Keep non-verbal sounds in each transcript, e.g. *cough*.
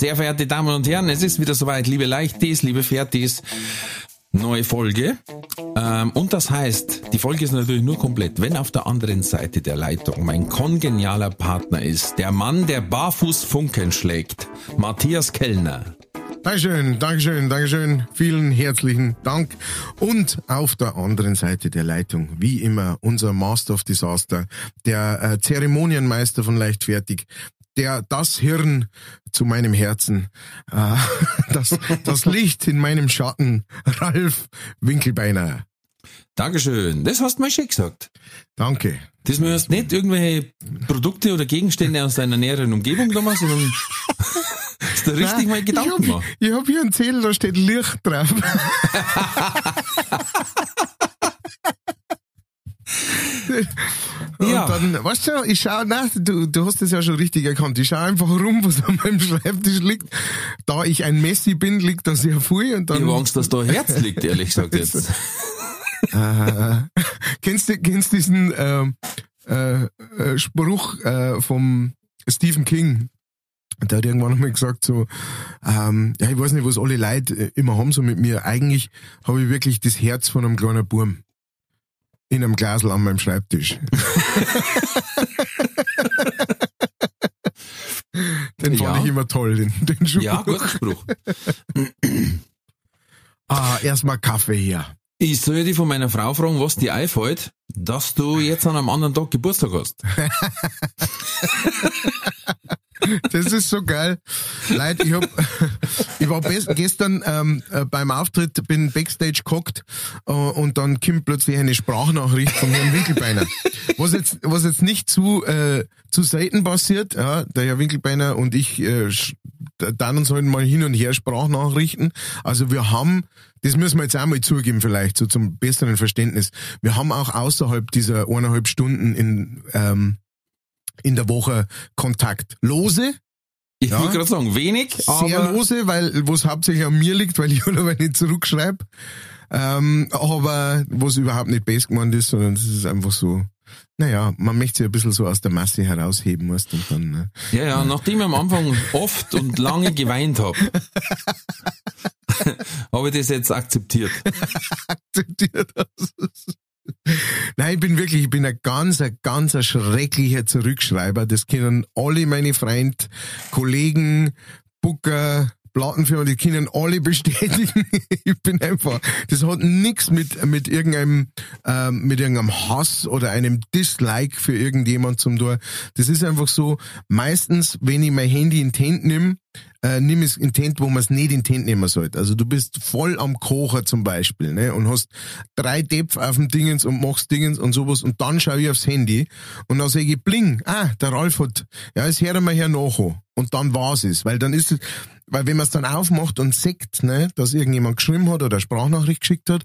Sehr verehrte Damen und Herren, es ist wieder soweit, liebe Leichtis, liebe Fertis, neue Folge. Ähm, und das heißt, die Folge ist natürlich nur komplett, wenn auf der anderen Seite der Leitung mein kongenialer Partner ist, der Mann, der barfuß Funken schlägt, Matthias Kellner. Dankeschön, Dankeschön, Dankeschön. Vielen herzlichen Dank. Und auf der anderen Seite der Leitung, wie immer, unser Master of Disaster, der äh, Zeremonienmeister von Leichtfertig, der das Hirn zu meinem Herzen, äh, *laughs* das, das Licht in meinem Schatten, Ralf Winkelbeiner. Dankeschön. Das hast du mal schön gesagt. Danke. Das müssen nicht irgendwelche Produkte oder Gegenstände aus deiner näheren Umgebung da machen, sondern *laughs* hast du richtig mal Gedanken ich hab, gemacht. Ich habe hier einen Zettel, da steht Licht drauf. *laughs* *laughs* Ja. Und dann, weißt du, ich schau, nein, du, du hast das ja schon richtig erkannt. Ich schau einfach rum, was an meinem Schreibtisch liegt. Da ich ein Messi bin, liegt da sehr viel und Ich dann. habe Angst, dass da ein Herz *laughs* liegt, ehrlich gesagt jetzt. äh, *laughs* kennst du, kennst diesen ähm, äh, äh, Spruch äh, vom Stephen King? Der hat irgendwann einmal gesagt so, ähm, ja, ich weiß nicht, was alle Leute äh, immer haben so mit mir. Eigentlich habe ich wirklich das Herz von einem kleinen Burm. In einem Glasl an meinem Schreibtisch. den fand Ja. ich immer toll, den, den Spruch. Ja, guter Spruch. Ah, erstmal Kaffee hier. Ich soll dich von meiner Frau fragen, was dir einfällt, dass du jetzt an einem anderen Tag Geburtstag hast. *laughs* Das ist so geil. Leute, ich hab, ich war gestern ähm, äh, beim Auftritt, bin Backstage gehockt äh, und dann kommt plötzlich eine Sprachnachricht von Herrn Winkelbeiner. Was jetzt, was jetzt nicht zu, äh, zu selten passiert, ja, der Herr Winkelbeiner und ich äh, dann uns halt mal hin und her Sprachnachrichten. Also wir haben, das müssen wir jetzt auch mal zugeben vielleicht, so zum besseren Verständnis. Wir haben auch außerhalb dieser eineinhalb Stunden in, ähm, in der Woche Kontakt. Lose, Ich Ja. wollte gerade sagen, wenig, sehr aber lose, weil wo es hauptsächlich an mir liegt, *laughs* weil ich oder nicht zurückschreibe. Ähm, aber was überhaupt nicht best gemeint ist, sondern es ist einfach so, naja, man möchte sich ein bisschen so aus der Masse herausheben weißt, und dann, ne? ja, ja, nachdem ich am Anfang oft und lange geweint habe, *laughs* *laughs* habe ich das jetzt akzeptiert. akzeptiert. Nein, ich bin wirklich, ich bin ein ganz, ein ganz ein schrecklicher Zurückschreiber. Das können alle meine Freunde, Kollegen, Booker, Plattenfirmen, die können alle bestätigen. *laughs* ich bin einfach, das hat nichts mit, mit irgendeinem, ähm, mit irgendeinem Hass oder einem Dislike für irgendjemand zum tun. Das ist einfach so, meistens, wenn ich mein Handy in die Hand nehme, äh, nimm es in die Hand, wo man es nicht in die Hand nehmen sollte. Also du bist voll am Kocher zum Beispiel, ne, und hast drei Depf auf dem Dingens und machst Dingens und sowas und dann schaue ich aufs Handy und dann sage ich, bling, ah, der Ralf hat, ja, es hören wir her nachher. Und dann war's es, weil dann ist es, weil wenn man es dann aufmacht und sieht, ne, dass irgendjemand geschrieben hat oder Sprachnachricht geschickt hat,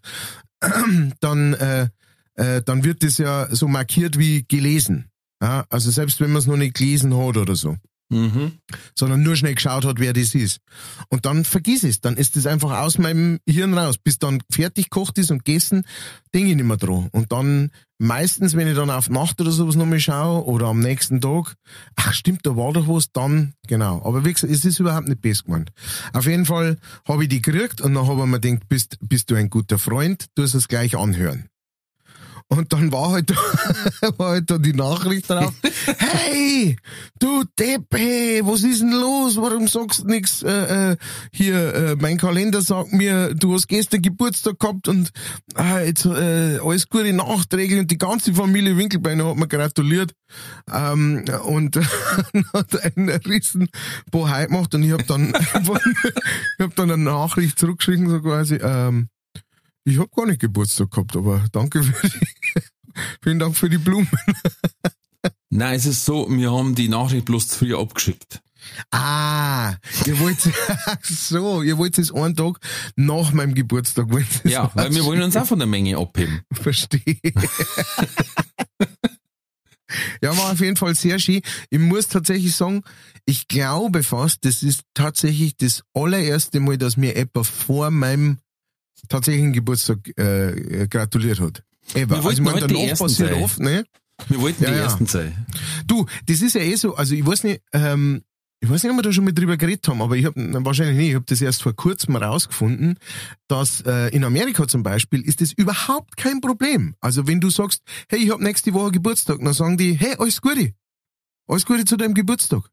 *clears throat* dann, äh, äh, dann wird das ja so markiert wie gelesen. Ja, also selbst wenn man es noch nicht gelesen hat oder so Mhm. sondern nur schnell geschaut hat, wer das ist. Und dann vergiss es, dann ist das einfach aus meinem Hirn raus. Bis dann fertig gekocht ist und gegessen, denke ich nicht mehr dran. Und dann meistens, wenn ich dann auf Nacht oder sowas nochmal schaue oder am nächsten Tag, ach stimmt, da war doch was, dann, genau. Aber wie gesagt, es ist überhaupt nicht best gemeint. Auf jeden Fall habe ich die gekriegt und dann habe ich mir gedacht, bist, bist du ein guter Freund, du es gleich anhören. Und dann war halt, *laughs* war halt da die Nachricht drauf. *laughs* Hey, du Deppe, was ist denn los? Warum sagst du nix? Äh, äh, hier, äh, mein Kalender sagt mir, du hast gestern Geburtstag gehabt und äh, jetzt äh, alles gute Nachträge und die ganze Familie Winkelbeiner hat mir gratuliert. Ähm, und *laughs* hat einen riesen Bohai gemacht und ich habe dann ich hab dann eine Nachricht zurückgeschrieben, so quasi, ähm, ich habe gar nicht Geburtstag gehabt, aber danke für die, *laughs* vielen Dank für die Blumen. *laughs* Nein, es ist so, wir haben die Nachricht bloß zu früh abgeschickt. Ah, ihr wollt, *laughs* so, ihr wollt es einen Tag nach meinem Geburtstag. Ja, weil wir wollen uns auch von der Menge abheben. Verstehe. ja, war auf jeden Fall sehr schön. Ich muss tatsächlich sagen, ich glaube fast, das ist tatsächlich das allererste Mal, dass mir jemand vor meinem tatsächlichen Geburtstag äh, gratuliert hat. Ever. Wir mein, heute die danach Ersten passiert sein. oft, ne? Wir wollten Ja, die ja. Ersten sein. Du, das ist ja eh so, also ich weiß nicht, ähm, ich weiß nicht, ob wir da schon mal drüber geredet haben, aber ich habe wahrscheinlich nicht, ich habe das erst vor kurzem rausgefunden, dass äh, in Amerika zum Beispiel ist das überhaupt kein Problem. Also wenn du sagst, hey, ich habe nächste Woche Geburtstag, dann sagen die, hey, alles Gute. Alles Gute zu deinem Geburtstag.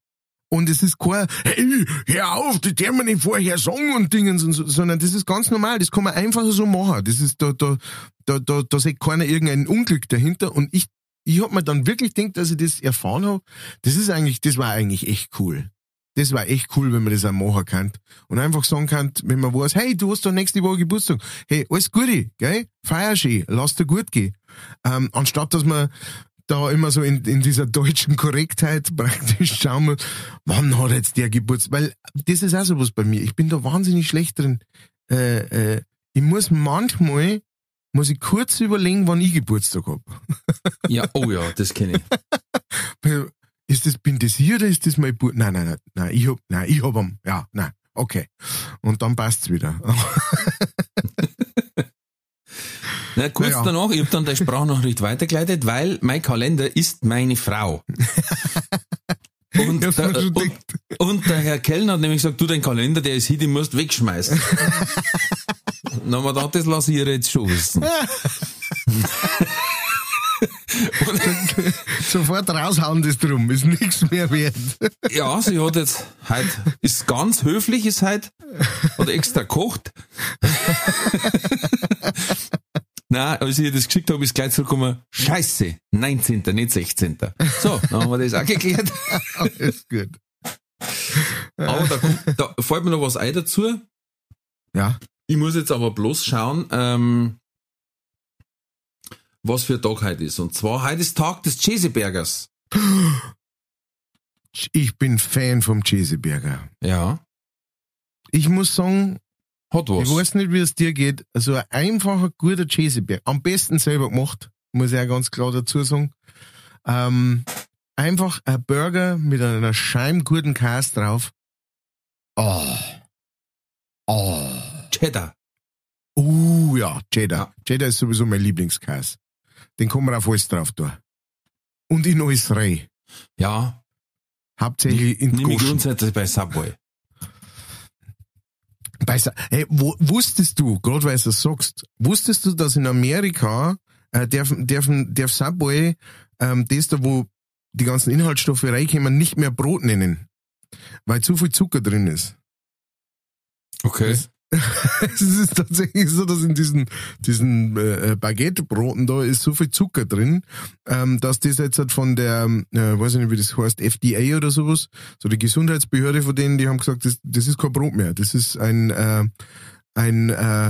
Und es ist kein, hey, hör auf, das darf man nicht vorher sagen und Dingen, und so, sondern das ist ganz normal, das kann man einfach so machen. Das ist, da, da, da, da, da sieht keiner irgendein Unglück dahinter und ich, ich hab mir dann wirklich gedacht, dass ich das erfahren habe, das ist eigentlich, das war eigentlich echt cool. Das war echt cool, wenn man das auch machen kann. Und einfach sagen kann, wenn man weiß, hey, du hast doch nächste Woche Geburtstag. Hey, alles Gute, gell? Feier schön, lass dir gut gehen. Ähm, anstatt, dass man da immer so in, in dieser deutschen Korrektheit *laughs* praktisch schauen muss, wann hat jetzt der Geburtstag? Weil das ist auch sowas bei mir. Ich bin da wahnsinnig schlecht drin. Äh, äh, ich muss manchmal, muss ich kurz überlegen, wann ich Geburtstag hab. Ja, oh ja, das kenne ich. *laughs* Ist das, bin das hier oder ist das mein Geburt? Nein, nein, nein, nein, ich hab, nein, ich hab am, ja, nein, okay. Und dann passt's wieder. *laughs* Na, kurz Ja, ja. danach, ich habe dann der Sprachnachricht weitergeleitet, weil mein Kalender ist meine Frau. *laughs* Und, der, und, und der Herr Kellner hat nämlich gesagt, du, dein Kalender, der ist hier, den musst du wegschmeißen. *laughs* Haben wir gedacht, das lasse ich ihr jetzt schon wissen. *laughs* Sofort raushauen das drum, ist nichts mehr wert. Ja, sie hat jetzt halt, ist ganz höflich, ist halt, hat extra gekocht. Na, als ich ihr das geschickt habe, ist gleich zurückgekommen, scheiße, 19., nicht 16. So, *laughs* dann haben wir das auch geklärt. Alles gut. Aber da, kommt, da fällt mir noch was ein dazu. Ja. Ich muss jetzt aber bloß schauen, ähm, was für ein Tag heute ist. Und zwar, heute ist Tag des Cheeseburgers. Ich bin Fan vom Cheeseburger. Ja, Ich muss sagen, hat was. ich weiß nicht, wie es dir geht. Also ein einfacher, guter Cheeseburger. Am besten selber gemacht, muss ich ja ganz klar dazu sagen. Ähm, einfach ein Burger mit einer Scheibe guten Käse drauf. Oh. Oh. Cheddar. Uh, ja, Cheddar. Cheddar ist sowieso mein Lieblingskäse. Den kann man auf alles drauf tun. Und in alles rein. Ja, Hauptsächlich in nehme ich grundsätzlich bei Subway. Sa- Hey, wo, wusstest du, gerade weil du es sagst, wusstest du, dass in Amerika äh, darf, darf, darf Subway ähm, das da, wo die ganzen Inhaltsstoffe reinkommen, nicht mehr Brot nennen? Weil zu viel Zucker drin ist. Okay. *laughs* es ist tatsächlich so, dass in diesen, diesen äh, Baguette-Broten da ist so viel Zucker drin, ähm, dass das jetzt halt von der, äh, weiß ich nicht, wie das heißt, FDA oder sowas, so die Gesundheitsbehörde von denen, die haben gesagt, das, das ist kein Brot mehr. Das ist ein, äh, ein, äh,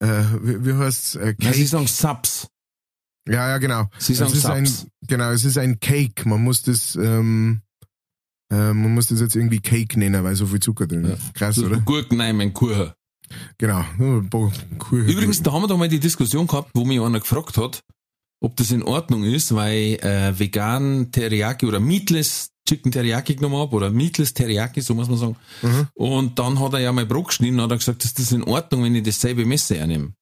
äh, wie, wie heißt's? Äh, Ja, Sie Cake. sagen Subs. Ja, ja, genau. Sie Es sagen ist ein, Subs. genau, es ist ein Cake. Man muss das, ähm, äh, man muss das jetzt irgendwie Cake nennen, weil so viel Zucker drin ist. Krass, oder? Gurken, nein, mein Kuchen. Genau. Kuh- Übrigens, da haben wir doch mal die Diskussion gehabt, wo mich einer gefragt hat, ob das in Ordnung ist, weil äh, vegan Teriyaki oder Meatless Chicken Teriyaki genommen habe oder Meatless Teriyaki, so muss man sagen. Mhm. Und dann hat er ja mal Brot geschnitten und hat er gesagt, ist das in Ordnung, wenn ich dasselbe Messer hernehme?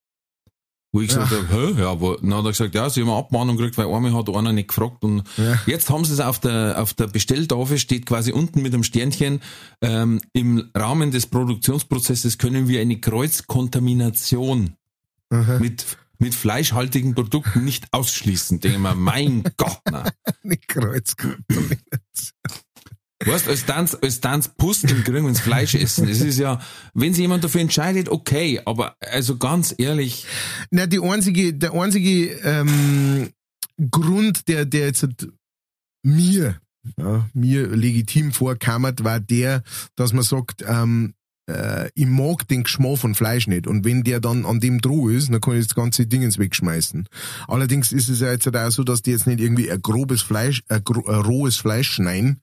Wo ich gesagt Ja. habe, hä, ja, aber dann hat er gesagt, ja, sie haben eine Abmahnung gekriegt, weil einmal hat einer nicht gefragt und Ja. jetzt haben sie es auf der, auf der Bestelltafel, steht quasi unten mit einem Sternchen, ähm, im Rahmen des Produktionsprozesses können wir eine Kreuzkontamination Aha. mit, mit fleischhaltigen Produkten nicht ausschließen. Denke ich mein *laughs* Gott, na. Nicht Kreuzkontamination. Weißt, als Tanz, als Tanz Pusteln kriegen wir ins Fleisch essen. Das ist ja, wenn sich jemand dafür entscheidet, okay, aber also ganz ehrlich, Na, die einzige, der einzige ähm, Grund, der, der jetzt halt mir, ja, mir legitim vorkam, war der, dass man sagt, ähm, äh, ich mag den Geschmack von Fleisch nicht. Und wenn der dann an dem Droh ist, dann kann ich das ganze Ding ins wegschmeißen. Allerdings ist es ja jetzt halt auch so, dass die jetzt nicht irgendwie ein grobes Fleisch, ein, gro ein rohes Fleisch schneiden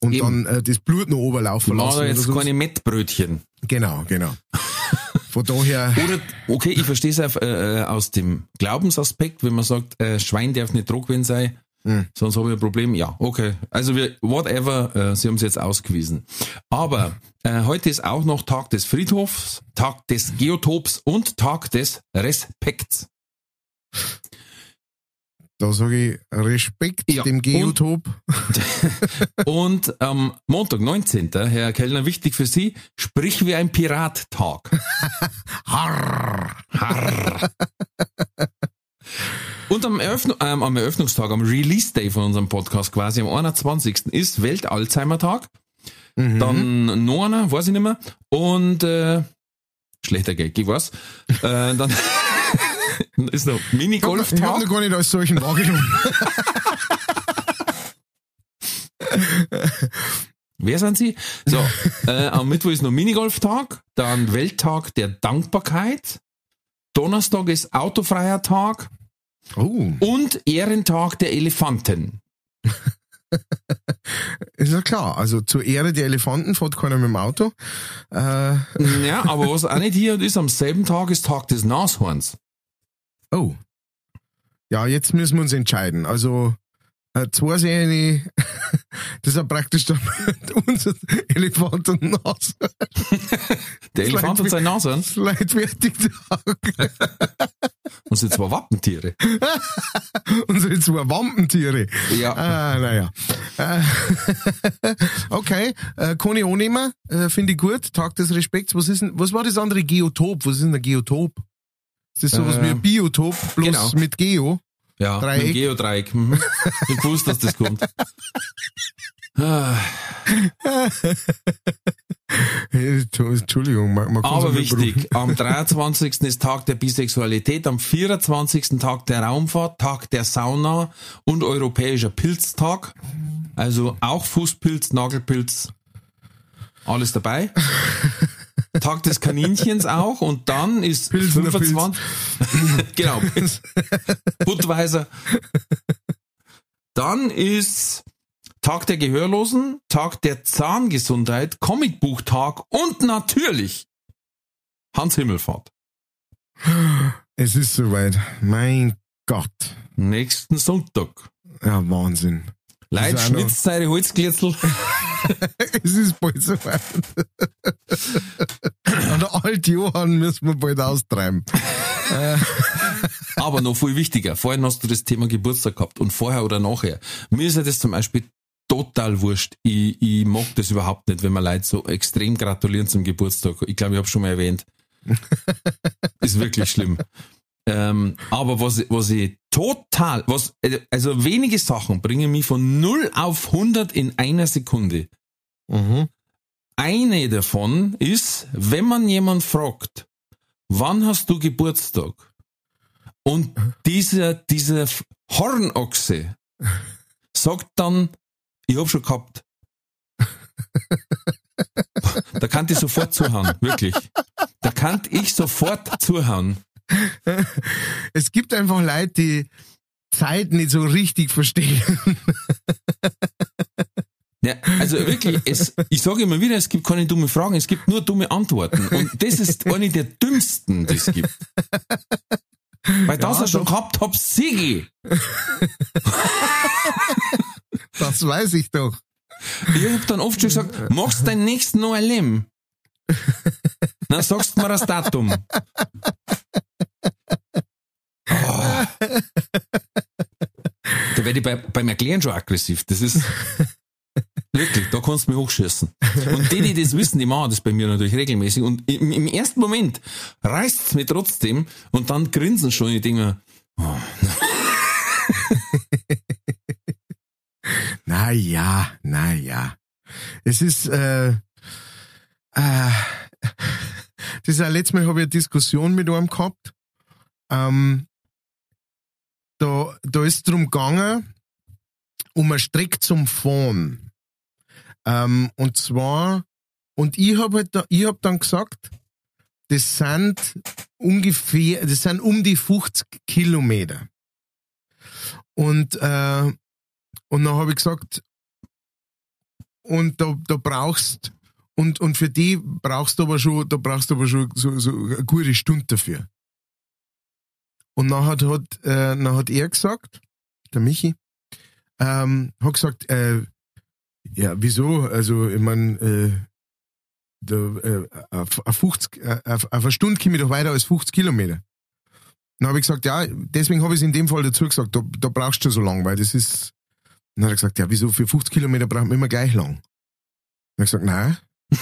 und Eben. dann äh, das Blut noch oberlaufen lassen. oder jetzt keine Mettbrötchen. Genau, genau. Von daher, *laughs* Oder, okay, ich verstehe es äh, äh, aus dem Glaubensaspekt, wenn man sagt, äh, Schwein darf nicht Druckwein sein, Hm. sonst habe ich ein Problem. Ja, okay. Also wir, whatever, äh, Sie haben es jetzt ausgewiesen. Aber äh, heute ist auch noch Tag des Friedhofs, Tag des Geotops und Tag des Respekts. da sage ich Respekt Ja, dem und- Geotop. *laughs* Und am Montag, 19., Herr Kellner, wichtig für Sie, sprich wie ein Pirat-Tag. *laughs* Harr. Harr. *laughs* Und am, Eröffnung, ähm, am Eröffnungstag, am Release Day von unserem Podcast quasi, am 21. ist Welt-Alzheimer-Tag. Mhm. Dann noch einer, weiß ich nicht mehr. Und äh, schlechter Gag, ich weiß. Äh, dann *laughs* ist noch Ich habe Minigolf-Tag. noch gar nicht als solchen wahrgenommen. Wer sind Sie? So, äh, am Mittwoch ist noch Minigolf-Tag, dann Welttag der Dankbarkeit. Donnerstag ist autofreier Tag Oh, und Ehrentag der Elefanten. *laughs* ist ja klar. Also zur Ehre der Elefanten fährt keiner mit dem Auto. Äh, Ja, aber was auch nicht hier ist, am selben Tag ist Tag des Nashorns. oh. Ja, jetzt müssen wir uns entscheiden. Also zwei Serien, *laughs* das ist ja praktisch dann *laughs* unser Elefant und Nas. Der Elefant und sein Nashorn Leitwertig Tag. *laughs* und sind zwei Wappentiere. Unsere zwei Wampentiere. Ja. Ah, naja. Äh, okay, äh, kann ich annehmen. Äh, Finde ich gut. Tag des Respekts. Was ist denn, was war das andere Geotop? Was ist denn ein Geotop? Ist das sowas Äh, wie ein Biotop, bloß genau. mit Geo? Ja, Dreieck. mit dem Geodreieck. Mhm. Ich wusste, dass das kommt. Ah, *laughs* Entschuldigung, man, man Aber wichtig, am 23. ist Tag der Bisexualität, am 24. Tag der Raumfahrt, Tag der Sauna und europäischer Pilztag. Also auch Fußpilz, Nagelpilz, alles dabei. *laughs* Tag des Kaninchens auch und dann ist Pilsener 25. *laughs* genau, Pilz. Budweiser. Dann ist Tag der Gehörlosen, Tag der Zahngesundheit, Comicbuchtag und natürlich Hans Himmelfahrt. Es ist soweit. Mein Gott. Nächsten Sonntag. Ja, Wahnsinn. Leid, schnitzt eure Holzglitzel. *laughs* Es ist bald soweit. Alt Johann müssen wir bald austreiben. Aber noch viel wichtiger, vorhin hast du das Thema Geburtstag gehabt und vorher oder nachher. Mir ist ja das zum Beispiel total wurscht. Ich, ich mag das überhaupt nicht, wenn man Leute so extrem gratulieren zum Geburtstag. Ich glaube, ich habe schon mal erwähnt. ist wirklich schlimm. Ähm, aber was, ich- was ich total, was, also wenige Sachen bringen mich von 0 auf 100 in einer Sekunde. Mhm. Eine davon ist, wenn man jemand fragt, wann hast du Geburtstag? Und dieser, dieser Hornochse sagt dann, ich hab schon gehabt. Da kann ich sofort zuhauen, wirklich. Da kann ich sofort zuhauen. Es gibt einfach Leute, die Zeit nicht so richtig verstehen. Ja, also wirklich, es, ich sage immer wieder, es gibt keine dumme Fragen, es gibt nur dumme Antworten. Und das ist eine der dümmsten, die es gibt. Weil das Ja, er schon gehabt hab, Sigi. *laughs* Das weiß ich doch. Ich hab dann oft schon gesagt, machst du deinen nächsten Leben? Dann sagst du mir das Datum. Oh. Da werde ich bei, beim Erklären schon aggressiv. Das ist wirklich, da kannst du mich hochschießen. Und die, die das wissen, die machen das bei mir natürlich regelmäßig. Und im, im ersten Moment reißt es mir trotzdem und dann grinsen schon. Ich denke mir, Na ja, na ja. Es ist, äh, äh, das ist letztes Mal habe ich eine Diskussion mit einem gehabt. Ähm, da, da ist drum gegangen, um eine Strecke zum Fahren. Ähm, und zwar Und ich habe halt da, ich hab dann gesagt, das sind ungefähr, das sind um die 50 Kilometer. Und, äh, und dann habe ich gesagt, und da, da brauchst, und, und für die brauchst du aber schon, da brauchst du aber schon so, so eine gute Stunde dafür. Und dann hat, hat, äh, dann hat er gesagt, der Michi, ähm, hat gesagt, äh, ja, wieso? Also, ich meine, äh, da, äh, auf, auf, 50, äh, auf, auf eine Stunde komme ich doch weiter als 50 Kilometer. Dann habe ich gesagt, ja, deswegen habe ich es in dem Fall dazu gesagt, da, da brauchst du so lang, weil das ist. Dann hat er gesagt, ja, wieso für 50 Kilometer braucht man immer gleich lang? Dann habe ich gesagt, nein. *laughs*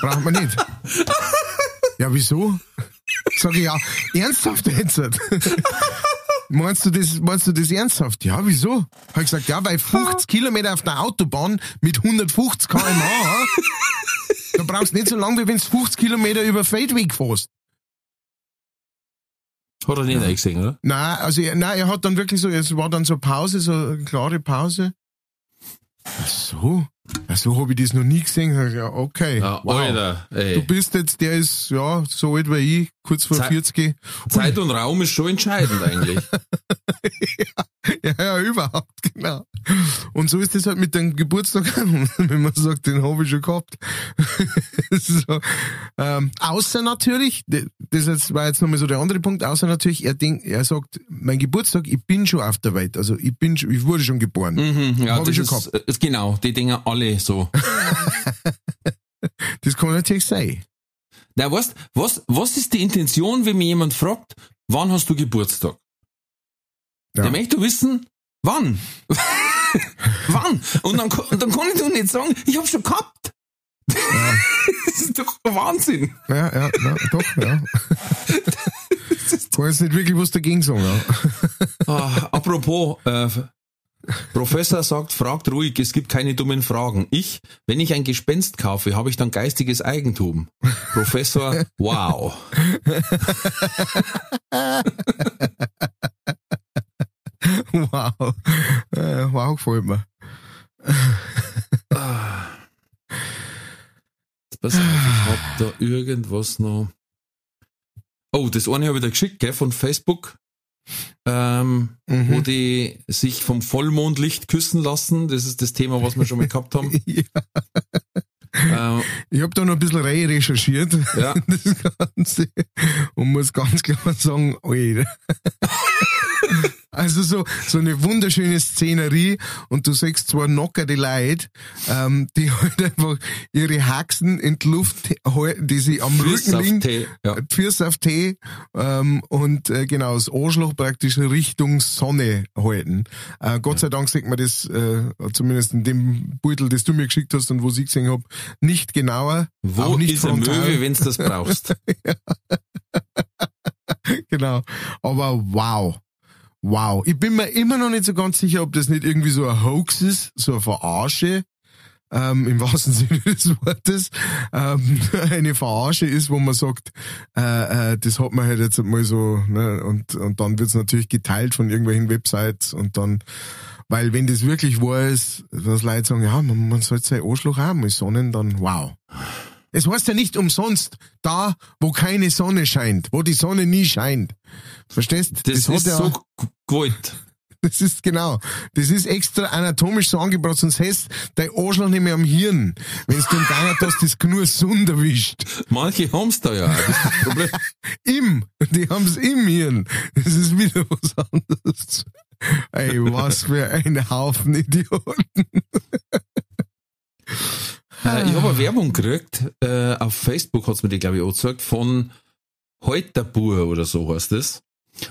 braucht man nicht. Ja, wieso? Sag ich, ja, ernsthaft jetzt? *laughs* Meinst du das, meinst du das ernsthaft? Ja, wieso? Hab ich gesagt, ja, weil 50 Kilometer auf der Autobahn mit 150 km/h, da brauchst du nicht so lange, wie wenn du 50 Kilometer über Feldweg fährst. Hat er nicht eingesehen, oder? Nein, also, nein, er hat dann wirklich so, es war dann so Pause, so eine klare Pause. Ach so. So habe ich das noch nie gesehen. Ja, okay. Ja, wow. Alter, ey. Du bist jetzt, der ist, ja, so alt wie ich, kurz vor Zeit- 40. Zeit und Raum ist schon entscheidend eigentlich. *laughs* ja, ja, überhaupt, genau. Und so ist das halt mit dem Geburtstag, *laughs* wenn man sagt, den habe ich schon gehabt. *laughs* so, ähm, außer natürlich, das jetzt war jetzt nochmal so der andere Punkt, außer natürlich, er denkt, er sagt, mein Geburtstag, ich bin schon auf der Welt, also ich bin ich wurde schon geboren. Mhm, ja, das ich schon ist, ist genau, die Dinger alle so. *laughs* Das kann natürlich sein. Na, weißt, was, was ist die Intention, wenn mir jemand fragt, wann hast du Geburtstag? Ja. Der möchte wissen, wann? *laughs* wann? Und dann, und dann kann ich doch nicht sagen, ich habe schon gehabt. *laughs* das ist doch Wahnsinn. Ja, ja, ja doch, ja. kann jetzt nicht wirklich was dagegen sagen, ja. Ah, apropos, äh, Professor sagt, fragt ruhig, es gibt keine dummen Fragen. Ich, wenn ich ein Gespenst kaufe, habe ich dann geistiges Eigentum. Professor, wow. Wow. Äh, wow, gefällt mir. Pass auf, ich hab da irgendwas noch. Oh, das eine habe ich dir geschickt, gell, von Facebook. Ähm, Mhm. wo die sich vom Vollmondlicht küssen lassen. Das ist das Thema, was wir schon mal gehabt haben. *laughs* Ja. Ähm, Ich habe da noch ein bisschen rein recherchiert, ja, *laughs* das Ganze, und muss ganz klar sagen, Alter. *laughs* Also so, so eine wunderschöne Szenerie und du siehst zwar knocker die Leute, ähm, die *laughs* halt einfach ihre Haxen in die Luft halten, die sie am Rücken liegen, Tee, ja. Füße auf Tee ähm, und äh, genau das Arschloch praktisch Richtung Sonne halten. Äh, Gott sei Dank sieht man das, äh, zumindest in dem Beutel, das du mir geschickt hast und wo ich gesehen habe, nicht genauer. Wo auch nicht ist frontal. Möwe, wenn du das *laughs* brauchst? *laughs* Genau. Aber wow. Wow. Ich bin mir immer noch nicht so ganz sicher, ob das nicht irgendwie so ein Hoax ist, so eine Verarsche. Ähm, Im wahrsten *laughs* Sinne des Wortes. Ähm, *laughs* eine Verarsche ist, wo man sagt, äh, äh, das hat man halt jetzt mal so, ne, und, und dann wird's natürlich geteilt von irgendwelchen Websites und dann, weil wenn das wirklich wahr ist, dass Leute sagen, ja, man, man sollte sein Arschloch auch mal sonnen, dann wow. Es heißt ja nicht umsonst, da, wo keine Sonne scheint, wo die Sonne nie scheint. Verstehst? Das, hat ist ja, so gewollt. *laughs* das ist genau. Das ist extra anatomisch so angebracht, sonst hast dein Arschloch nicht mehr am Hirn. Wenn du im Gang hast, das nur Sund erwischt. Manche haben's da ja. Das ist das Problem. *laughs* Im. Die haben's im Hirn. Das ist wieder was anderes. Ey, was für ein Haufen Idioten. *laughs* Äh, ich habe eine Werbung gekriegt, äh, auf Facebook hat's mir die, glaube ich, auch gesagt, von Heuterbur oder so heißt es.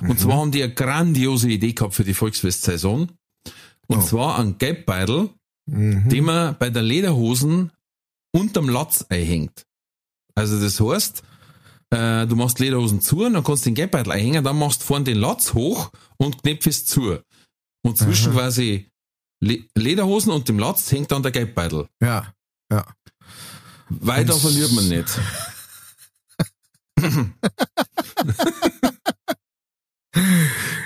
Und zwar haben die eine grandiose Idee gehabt für die Volksfestsaison. Und Oh. zwar einen Gelbbeutel, Mhm. den man bei der Lederhosen unterm Latz einhängt. Also das heißt, äh, du machst Lederhosen zu, dann kannst du den Gelbbeutel einhängen, dann machst du vorne den Latz hoch und knöpfst zu. Und zwischen quasi Le Lederhosen und dem Latz hängt dann der Gelbbeutel. Ja, ja. Weiter Und verliert man nicht.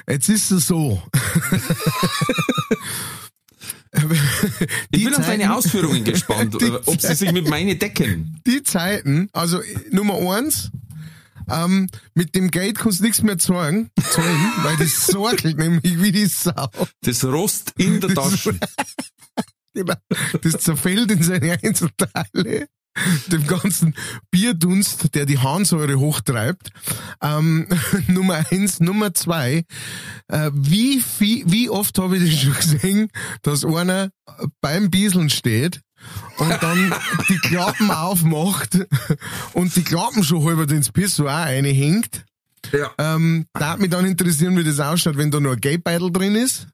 Jetzt ist es so. Ich bin auf deine Zeiten- Ausführungen gespannt, Die ob sie sich mit meine decken. die Zeiten, also äh, Nummer eins, ähm, mit dem Geld kannst du nichts mehr zahlen, zahlen weil das sorgelt *laughs* nämlich wie die Sau. Das Rost in der Tasche. *laughs* Genau. Das zerfällt in seine Einzelteile. Dem ganzen Bierdunst, der die Harnsäure hochtreibt. Ähm, *laughs* Nummer eins. Nummer zwei. Äh, wie, viel, wie oft habe ich das schon gesehen, dass einer beim Bieseln steht und dann die Klappen *laughs* aufmacht und die Klappen schon halber ins Pissoir reinhängt. Ja. Ähm, da mich dann interessieren, wie das ausschaut, wenn da nur ein Geldbeutel drin ist.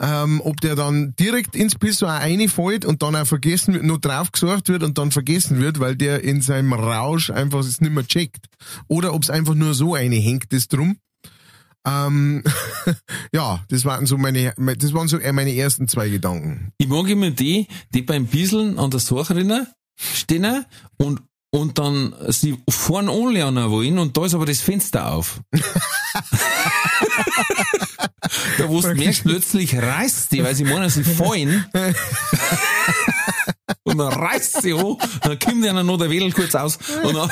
Ähm, ob der dann direkt ins Pissoir reinfällt und dann auch vergessen wird, nur drauf gesorgt wird und dann vergessen wird, weil der in seinem Rausch einfach es nicht mehr checkt. Oder ob es einfach nur so eine hängt, das drum. Ähm, *laughs* ja, das waren so meine, das waren so meine ersten zwei Gedanken. Ich mag immer die, die beim Bieseln an der Sucherin stehen und, und dann sie vorn anlernen wollen und da ist aber das Fenster auf. *laughs* da wo du merkst, plötzlich reißt die, weil sie meinen, sie fallen. und dann reißt sie hoch, dann kommt ihnen noch der Wedel kurz aus und dann,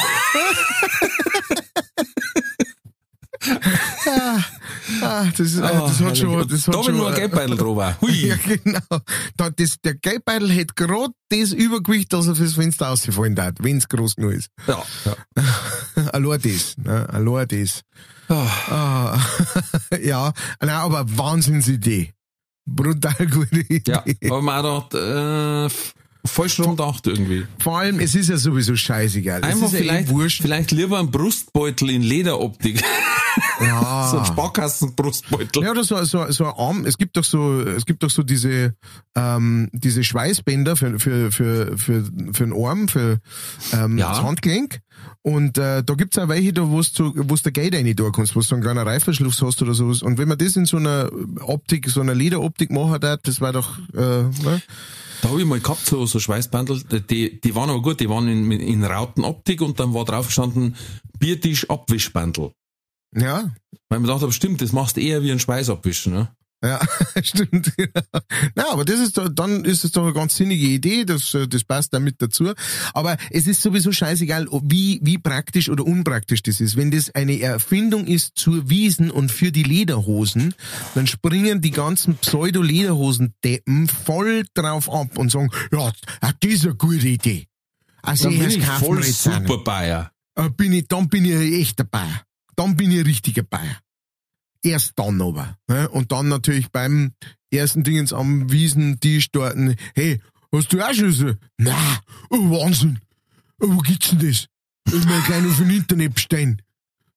Ah, das, ist, ah, das hat schon, das hat da schon, will nur ein äh, Geldbeutel drüber. Hui. Ja, genau. Da, das, der Geldbeutel hätte gerade das Übergewicht, dass er fürs Fenster ausfallen darf, wenn es groß genug ist. Ja, ja. *laughs* Allein das, ne? Allein das. Ah, *laughs* ja, nein, aber Wahnsinnsidee. Brutal gute Idee. ja. Aber man hat äh, f- falsch rumgedacht irgendwie. Vor allem, es ist ja sowieso scheißegal. Es Einfach ist ja eh vielleicht, vielleicht lieber ein Brustbeutel in Lederoptik. *laughs* Ja. so ein Sparkassenbrustbeutel. Ja, oder so, so, so ein Arm. Es gibt doch so, es gibt doch so diese, ähm, diese Schweißbänder für, für, für, für, für den Arm, für ähm, Ja. das Handgelenk. Und äh, da gibt's auch welche, da wo du wo du Geld rein tun kannst, wo du so einen kleinen Reißverschluss hast oder sowas. Und wenn man das in so einer Optik, so einer Lederoptik machen darf, das war doch, äh, ne? Da habe ich mal gehabt, so, so Schweißbandel, die, die waren aber gut, die waren in, in Rautenoptik und dann war drauf gestanden, Biertisch Abwischbandel. Ja, Weil gedacht habe, stimmt, das machst du eher wie ein Schweißabwischen, ne? Ja, *laughs* stimmt. Na, aber das ist doch, dann ist es doch eine ganz sinnige Idee, das, das passt da mit dazu. Aber es ist sowieso scheißegal, wie, wie praktisch oder unpraktisch das ist. Wenn das eine Erfindung ist zur Wiesen und für die Lederhosen, dann springen die ganzen Pseudo-Lederhosen-Deppen voll drauf ab und sagen, ja, das ist eine gute Idee. Also Dann bin ich voll super Bayer. Äh, bin ich, dann bin ich ein echter Bayer. Dann bin ich ein richtiger Bayer. Erst dann aber. Ne? Und dann natürlich beim ersten Dingens am Wiesentisch dort, hey, hast du auch so? Na, oh Wahnsinn. Oh, wo gibt's denn das? Ich mein, gleich noch von Internet bestellen.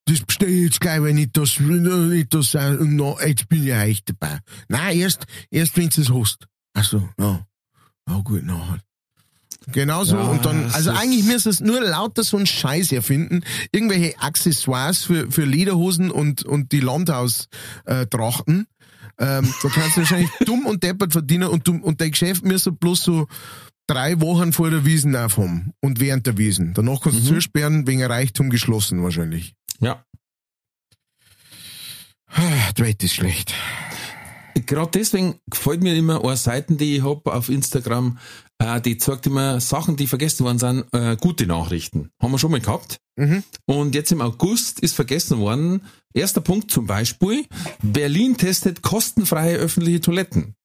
Das bestelle ich jetzt gleich, weil nicht das, nicht das, äh, no, jetzt bin ich auch echt dabei. Nein, erst, erst wenn du es hast. Ach so, ja. Ja, gut, na, Genau so. Ja, und dann, also eigentlich müsste es nur lauter so einen Scheiß erfinden. Irgendwelche Accessoires für, für Lederhosen und, und die Landhaus, äh, Trachten. Ähm, da kannst du wahrscheinlich *laughs* dumm und deppert verdienen und, du, und dein Geschäft müsste bloß so drei Wochen vor der Wiesen aufhaben und während der Wiesen. Danach kannst du zusperren, wegen Reichtum geschlossen wahrscheinlich. Ja. Ah, Die Welt ist schlecht. Gerade deswegen gefällt mir immer eine Seiten, die ich hab auf Instagram, äh, die zeigt immer Sachen, die vergessen worden sind, äh, gute Nachrichten. Haben wir schon mal gehabt. Mhm. Und jetzt im August ist vergessen worden, erster Punkt zum Beispiel, Berlin testet kostenfreie öffentliche Toiletten.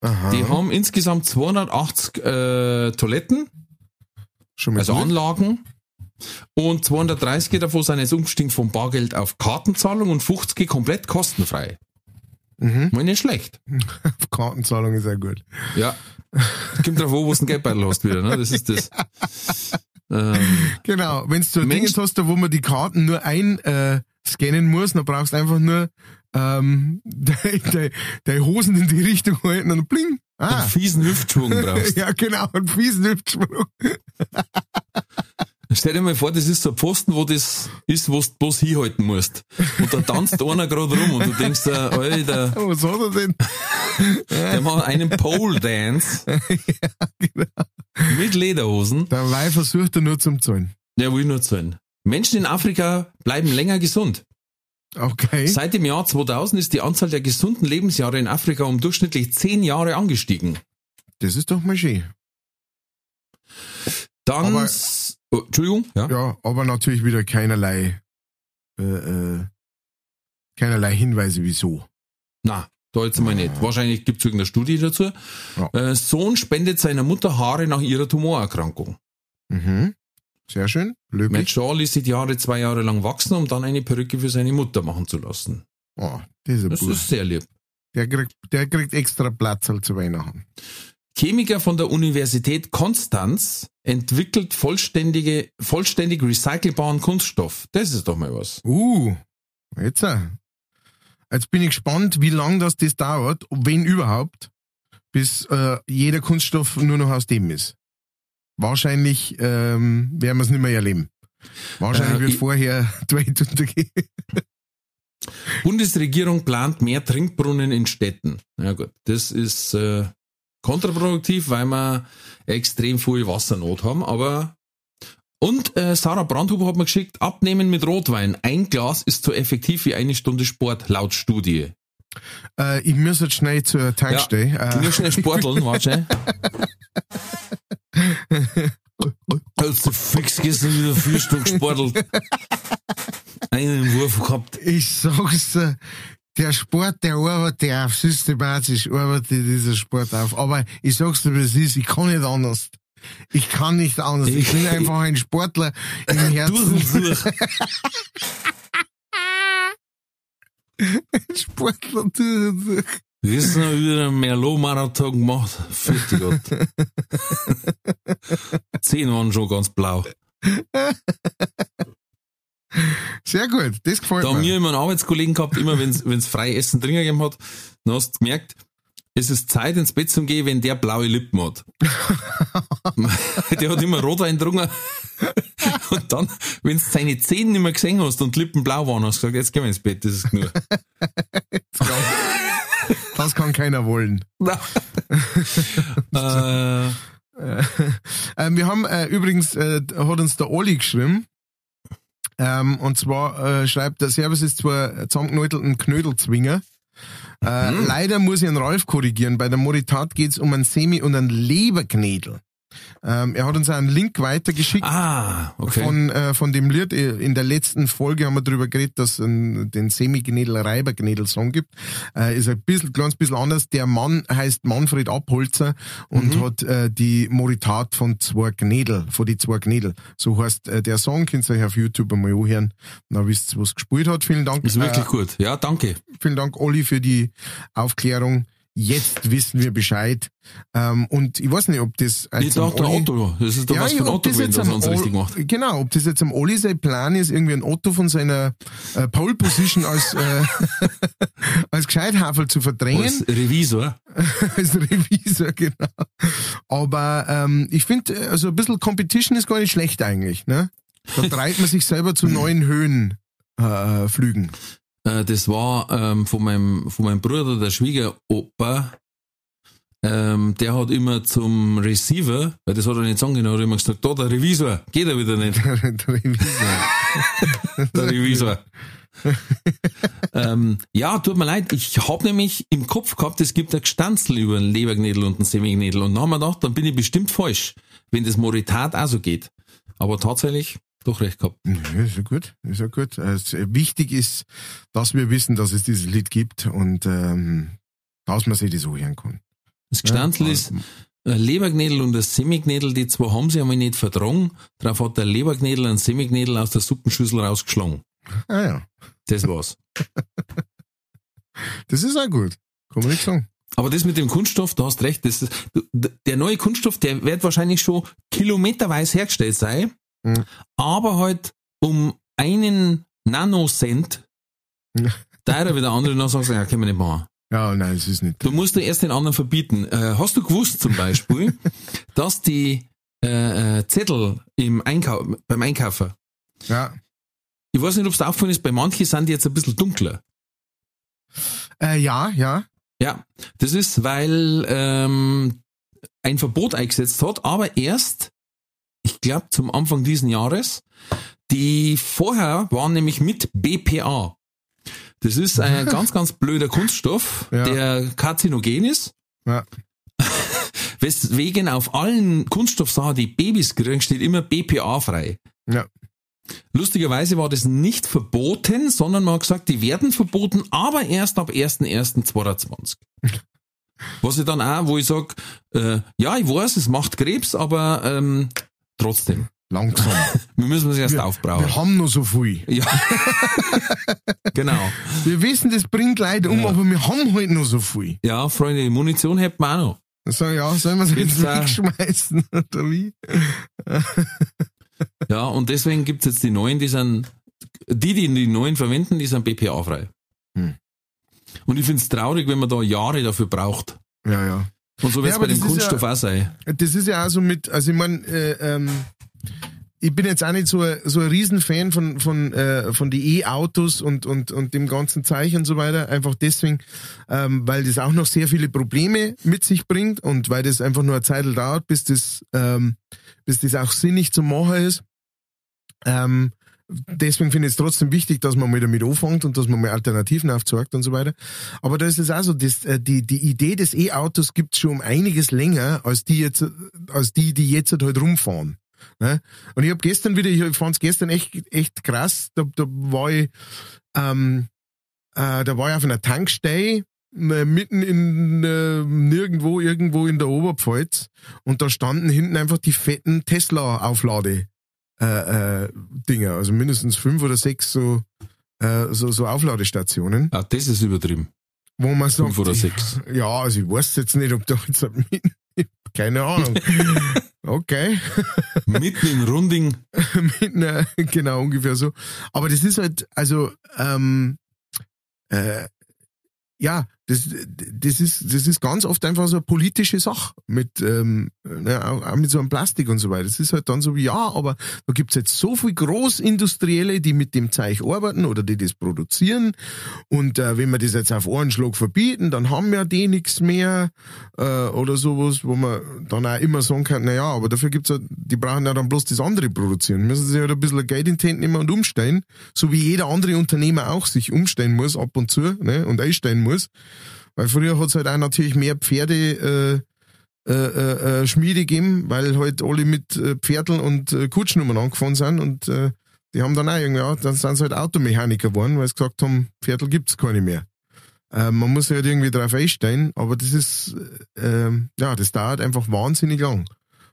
Aha. Die haben insgesamt 280 äh, Toiletten, schon mal also gut. Anlagen. Und 230 davon sind jetzt umgestiegen vom Bargeld auf Kartenzahlung und 50 komplett kostenfrei. Mhm. Mal nicht schlecht. *laughs* Kartenzahlung ist ja gut. Ja. Kommt drauf an, wo du einen Geldbeutel hast wieder, ne? Das ist das. *laughs* Ähm, Genau, wenn du so ein Ding Mensch- hast, wo man die Karten nur ein äh, scannen muss, dann brauchst du einfach nur ähm, *laughs* deine de, de Hosen in die Richtung halten und bling. Ah. einen fiesen Hüftschwung brauchst. *laughs* Ja, genau, einen fiesen Hüftsprung. Stell dir mal vor, das ist so ein Pfosten, wo das ist, wo du bloß hinhalten musst. Und da tanzt einer gerade rum und du denkst, dir, Alter, *laughs* Was hat er denn? *laughs* der macht einen Pole Dance *laughs* genau. mit Lederhosen. Dabei versucht er nur zum Zahlen. Der will nur zahlen. Menschen in Afrika bleiben länger gesund. Okay. Seit dem Jahr 2000 ist die Anzahl der gesunden Lebensjahre in Afrika um durchschnittlich zehn Jahre angestiegen. Das ist doch mal schön. Dann, Aber- oh, Entschuldigung, ja. Ja, aber natürlich wieder keinerlei, äh, äh, keinerlei Hinweise, wieso. Na, da jetzt mal nicht. Wahrscheinlich gibt's irgendeine Studie dazu. Ja. Äh, Sohn spendet seiner Mutter Haare nach ihrer Tumorerkrankung. Mhm. Sehr schön. Matt Löblich. Shaw ließ sich die Haare zwei Jahre lang wachsen, um dann eine Perücke für seine Mutter machen zu lassen. Oh, Das Bub. ist sehr lieb. Der kriegt, der kriegt extra Platz halt zu Weihnachten. Chemiker von der Universität Konstanz entwickelt vollständige, vollständig recycelbaren Kunststoff. Das ist doch mal was. Uh, jetzt. äh. Jetzt bin ich gespannt, wie lang das, das dauert, wenn überhaupt, bis äh, jeder Kunststoff nur noch aus dem ist. Wahrscheinlich ähm, werden wir es nicht mehr erleben. Wahrscheinlich Äh, wird vorher *laughs* die Welt untergehen. Bundesregierung plant mehr Trinkbrunnen in Städten. Ja gut, das ist äh, kontraproduktiv, weil wir extrem viel Wassernot haben, aber und äh, Sarah Brandhuber hat mir geschickt, abnehmen mit Rotwein. Ein Glas ist so effektiv wie eine Stunde Sport, laut Studie. Äh, ich muss jetzt schnell zur Tankstelle. Du äh, musst schnell sporteln, warte. *laughs* Hast du fix gestern wieder vier Stunden gesportelt? Einen Wurf gehabt. Ich sag's dir, der Sport, der arbeitet auf, systematisch arbeitet dieser Sport auf. Aber ich sag's dir, es ist, ich kann nicht anders. Ich kann nicht anders. Ich bin *laughs* einfach ein Sportler im Durch Herzen. und durch. *laughs* Sportler durch und durch. Gestern habe ich wieder einen Merlot-Marathon gemacht. Vierte Gott. *laughs* Zehn waren schon ganz blau. Sehr gut, das gefällt Da haben mir. wir immer einen Arbeitskollegen gehabt, immer wenn *laughs* es frei Essen drin gegeben hat, dann hast du gemerkt, es ist Zeit ins Bett zu gehen, wenn der blaue Lippen hat. *laughs* der hat immer Rotwein getrunken. Und dann, wenn du seine Zähne nicht mehr gesehen hast und Lippen blau waren, hast du gesagt, jetzt gehen wir ins Bett, das ist genug. Das kann keiner wollen. *laughs* äh, Äh, wir haben äh, übrigens, äh, hat uns der Olli geschrieben. Ähm, und zwar äh, schreibt der Servus ist zwar zusammengenäutelten Knödelzwinger. Äh, Leider muss ich einen Ralf korrigieren. Bei der Moritat geht's um einen Semi- und einen Leberknädel. Ähm, er hat uns einen Link weitergeschickt. ah, okay. Von, äh, von dem Lied. In der letzten Folge haben wir darüber geredet, dass es den Semi-Gnädel, Reiber-Gnädel-Song gibt. Äh, ist ein bisschen, kleines bisschen anders. Der Mann heißt Manfred Abholzer und Mhm. hat äh, die Moritat von zwei Gnädel, von die zwei Gnädel. So heißt äh, der Song, könnt ihr euch auf YouTube einmal anhören. Dann wisst ihr, was gespielt hat. Vielen Dank. ist wirklich äh, gut. Ja, danke. Vielen Dank, Olli, für die Aufklärung. Jetzt wissen wir Bescheid. Ähm, und ich weiß nicht, ob das am dachte, Olli- Otto, das ist doch was ja, von ob Otto das uns Ol- richtig macht. Genau, ob das jetzt am Olli sein Plan ist, irgendwie ein Otto von seiner äh, Pole Position als, äh, *laughs* als Gescheithafel zu verdrängen, Als Revisor. *laughs* als Revisor, genau. Aber ähm, ich finde, also ein bisschen Competition ist gar nicht schlecht eigentlich. Ne? Da treibt man sich selber zu *clears throat* neuen Höhen äh, flügen. Äh, das war ähm, von, meinem, von meinem Bruder, der Schwiegeropa. Ähm, der hat immer zum Receiver, weil das hat er nicht sagen können, hat er immer gesagt, da der Revisor, geht er wieder nicht, *laughs* Der Revisor. *laughs* der Revisor. ähm, ja, tut mir leid, ich habe nämlich im Kopf gehabt, es gibt ein Gestanzel über einen Leberknädel und einen Semignädel und dann haben wir gedacht, dann bin ich bestimmt falsch, wenn das Moritat auch so geht. Aber tatsächlich doch recht gehabt. Ja, ist ja gut, ist ja gut. Es, wichtig ist, dass wir wissen, dass es dieses Lied gibt und ähm, dass man sich das so hören kann. Das Gestanzel Ja, ist ein Leberknädel und ein Semignädel, die zwei haben sie einmal nicht vertragen. Darauf hat der Leberknädel einen Semignädel aus der Suppenschüssel rausgeschlagen. Ah ja, Das war's. *laughs* das ist auch gut. Kann man nicht sagen. Aber das mit dem Kunststoff, du hast recht, das ist, der neue Kunststoff, der wird wahrscheinlich schon kilometerweise hergestellt sein, Mhm. aber halt um einen Nanocent, Ja. da wieder andere noch sagen, ja, können wir nicht machen. Ja, nein, es ist nicht. Du musst dir erst den anderen verbieten. Äh, hast du gewusst zum Beispiel, *laughs* dass die äh, äh, Zettel im Einkau beim Einkaufen, Ja. ich weiß nicht, ob es aufgefallen ist, bei manchen sind die jetzt ein bisschen dunkler. Äh, ja, ja. Ja, das ist, weil ähm, ein Verbot eingesetzt hat, aber erst, glaube, zum Anfang diesen Jahres. Die vorher waren nämlich mit BPA. Das ist ein *laughs* ganz, ganz blöder Kunststoff, Ja. der karzinogen ist. Ja. *laughs* Weswegen auf allen Kunststoffsachen, die Babys kriegen, steht immer BPA frei. Ja. Lustigerweise war das nicht verboten, sondern man hat gesagt, die werden verboten, aber erst ab 1.1.22. *laughs* Was ich dann auch, wo ich sag, äh, ja, ich weiß, es macht Krebs, aber ähm, trotzdem, Langsam. *laughs* wir müssen es erst Wir aufbrauen. haben noch so viel. Ja. *laughs* genau. Wir wissen, das bringt Leute um, Ja. aber wir haben halt noch so viel. Ja, Freunde, die Munition hätten wir auch noch. So, ja, sollen wir es jetzt wegschmeißen, *laughs* oder wie? Ja, und deswegen gibt's jetzt die neuen, die sind, die, die die neuen verwenden, die sind BPA-frei. Hm. Und ich find's traurig, wenn man da Jahre dafür braucht. Ja, ja. Und so wird's Ja, aber bei dem Kunststoff ja- auch sein. Das ist ja auch so mit, also ich mein, äh, ähm, ich bin jetzt auch nicht so, ein- so ein Riesenfan von, von, äh, von die E-Autos und, und, und dem ganzen Zeichen und so weiter. Einfach deswegen, ähm, weil das auch noch sehr viele Probleme mit sich bringt und weil das einfach nur eine Zeit dauert, bis das, ähm, bis das auch sinnig zu machen ist. Ähm, deswegen finde ich es trotzdem wichtig, dass man mal damit anfängt und dass man mal Alternativen aufzeigt und so weiter. Aber da ist es auch so, das, äh, die, die Idee des E-Autos gibt schon um einiges länger als die jetzt, als die, die jetzt halt rumfahren. Ne? Und ich habe gestern wieder, ich fand es gestern echt, echt krass, da, da war ich, ähm, äh, da war ich auf einer Tankstelle, äh, mitten in äh, nirgendwo, irgendwo in der Oberpfalz und da standen hinten einfach die fetten Tesla-Auflade äh, äh, Dinger, also mindestens fünf oder sechs so, äh, so, so Aufladestationen, Ah, das ist übertrieben. wo man sagt, Fünf oder sechs. ja, also ich weiß jetzt nicht, ob da jetzt *laughs* keine Ahnung. *laughs* Okay. Mitten im Runding. *laughs* Mit einer, genau, ungefähr so. Aber das ist halt, also, ähm, äh, ja, das, das ist, das ist ganz oft einfach so eine politische Sache mit, ähm, ne, auch, mit so einem Plastik und so weiter. Das ist halt dann so wie, ja, aber da gibt's jetzt so viel Großindustrielle, die mit dem Zeug arbeiten oder die das produzieren. Und äh, wenn wir das jetzt auf einen Schlag verbieten, dann haben ja die nichts mehr äh, oder sowas, wo man dann auch immer sagen kann, na ja, aber dafür gibt's ja, die brauchen ja dann bloß das andere produzieren. Müssen sie halt ein bisschen Geld in die Hand nehmen und umstellen, so wie jeder andere Unternehmer auch sich umstellen muss ab und zu ne, und einstellen muss. Weil früher hat's halt auch natürlich mehr Pferde äh, äh, äh, äh, Schmiede gegeben, weil halt alle mit äh, Pferdeln und äh, Kutschnummern angefahren sind und äh, die haben dann auch irgendwie, ja, dann sind sie halt Automechaniker geworden, weil sie gesagt haben, Pferdel gibt's keine mehr. Äh, man muss halt irgendwie drauf einstellen, aber das ist, äh, ähm, ja, das dauert einfach wahnsinnig lang.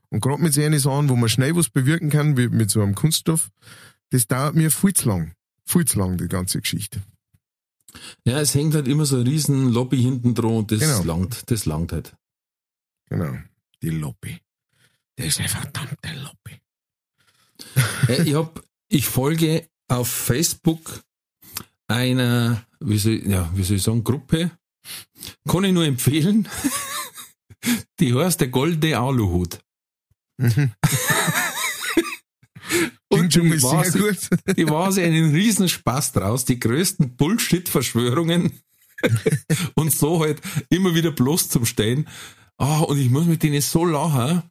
Und gerade mit solchen Sachen, wo man schnell was bewirken kann, wie mit so einem Kunststoff, das dauert mir viel zu lang. Viel zu lang, die ganze Geschichte. Ja, es hängt halt immer so ein riesen Lobby hinten dran und das Genau. langt, das langt halt. Genau. Die Lobby. Das ist eine verdammte Lobby. Äh, ich hab, ich folge auf Facebook einer, wie soll, ja, wie soll ich sagen, Gruppe. Kann ich nur empfehlen. *laughs* Die heißt der goldene Aluhut. Mhm. *laughs* Mal die war, sehr sie, gut. *laughs* die war sie einen riesen Spaß draus, die größten Bullshit-Verschwörungen *laughs* und so halt immer wieder bloß zum Stehen. Ah, und ich muss mit denen so lachen.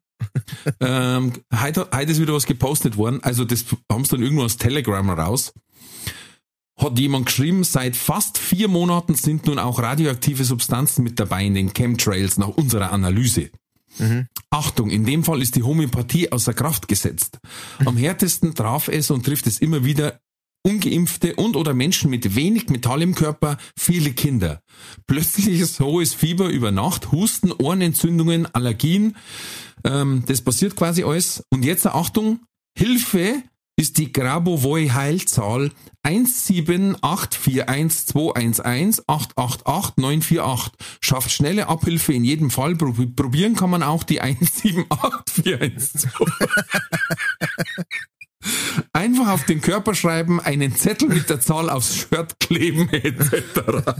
ähm, heute, heute ist wieder was gepostet worden, also das haben sie dann irgendwo aus Telegram raus. Hat jemand geschrieben, seit fast vier Monaten sind nun auch radioaktive Substanzen mit dabei in den Chemtrails nach unserer Analyse. Achtung, in dem Fall ist die Homöopathie außer Kraft gesetzt. Am härtesten traf es und trifft es immer wieder ungeimpfte und oder Menschen mit wenig Metall im Körper, viele Kinder. Plötzliches hohes Fieber über Nacht, Husten, Ohrenentzündungen, Allergien. Ähm, das passiert quasi alles. Und jetzt Achtung, Hilfe ist die Grabovoi Heilzahl 17841211888 Schafft schnelle Abhilfe in jedem Fall. Probi- Probieren kann man auch die 178412. Einfach auf den Körper schreiben, einen Zettel mit der Zahl aufs Shirt kleben etc.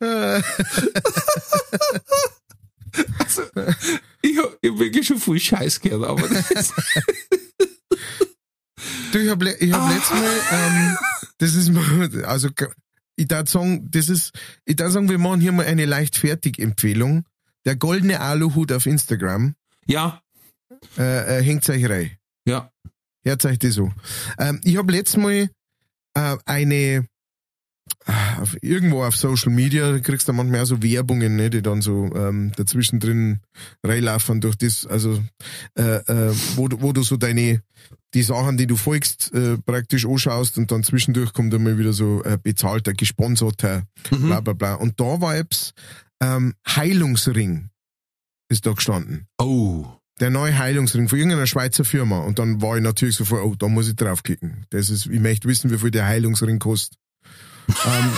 *laughs* Also, ich habe hab wirklich schon viel Scheiß gehört, aber das, Du, ich habe ich hab letztes Mal, ähm, das ist mal, also ich darf sagen, das ist, ich darf sagen, wir machen hier mal eine Leichtfertig-Empfehlung. Der goldene Aluhut auf Instagram, ja, äh, äh, hängt euch rein. ja. Hört euch das so. Ähm, ich habe letztes Mal äh, eine auf, irgendwo auf Social Media kriegst du manchmal auch so Werbungen, ne, die dann so ähm, dazwischen drin reinlaufen durch das, also äh, äh, wo, du- wo du so deine die Sachen, die du folgst, äh, praktisch anschaust und dann zwischendurch kommt mal wieder so äh, bezahlter, gesponserter, bla bla bla. Und da war jetzt ähm, Heilungsring ist da gestanden Oh. der neue Heilungsring von irgendeiner Schweizer Firma. Und dann war ich natürlich sofort, oh, da muss ich draufklicken. Das ist, ich möchte wissen, wie viel der Heilungsring kostet. Ähm,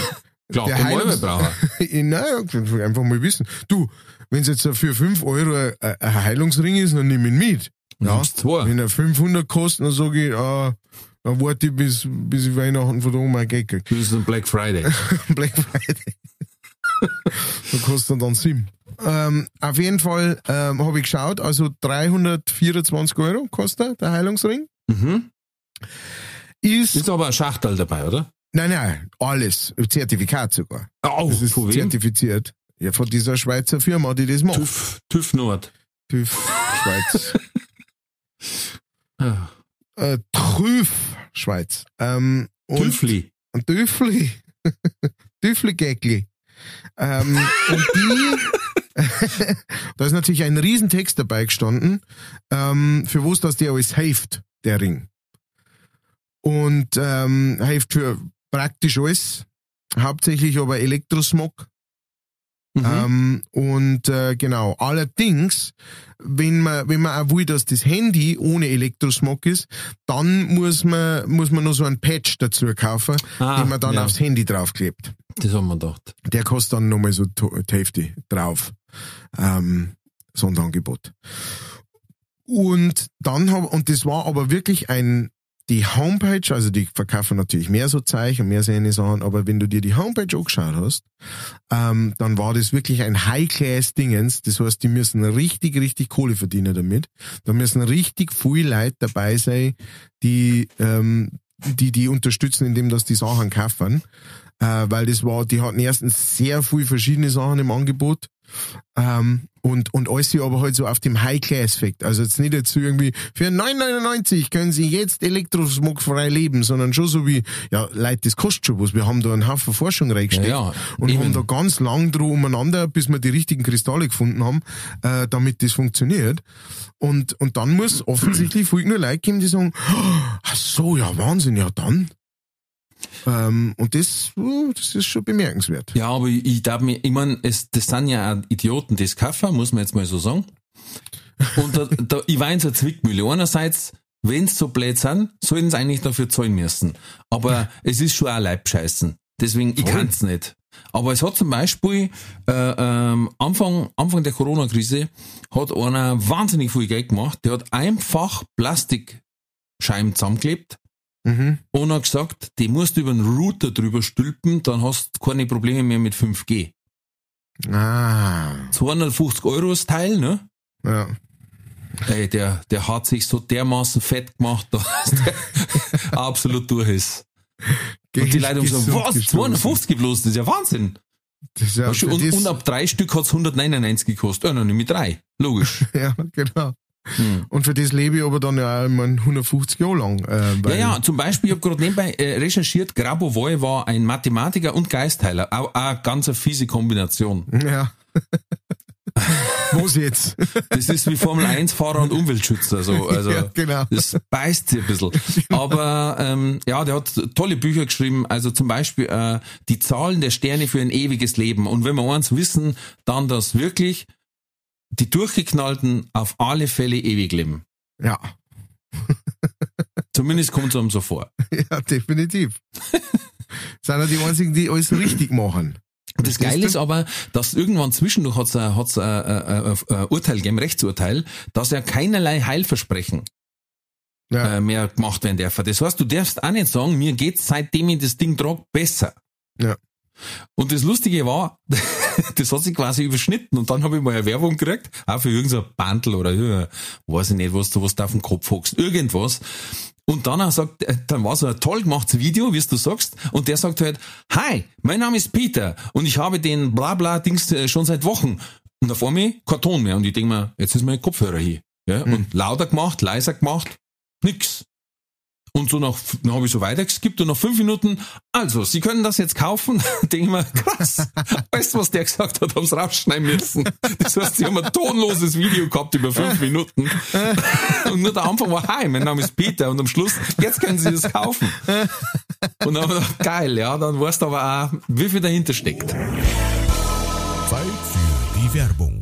Klar, Der der Heilungs- Braucher. *laughs* naja, einfach mal wissen. Du, wenn es jetzt für 5 Euro ein, Heilungsring ist, dann nimm ihn mit. Ja, wenn er 500 kostet, dann sage ich, ah, dann warte ich, bis, bis ich Weihnachten von der Oma Geld krieg. Das ist ein Black Friday. *laughs* Black Friday. *laughs* da kostet dann 7. Ähm, auf jeden Fall ähm, habe ich geschaut, also 324 Euro kostet der Heilungsring. Mhm. Ist, Ist aber ein Schachtel dabei, oder? Nein, nein, alles, Zertifikat sogar. Oh, Das ist zertifiziert. Ja, von dieser Schweizer Firma, die das macht. TÜV, TÜV Nord. TÜV Schweiz. *laughs* Ah, äh, TÜV Schweiz. Ähm. Ein Tüffli. *laughs* Tüffli-Gäckli. Ähm, und die, *laughs* da ist natürlich ein Riesentext dabei gestanden, ähm, für was das dir alles hilft, der Ring. Und ähm, hilft für praktisch alles, hauptsächlich aber Elektrosmog. Mhm. Ähm, und äh, genau, allerdings, wenn man, wenn man auch will, dass das Handy ohne Elektrosmog ist, dann muss man, muss man noch so einen Patch dazu kaufen, Ah, den man dann ja. aufs Handy draufklebt. Das haben wir gedacht. Der kostet dann nochmal so die Hälfte drauf. Ähm, Sonderangebot. Und dann hab, und das war aber wirklich ein, die Homepage, also die verkaufen natürlich mehr so Zeichen und mehr so eine Sachen, aber wenn du dir die Homepage angeschaut hast, ähm, dann war das wirklich ein High-Class-Dingens. Das heißt, die müssen richtig, richtig Kohle verdienen damit. Da müssen richtig viele Leute dabei sein, die, ähm, die, die unterstützen, indem dass die Sachen kaufen. Äh, weil das war, die hatten erstens sehr viele verschiedene Sachen im Angebot. Ähm, und, und alles aber halt so auf dem High-Class-Effekt. Also jetzt nicht jetzt so irgendwie, für 9,99 können Sie jetzt elektrosmogfrei leben, sondern schon so wie, ja, Leute, das kostet schon was. Wir haben da einen Haufen Forschung reingesteckt Ja, ja, und eben. haben da ganz lang drum umeinander, bis wir die richtigen Kristalle gefunden haben, äh, damit das funktioniert. Und, und dann muss offensichtlich viel nur Leute geben, die sagen, ach so, ja, Wahnsinn, ja dann. Ähm, und das, uh, das ist schon bemerkenswert. Ja, aber ich, ich darf mir, ich mein, es, das sind ja auch Idioten, das kaufen, muss man jetzt mal so sagen. Und da, *laughs* da, ich war in so einer Zwickmühle. Einerseits, wenn sie so blöd sind, sollten sie eigentlich dafür zahlen müssen. Aber *laughs* es ist schon auch Leibscheißen. Deswegen, ich kann's nicht. Aber es hat zum Beispiel äh, ähm, Anfang, Anfang der Corona-Krise hat einer wahnsinnig viel Geld gemacht. Der hat einfach Plastikscheiben zusammengeklebt Mhm. und hat gesagt, die musst du über einen Router drüber stülpen, dann hast du keine Probleme mehr mit 5G. Ah, 250 Euro das Teil, ne? ja. Ey, der, der hat sich so dermaßen fett gemacht, *laughs* dass der absolut durch ist. Und die gesagt, Gesund was? gestoßen. 250 bloß, das ist ja Wahnsinn. Das ist ja, und, und ab drei Stück hat's 199 gekostet. Ja, dann nehme ich drei. Logisch. *laughs* ja, genau. Hm. Und für das lebe ich aber dann ja ich mein, 150 Jahre lang. Äh, Ja, ja, zum Beispiel, ich habe gerade nebenbei äh, recherchiert, Grabovoi war ein Mathematiker und Geistheiler. Auch, eine ganz fiese Kombination. Ja. *laughs* Was jetzt? Das ist wie Formel 1 Fahrer und Umweltschützer. So. *laughs* Also, ja, genau. Das beißt sich ein bisschen. Aber ähm, ja, der hat tolle Bücher geschrieben. Also zum Beispiel äh, die Zahlen der Sterne für ein ewiges Leben. Und wenn wir eins wissen, dann dass wirklich die Durchgeknallten auf alle Fälle ewig leben. Ja, Zumindest kommt es einem so vor. *laughs* ja, definitiv. *laughs* Sind ja die einzigen, die alles richtig machen. Und das Geile ist aber, dass irgendwann zwischendurch hat es ein, hat's ein, ein, ein, ein Urteil gegeben, Rechtsurteil, dass er keinerlei Heilversprechen Ja, äh, mehr gemacht werden darf. Das heißt, du darfst auch nicht sagen, mir geht's seitdem ich das Ding trage besser. Ja. Und das Lustige war, *laughs* das hat sich quasi überschnitten und dann habe ich mal eine Werbung gekriegt, auch für irgendein Bandel oder ja, weiß ich nicht, was du was da auf den Kopf hockst, irgendwas. Und dann sagt, äh, dann war so ein toll gemachtes Video, wie du sagst, und der sagt halt, hi, mein Name ist Peter und ich habe den Blabla-Dings äh, schon seit Wochen. Und auf einmal kein Ton mehr. Und ich denk mir, jetzt ist mein Kopfhörer hier. Ja? Und lauter gemacht, leiser gemacht, nix. Und so nach, dann habe ich so weitergeskippt und nach fünf Minuten, also, Sie können das jetzt kaufen. Denke ich mir, krass, weißt du, was der gesagt hat, haben sie rausschneiden müssen. Das heißt, sie haben ein tonloses Video gehabt über fünf Minuten. Und nur der Anfang war, hi, mein Name ist Peter. Und am Schluss, jetzt können Sie das kaufen. Und dann haben wir gedacht, geil, ja, dann weißt du aber auch, wie viel dahinter steckt. Zeit für die Werbung.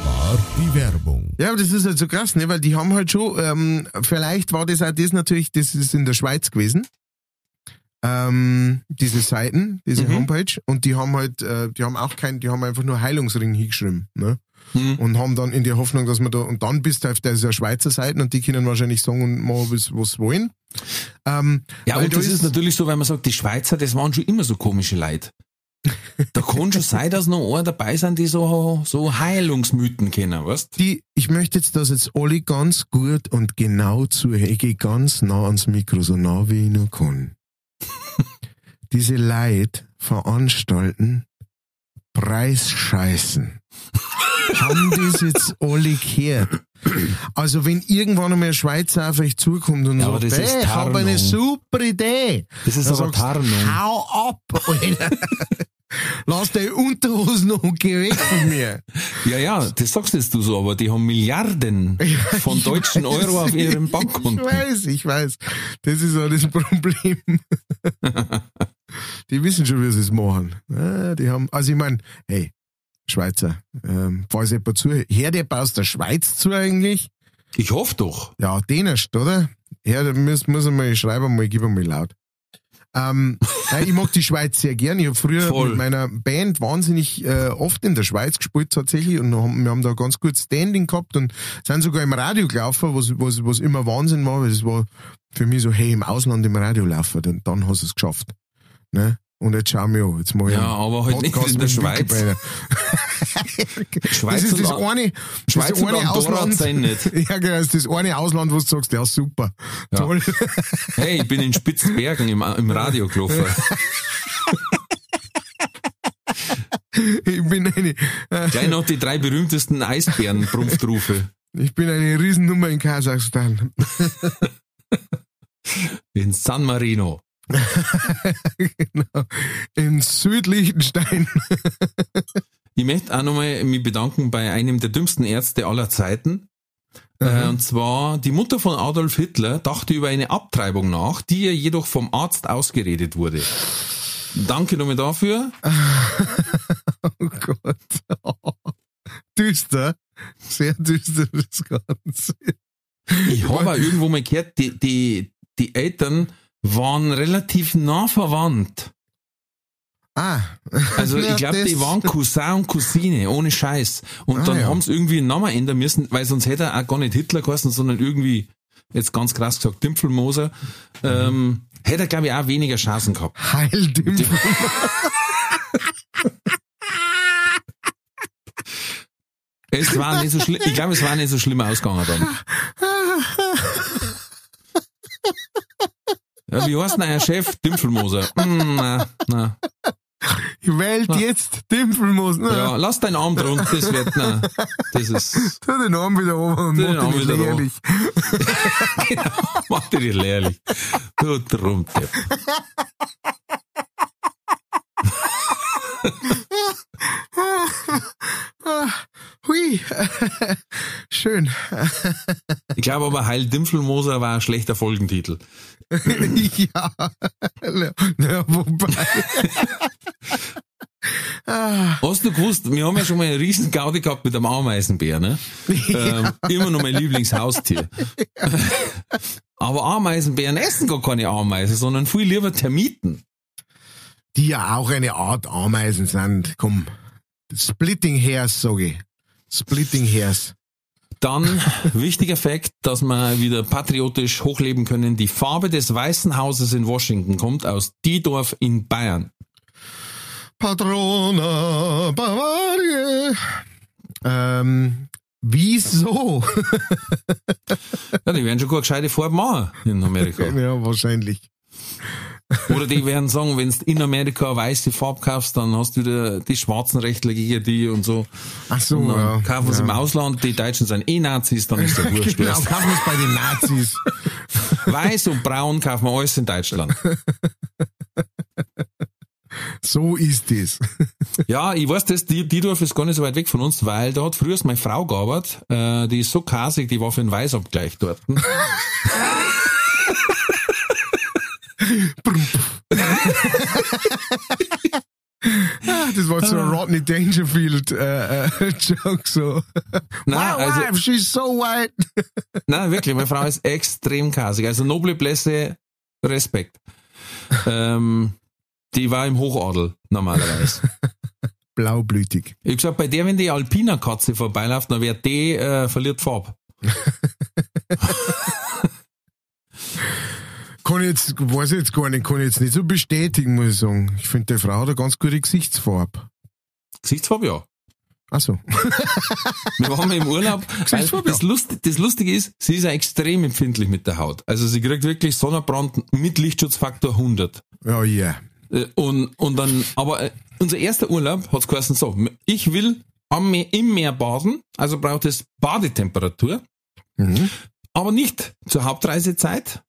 Die Werbung. Ja, aber das ist halt so krass, ne? Weil die haben halt schon, ähm, vielleicht war das auch das natürlich, das ist in der Schweiz gewesen. Ähm, diese Seiten, diese Mhm. Homepage, und die haben halt, äh, die haben auch kein, die haben einfach nur Heilungsring hingeschrieben, ne? Mhm. Und haben dann in der Hoffnung, dass man da, und dann bist du auf dieser Schweizer Seiten und die können wahrscheinlich sagen und machen, was, was sie wollen. Ähm, Ja, und da das ist natürlich so, wenn man sagt, die Schweizer, das waren schon immer so komische Leute. Da kann schon sein, dass noch einer dabei sind, die so, so Heilungsmythen kennen, weißt? die, ich möchte jetzt, dass jetzt alle ganz gut und genau zuhören. Ich gehe ganz nah ans Mikro, so nah wie ich nur kann. *laughs* Diese Leute veranstalten Preisscheißen. Haben das jetzt alle gehört? Also wenn irgendwann einmal ein Schweizer auf euch zukommt und Ja, sagt, das ist hey, ich habe eine super Idee. Das ist aber sagst Tarnung. Hau ab, Alter. *laughs* Lass deine Unterhosen und geh weg von mir. *laughs* Ja, ja, das sagst jetzt du so, aber die haben Milliarden *laughs* von Ich deutschen weiß, Euro auf ihrem Ich Bankkonto. weiß, ich weiß. Das ist auch das Problem. *laughs* die wissen schon, wie sie es machen. Ja, die haben, also ich meine, hey, Schweizer, ähm, falls jemand zuhört, hört ihr aus der Schweiz zu eigentlich? Ich hoffe doch. Ja, erst, oder? Ja, da muss, muss ich mal schreiben, mal, gib mal laut. Ähm, nein, ich mag die Schweiz sehr gern. Ich habe früher Voll. mit meiner Band wahnsinnig äh, oft in der Schweiz gespielt tatsächlich und haben, wir haben da ganz gut Standing gehabt und sind sogar im Radio gelaufen, was, was, was immer Wahnsinn war, weil es war für mich so, hey, im Ausland im Radio laufen, dann, dann hast du es geschafft. Ne? Und jetzt schau mir an, jetzt mal Ja, aber halt nicht in der Schweiz. *laughs* Schweiz das ist das eine, Schweiz das eine Ausland. nicht. *laughs* Ja, genau, das ist das eine Ausland, wo du sagst, ja, super. Ja. Toll. *laughs* Hey, ich bin in Spitzbergen im, im Radio gelaufen. Ich bin eine, äh, Gleich noch die drei berühmtesten Eisbären-Prumpftrufe. ich bin eine Riesennummer in Kasachstan. In San Marino. *laughs* genau. In Südliechtenstein. *laughs* Ich möchte auch nochmal mich bedanken bei einem der dümmsten Ärzte aller Zeiten. Äh, und zwar, die Mutter von Adolf Hitler dachte über eine Abtreibung nach, die ihr jedoch vom Arzt ausgeredet wurde. Danke nochmal dafür. *laughs* Oh Gott. Düster. Sehr düster das Ganze. Ich habe auch irgendwo mal gehört, die, die, die Eltern waren relativ nah verwandt. Ah. Also *laughs* ich glaube, die waren Cousin und Cousine, ohne Scheiß. Und Ah, dann ja. haben sie irgendwie einen Namen ändern müssen, weil sonst hätte er auch gar nicht Hitler geheißen, sondern irgendwie, jetzt ganz krass gesagt, Dimpfelmoser. Ähm, hätte er, glaube ich, auch weniger Chancen gehabt. Heildimpel. *laughs* Es war nicht so schlimm, ich glaube, es war nicht so schlimm ausgegangen dann. *laughs* Ja, wie heißt denn euer Chef? Dimpfelmoser. *laughs* Mm, na, na. Wählt jetzt Dimpelmosen. Ja, lass deinen Arm drunter, das wird, na, das ist, *laughs* Tu den Arm wieder oben und den mach den wieder ehrlich. *laughs* mach dir die lehrlich. Du Trumpf. Hui. Schön. Ich glaube aber Heil Dimpfelmoser war ein schlechter Folgentitel. *laughs* ja. ja. Wobei. *laughs* ah, Hast du gewusst, wir haben ja schon mal eine riesen Gaudi gehabt mit einem Ameisenbär, ne? *laughs* Ähm, immer noch mein Lieblingshaustier. aber Ameisenbären essen gar keine Ameisen, sondern viel lieber Termiten. die ja auch eine Art Ameisen sind. Komm. Splitting Hairs, sage ich. Splitting Hairs. Dann *laughs* wichtiger Fakt, dass wir wieder patriotisch hochleben können. Die Farbe des Weißen Hauses in Washington kommt aus Diedorf in Bayern. Patrona Bavaria. Ähm, wieso? Ja, die werden schon gut gescheite Farben machen in Amerika. *laughs* ja, wahrscheinlich. Oder die werden sagen, wenn du in Amerika weiße Farbe kaufst, dann hast du wieder die schwarzen Rechtler gegen die und so. Ach so, Und dann ja. kaufen sie ja. im Ausland, die Deutschen sind eh Nazis, dann ist der *laughs* Wurscht. Genau, kaufen wir es bei den Nazis. *laughs* Weiß und braun kaufen wir alles in Deutschland. *laughs* So ist es. Ja, ich weiß das, die, die Dorf ist gar nicht so weit weg von uns, weil da hat früher meine Frau gearbeitet, äh, die ist so kasig, die war für den Weißabgleich dort. Das war so ein Rodney Dangerfield äh, äh, *laughs* Joke so. Nein, My also- wife, she's so white. *laughs* Nein, wirklich, meine Frau ist extrem kasig. Also noble Blässe, Respekt. Ähm, die war im Hochadel normalerweise. *laughs* Blaublütig. Ich gesagt, bei der, wenn die Alpina Katze vorbeiläuft, dann wird die äh, verliert Farbe. Kann ich jetzt, weiß ich jetzt gar nicht, kann ich jetzt nicht so bestätigen, muss ich sagen. Ich finde, die Frau hat eine ganz gute Gesichtsfarbe. Gesichtsfarbe ja. Achso. *laughs* Wir waren mal im Urlaub. weil das, Lust, das Lustige ist, sie ist ja extrem empfindlich mit der Haut. Also sie kriegt wirklich Sonnenbrand mit Lichtschutzfaktor 100. Ja, ja. Äh, Und, und dann, aber äh, unser erster Urlaub hat's geheißen so, ich will am Meer, im Meer baden, also braucht es Badetemperatur, Mhm. aber nicht zur Hauptreisezeit.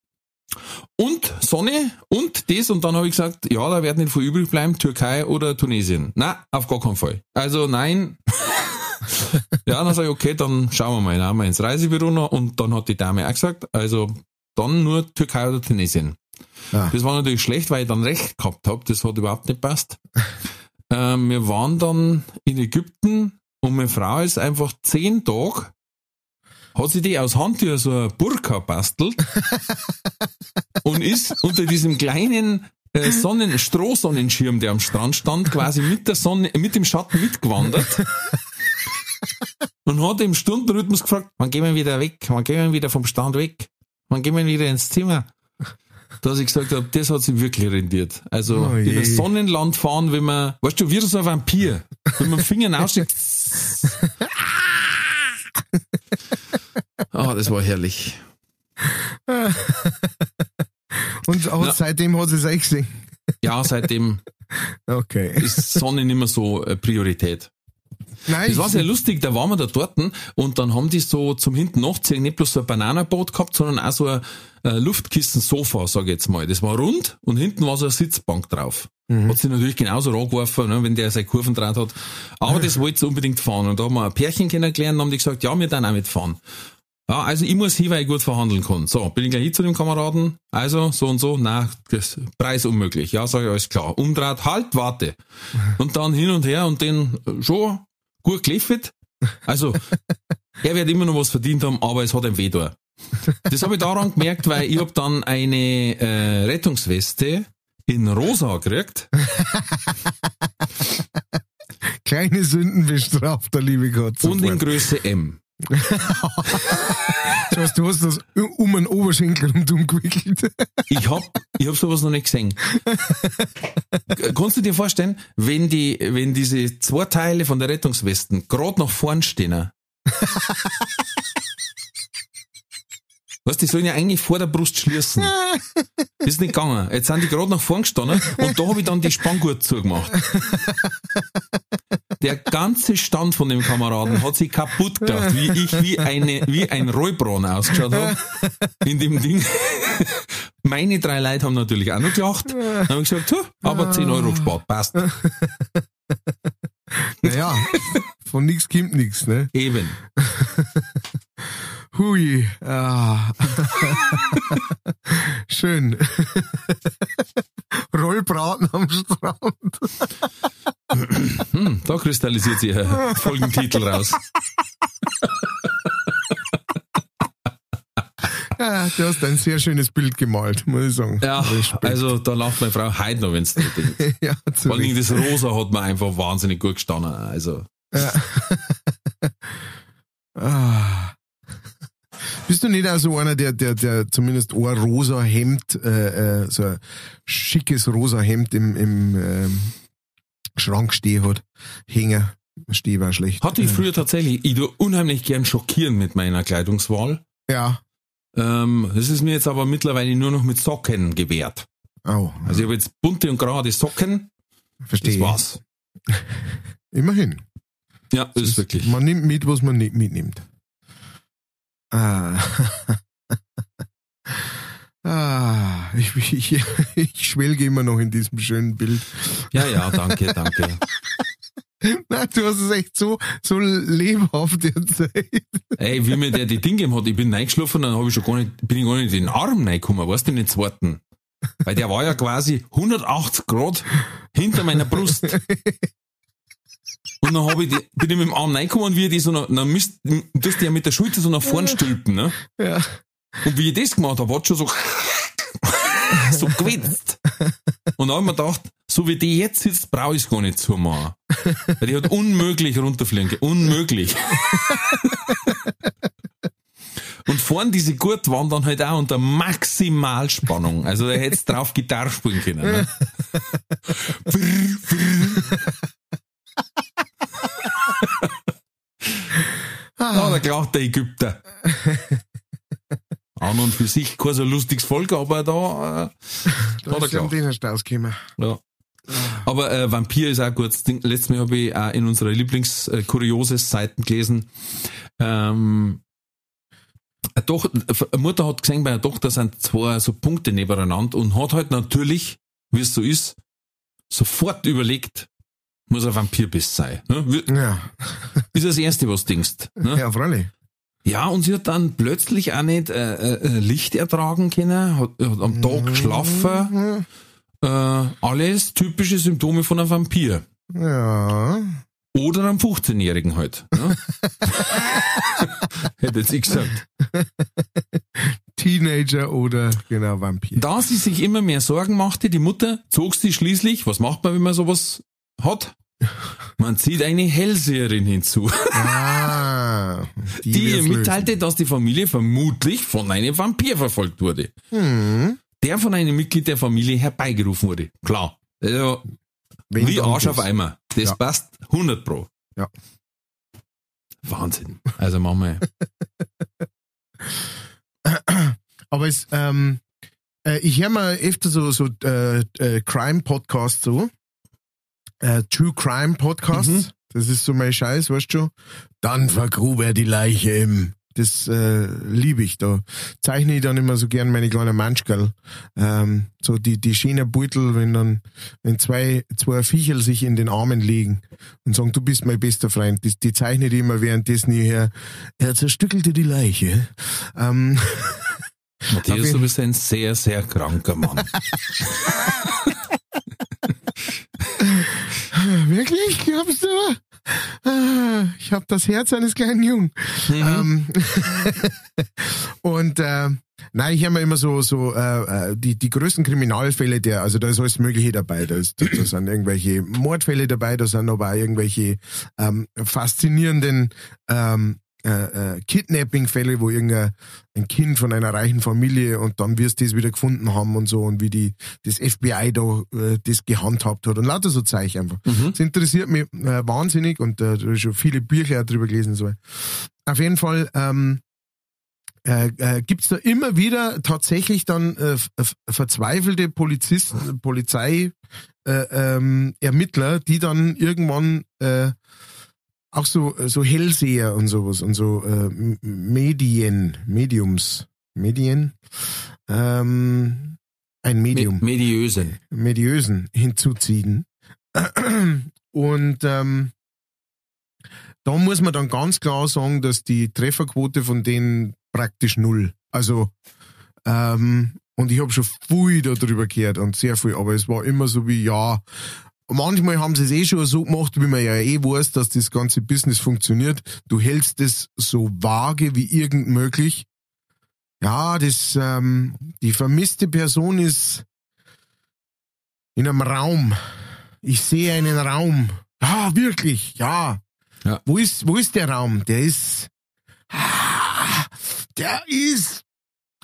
Und Sonne und das und dann habe ich gesagt, ja, da wird nicht viel übrig bleiben, Türkei oder Tunesien. Na, auf gar keinen Fall. Also nein. *laughs* ja, dann sage ich, okay, dann schauen wir mal, dann haben wir ins Reisebüro noch und dann hat die Dame auch gesagt, also dann nur Türkei oder Tunesien. Ah. Das war natürlich schlecht, weil ich dann recht gehabt habe, das hat überhaupt nicht passt. *laughs* ähm, wir waren dann in Ägypten und meine Frau ist einfach zehn Tage hat sie die aus Handtücher so eine Burka bastelt *laughs* und ist unter diesem kleinen äh, Sonnen Strohsonnenschirm, der am Strand stand, quasi mit der Sonne, mit dem Schatten mitgewandert. Und hat im Stundenrhythmus gefragt, wann gehen wir wieder weg? Wann gehen wir wieder vom Stand weg? Wann gehen wir wieder ins Zimmer? Dass ich gesagt habe, das hat sich wirklich rendiert. Also Oh in das Sonnenland fahren, wenn man, weißt du, wie so ein Vampir. Wenn man Finger raussteckt. *laughs* Ah, das war herrlich. *laughs* Und hat, Ja. seitdem hat sie es auch gesehen. Ja, seitdem Okay. ist Sonne nicht mehr so äh, Priorität. Nein, Das war sehr lustig, da waren wir da dort und dann haben die so zum hinten nachziehen nicht bloß so ein Bananenboot gehabt, sondern auch so ein äh, Luftkissen-Sofa, sag ich jetzt mal. Das war rund und hinten war so eine Sitzbank drauf. Hat sie natürlich genauso rangeworfen, ne, wenn der seine Kurven draht hat. Aber das wollte sie unbedingt fahren. Und da haben wir ein Pärchen kennengelernt und haben die gesagt, ja, wir dann auch mitfahren. Ja, also ich muss hin, weil ich gut verhandeln kann. So, bin ich gleich hin zu dem Kameraden. Also, so und so, na, das Preis unmöglich. Ja, sage ich, alles klar. Umdraht, halt, warte. Und dann hin und her und den äh, schon gut geliefert. Also, *laughs* er wird immer noch was verdient haben, aber es hat ein weh da. Das habe ich daran gemerkt, weil ich hab dann eine äh, Rettungsweste in rosa gekriegt. *laughs* Kleine Sünden bestraft, der liebe Gott. und in. Größe M. *laughs* Das heißt, du hast das um einen Oberschenkel rundum gewickelt. *laughs* Ich hab, ich hab sowas noch nicht gesehen. Kannst du dir vorstellen, wenn die, wenn diese zwei Teile von der Rettungswesten gerade nach vorn stehen? *laughs* Weißt du, die sollen ja eigentlich vor der Brust schließen. Ist nicht gegangen. Jetzt sind die gerade nach vorn gestanden und da habe ich dann die Spanngurt zugemacht. Der ganze Stand von dem Kameraden hat sich kaputt gemacht, wie ich wie eine, wie ein Rollbraun ausgeschaut habe. In dem Ding. Meine drei Leute haben natürlich auch noch gelacht. Dann habe ich gesagt, "Huh, aber 10 Euro gespart, passt. Naja, von nix kommt nix, ne? Eben. *laughs* Hui. Ah. *laughs* Schön. *laughs* Rollbraten am Strand. Hm, da kristallisiert sich ein Folgentitel raus. Ja, du hast ein sehr schönes Bild gemalt, muss ich sagen. Ja, also da lacht meine Frau heute noch, wenn es nicht denkt. *laughs* ja, Vor allem das Rosa hat mir einfach wahnsinnig gut gestanden. Also, Ja. *laughs* ah. Bist du nicht auch so einer, der, der, der zumindest ein rosa Hemd, äh, äh, so ein schickes rosa Hemd im, im ähm, Schrank stehen hat? Hängen. Steh war schlecht. Hatte ich früher tatsächlich. Ich tue unheimlich gern schockieren mit meiner Kleidungswahl. Ja. Ähm, das ist mir jetzt aber mittlerweile nur noch mit Socken gewährt. Oh, Also ich habe jetzt bunte und gerade Socken. verstehe. Das war's. *laughs* Immerhin. Ja, das ist wirklich. Man nimmt mit, was man nicht mitnimmt. Ah. *laughs* ah, ich, *laughs* ich, ich schwelge immer noch in diesem schönen Bild. Ja, ja, danke, danke. *laughs* Na, du hast es echt so, so lebhaft erzählt. Ey, wie mir der die Dinge gegeben hat, ich bin reingeschlafen, dann habe ich schon gar nicht, bin ich gar nicht in den Arm reingekommen, weißt du, in den zweiten. Weil der war ja quasi 180 Grad hinter meiner Brust. Und dann hab ich die, bin ich mit dem Arm reingekommen und wie die so nach, dann müsst, du hast die ja mit der Schulter so nach vorn stülpen, ne? Ja. Und wie ich das gemacht habe, hat schon so, *laughs* so gewitzt. Und dann hab ich mir gedacht, so wie die jetzt sitzt, brauche ich es gar nicht zu machen. Weil die hat unmöglich runterfliegen können. Unmöglich. *laughs* Und vorn diese Gurt waren dann halt auch unter Maximalspannung. Also da hättest drauf Gitarre spielen können. Ne? Brr, brr. Ah, da glaubt der Ägypter. An und für sich kein so lustiges Volk, aber da, äh, *laughs* Da Hat er ist ja gelacht. erst rausgekommen. ja. Aber äh, Vampir ist auch gut. Ding- Letztes Mal habe ich auch in unserer Lieblings-Kurioses-Seiten gelesen. Ähm, eine, Toch eine Mutter hat gesehen, bei einer Tochter sind zwei so Punkte nebeneinander und hat halt natürlich, wie es so ist, sofort überlegt, muss ein Vampirbiss sein. Ne? Ja, *laughs* Ist das Erste, was du denkst. Ne? ja, freilich. Ja, und sie hat dann plötzlich auch nicht äh, äh, Licht ertragen können, hat, hat am Tag geschlafen. Äh, alles typische Symptome von einem Vampir. Ja. Oder einem 15-Jährigen halt. Ne? *laughs* Hätte jetzt ich gesagt. Teenager oder genau Vampir. Da sie sich immer mehr Sorgen machte, die Mutter zog sie schließlich, was macht man, wenn man sowas hat? Man zieht eine Hellseherin hinzu, Ah, die ihr wir's lösen. mitteilte, dass die Familie vermutlich von einem Vampir verfolgt wurde. Hm. der von einem Mitglied der Familie herbeigerufen wurde. Klar. Also, Wenn wie Arsch auf Eimer. Das Ja. passt 100 pro. Ja. Wahnsinn. Also machen wir. *clears throat* Aber es, ähm, äh, ich höre mal öfter so, so äh, äh, Crime-Podcasts so. Äh, True Crime Podcasts. Mhm. Das ist so mein Scheiß, weißt du? Dann vergrub er die Leiche im. Das äh, liebe ich. Da zeichne ich dann immer so gern meine kleinen Manschkerl. Ähm, so die, die schönen Beutel, wenn dann, wenn zwei, zwei Viecherl sich in den Armen legen und sagen, du bist mein bester Freund. Die, die zeichne ich immer währenddessen hierher. Er zerstückelte die Leiche. Ähm, *laughs* Matthias, du bist ein sehr, sehr kranker Mann. *laughs* *laughs* Wirklich? Glaubst du? Ah, Ich habe das Herz eines kleinen Jungen. Ähm, *laughs* und äh, nein, ich habe mir immer so so äh, äh, die die größten Kriminalfälle der, also da ist alles Mögliche dabei. Da, ist, da, da sind irgendwelche Mordfälle dabei, da sind aber auch irgendwelche ähm, faszinierenden ähm, äh, äh, Kidnapping-Fälle, wo irgendein ein Kind von einer reichen Familie und dann wirst du das wieder gefunden haben und so und wie die das FBI da äh, das gehandhabt hat und lauter so Zeug einfach. Das interessiert mich äh, wahnsinnig und äh, da hab ich schon viele Bücher drüber gelesen. So. Auf jeden Fall ähm, äh, äh, gibt's da immer wieder tatsächlich dann äh, f- verzweifelte Polizisten, Polizei, äh, ähm, Ermittler, die dann irgendwann äh, auch so so Hellseher und sowas und so äh, Medien, Mediums, Medien, ähm, ein Medium. Me Mediösen. Mediösen hinzuziehen. Und ähm, da muss man dann ganz klar sagen, dass die Trefferquote von denen praktisch null. Also ähm, und ich habe schon viel darüber gehört und sehr viel, aber es war immer so wie ja. Manchmal haben sie es eh schon so gemacht, wie man ja eh weiß, dass das ganze Business funktioniert. Du hältst es so vage wie irgend möglich. Ja, das ähm, die vermisste Person ist in einem Raum. Ich sehe einen Raum. Ja, wirklich, ja. Ja. Wo ist, wo ist der Raum? Der ist, ah, der ist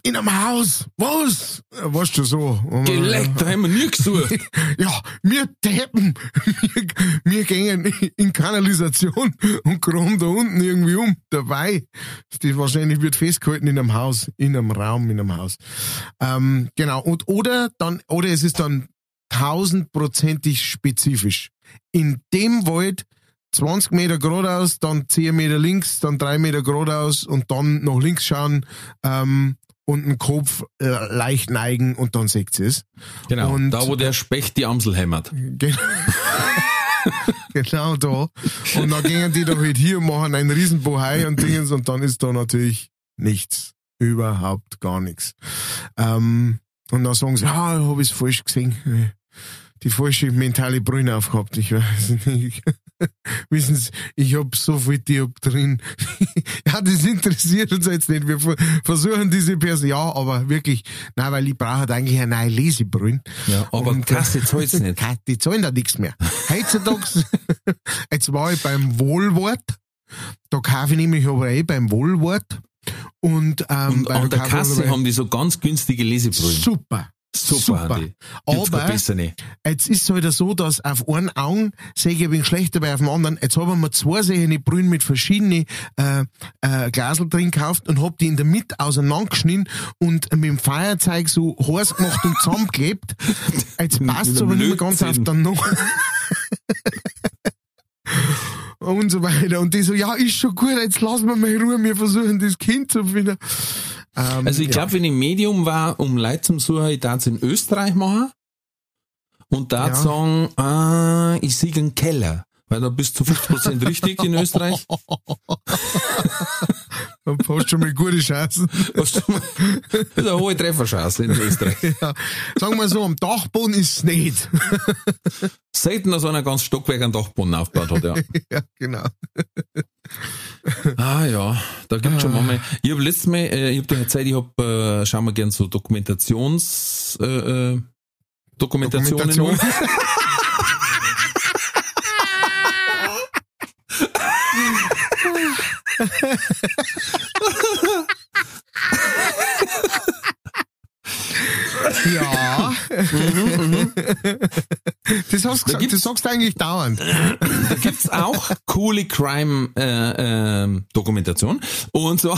in einem Haus. Was? Weißt du so? Geleckt, da haben wir nie gesucht. *laughs* Ja, wir deppen. Wir, *laughs* wir gehen in Kanalisation und graben da unten irgendwie um. Dabei. Das wahrscheinlich wird festgehalten in einem Haus, in einem Raum, in einem Haus. Ähm, genau. Und, oder dann, oder es ist dann tausendprozentig spezifisch. In dem Wald 20 Meter geradeaus, dann 10 Meter links, dann 3 Meter geradeaus und dann nach links schauen ähm, und den Kopf äh, leicht neigen und dann seht ihr es. Genau, Und- da wo der Specht die Amsel hämmert. Genau. *laughs* genau da. Und dann gehen die da halt hier und machen einen riesen Bohai und Dingens und dann ist da natürlich nichts. Überhaupt gar nichts. Ähm, und dann sagen sie, ja, da habe ich es falsch gesehen. Die falsche mentale Brille aufgehabt. Ich weiß nicht. *laughs* Wissen Sie, ich hab so viel Dioptrien. *laughs* ja, das interessiert uns jetzt nicht. Wir ver- versuchen diese Person, ja, aber wirklich, nein, weil ich brauche halt eigentlich eine neue Lesebrillen. Ja, aber Und, Kasse zahlt's *laughs* nicht. Die zahlen da nichts mehr. Heutzutage, jetzt war ich beim Wohlwort, da kaufe ich nämlich aber eh beim Wohlwort. Und, ähm, Und an der Kasse haben die so ganz günstige Lesebrillen. Super. Super, super. Andi. Kein Aber jetzt ist es halt so, dass auf einen Augen sehe ich ein wenig schlechter bei auf dem anderen. Jetzt haben wir zwei solche Brühen mit verschiedenen äh, äh, Glasel drin gekauft und hab die in der Mitte auseinandergeschnitten und mit dem Feuerzeug so heiß gemacht und zusammengeklebt. Jetzt *laughs* passt es aber nicht mehr ganz auf den noch. *laughs* und so weiter. Und die so, ja, ist schon gut, jetzt lassen wir mal in Ruhe, wir versuchen das Kind zu finden. Ähm, Also ich ja. glaube, wenn ich Medium war, um Leute zum Suchen, ich darf es in Österreich machen und da Ja. sagen, ah, ich sehe einen Keller. Weil da bist du zu 50% richtig in Österreich. *laughs* Da hast schon mal gute Chancen. Hast du mal- Das ist eine hohe Trefferchance in Österreich. *laughs* Ja. Sagen wir so, am Dachboden ist es nicht. Selten, dass einer ganz Stockwerk einen Dachboden aufgebaut hat, ja. *laughs* ja, genau. Ah ja, da gibt's schon manchmal. Ich habe letztes Mal, äh, ich habe dir erzählt, ich hab, äh, schauen wir gern so Dokumentations, äh, äh, Dokumentationen. Dokumentation. *laughs* *laughs* *laughs* Ja. das, hast du gesagt, gibt's- das sagst du eigentlich dauernd. Da gibt's auch coole Crime äh, Dokumentation und so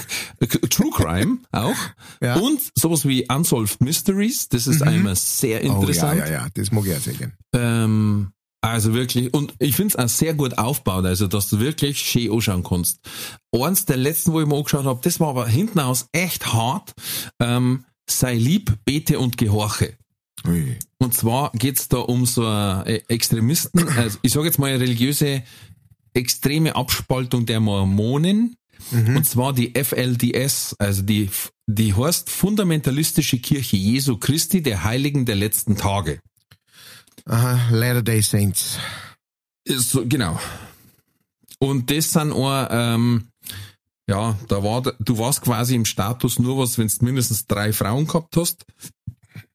*laughs* True Crime auch Ja. und sowas wie Unsolved Mysteries. Das ist einmal sehr Oh, ja, interessant. ja, ja, das mag ich auch sehr gern. Ähm, also wirklich, und ich find's auch sehr gut aufgebaut, also dass du wirklich schön anschauen kannst. Eins der letzten, wo ich mir angeschaut habe, das war aber hinten aus echt hart. Ähm, sei lieb, bete und gehorche. Ui. Und zwar geht's da um so eine Extremisten, also ich sage jetzt mal eine religiöse extreme Abspaltung der Mormonen. Und zwar die FLDS, also die, die heißt Fundamentalistische Kirche Jesu Christi, der Heiligen der letzten Tage. Aha, Latter-day Saints. So, genau. Und das sind auch, ähm, ja, da war, der- du warst quasi im Status nur was, wenn du mindestens drei Frauen gehabt hast.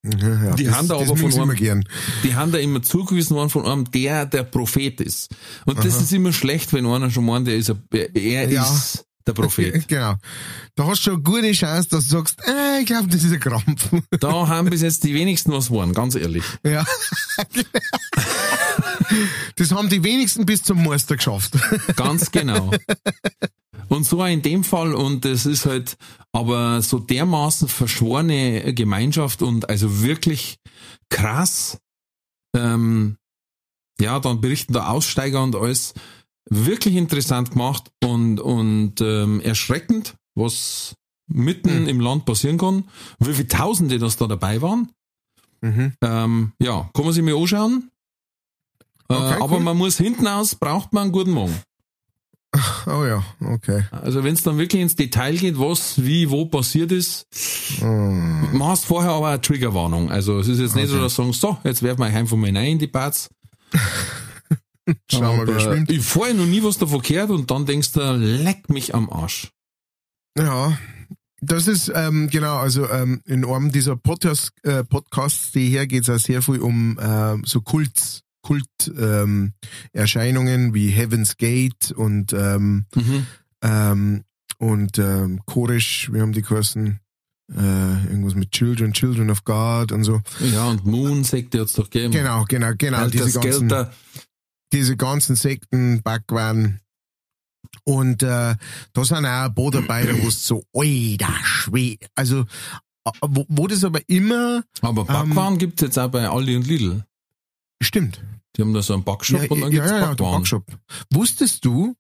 Ja, ja, Die das, haben da aber von einem-. Die haben da immer zugewiesen worden von einem, der der Prophet ist. Und das ist immer schlecht, wenn einer schon meint, der ist, ein, er Ja. ist der Prophet. *laughs* Genau. Da hast du schon eine gute Chance, dass du sagst, äh, ich glaube, das ist ein Krampf. Da haben bis jetzt die wenigsten was waren, ganz ehrlich. ja. *laughs* das haben die wenigsten bis zum Meister geschafft. *laughs* Ganz genau. Und so auch in dem Fall, und das ist halt aber so dermaßen verschworene Gemeinschaft und also wirklich krass, ähm, ja, dann berichten da Aussteiger und alles wirklich interessant gemacht und, und ähm, erschreckend, was mitten Hm. im Land passieren kann, wie viele Tausende das da dabei waren. Mhm. Ähm, ja, kann man sich mal anschauen. Äh, Okay, aber cool. man muss hinten aus, braucht man einen guten Morgen. Oh ja, okay. Also wenn es dann wirklich ins Detail geht, was, wie, wo passiert ist, Hm. man hast vorher aber eine Triggerwarnung. Also es ist jetzt nicht so, dass du sagst, so, jetzt werfen wir heim von mir rein in die Parts. *laughs* Schauen wir, wer schwimmt. Ich vorher noch nie was davon gehört und dann denkst du, leck mich am Arsch. Ja, das ist, ähm, genau, also ähm, in einem dieser Podcast, äh, Podcasts, die her geht es auch sehr viel um ähm, so Kult, Kult ähm, wie Heaven's Gate und ähm, Mhm. ähm, und ähm, Koresh, wir haben die geheißen, äh, irgendwas mit Children, Children of God und so. Ja, und Moon-Sekte hat's doch gegeben. Genau, genau, genau. Helter Diese ganzen, diese ganzen Sekten, Backwaren. Und äh, da sind auch ein paar dabei, da wo es so, alter Schwede. Also, äh, wo, wo das aber immer, Aber Backwaren gibt's jetzt auch bei Aldi und Lidl. Stimmt. Die haben da so einen Backshop ja, und dann ja, gibt's ja, ja. Backshop. Wusstest du,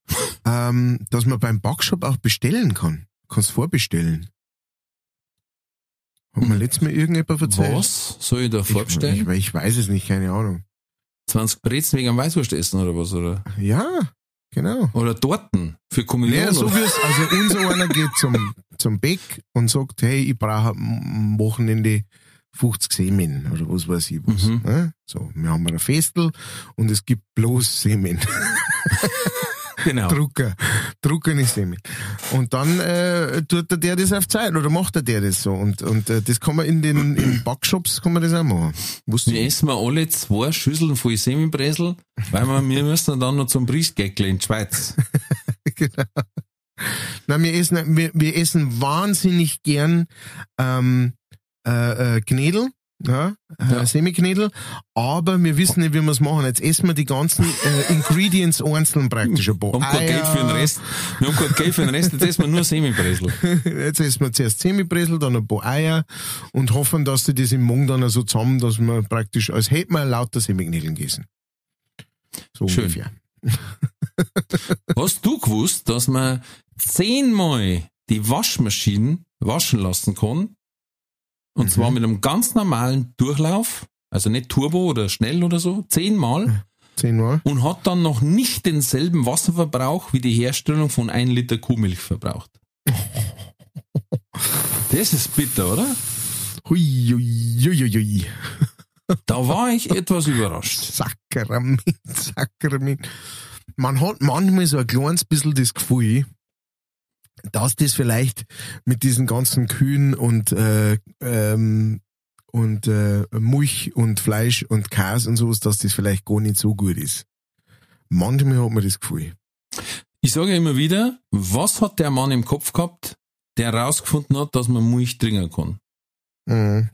ähm, dass man beim Backshop auch bestellen kann? Kannst vorbestellen. Hat mir letztes Mal irgendjemand erzählt? Was soll ich da Ich, vorbestellen? ich, ich weiß es nicht, keine Ahnung. 20 Brezen wegen am Weißwurst essen oder was? Oder, Ja, genau. oder Torten für Kommunion? Ja, so wie es, also unser *laughs* einer geht zum, zum Bäck und sagt, hey, ich brauche am Wochenende 50 Semen oder was weiß ich was. Mhm. ne? So, wir haben ein Festel und es gibt bloß Semen. *laughs* genau. Drucker. Druckerne Semen. Und dann äh, tut der, der das auf Zeit oder macht der, der das so. Und, und äh, das kann man in den in Backshops kann man das auch machen. Wusstest Wir essen wir alle zwei Schüsseln voll Semibresel, weil wir, wir müssen dann noch zum Briestgeckle in die Schweiz. *laughs* genau. Nein, wir essen, wir, wir essen wahnsinnig gern ähm, äh, äh, Knädel, ja, äh, Ja. Semiknädel, aber wir wissen nicht, wie wir es machen. Jetzt essen wir die ganzen äh, Ingredients einzeln praktisch ein paar. Wir haben kein Geld für den Rest. Wir haben kein Geld für den Rest, jetzt essen wir nur Semibresel. *laughs* Jetzt essen wir zuerst Semibresel, dann ein paar Eier und hoffen, dass sie das im Mund dann so zusammen, dass wir praktisch, als hätten wir lauter Semiknädel gegessen. So Schön. ungefähr. *laughs* Hast du gewusst, dass man zehnmal die Waschmaschinen waschen lassen kann? Und Mhm. zwar mit einem ganz normalen Durchlauf, also nicht Turbo oder schnell oder so, zehnmal Zehnmal. und hat dann noch nicht denselben Wasserverbrauch wie die Herstellung von ein Liter Kuhmilch verbraucht. *laughs* Das ist bitter, oder? Hui, hui, hui, hui. Da war ich *laughs* etwas überrascht. Sakrament, Sakrament. Man hat manchmal so ein kleines bisschen das Gefühl, dass das vielleicht mit diesen ganzen Kühen und, äh, ähm, und äh, Milch und Fleisch und Käse und sowas, dass das vielleicht gar nicht so gut ist. Manchmal hat man das Gefühl. Ich sage immer wieder, was hat der Mann im Kopf gehabt, der herausgefunden hat, dass man Milch trinken kann? Mhm.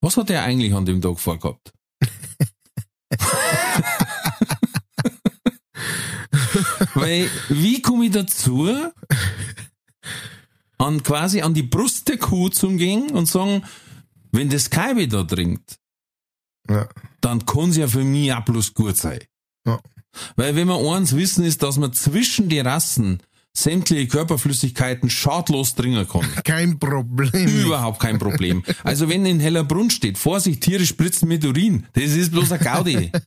Was hat er eigentlich an dem Tag vorgehabt? *laughs* Weil, wie komme ich dazu, an quasi an die Brust der Kuh zu gehen und sagen, wenn das Kaibe da trinkt, Ja. dann kann es ja für mich auch bloß gut sein. Ja. Weil wenn wir eins wissen, ist, dass man zwischen die Rassen sämtliche Körperflüssigkeiten schadlos trinken kann. *laughs* Kein Problem. Überhaupt kein Problem. Also wenn in Hellerbrunn steht, Vorsicht, Tiere spritzen mit Urin, das ist bloß ein Gaudi. *laughs*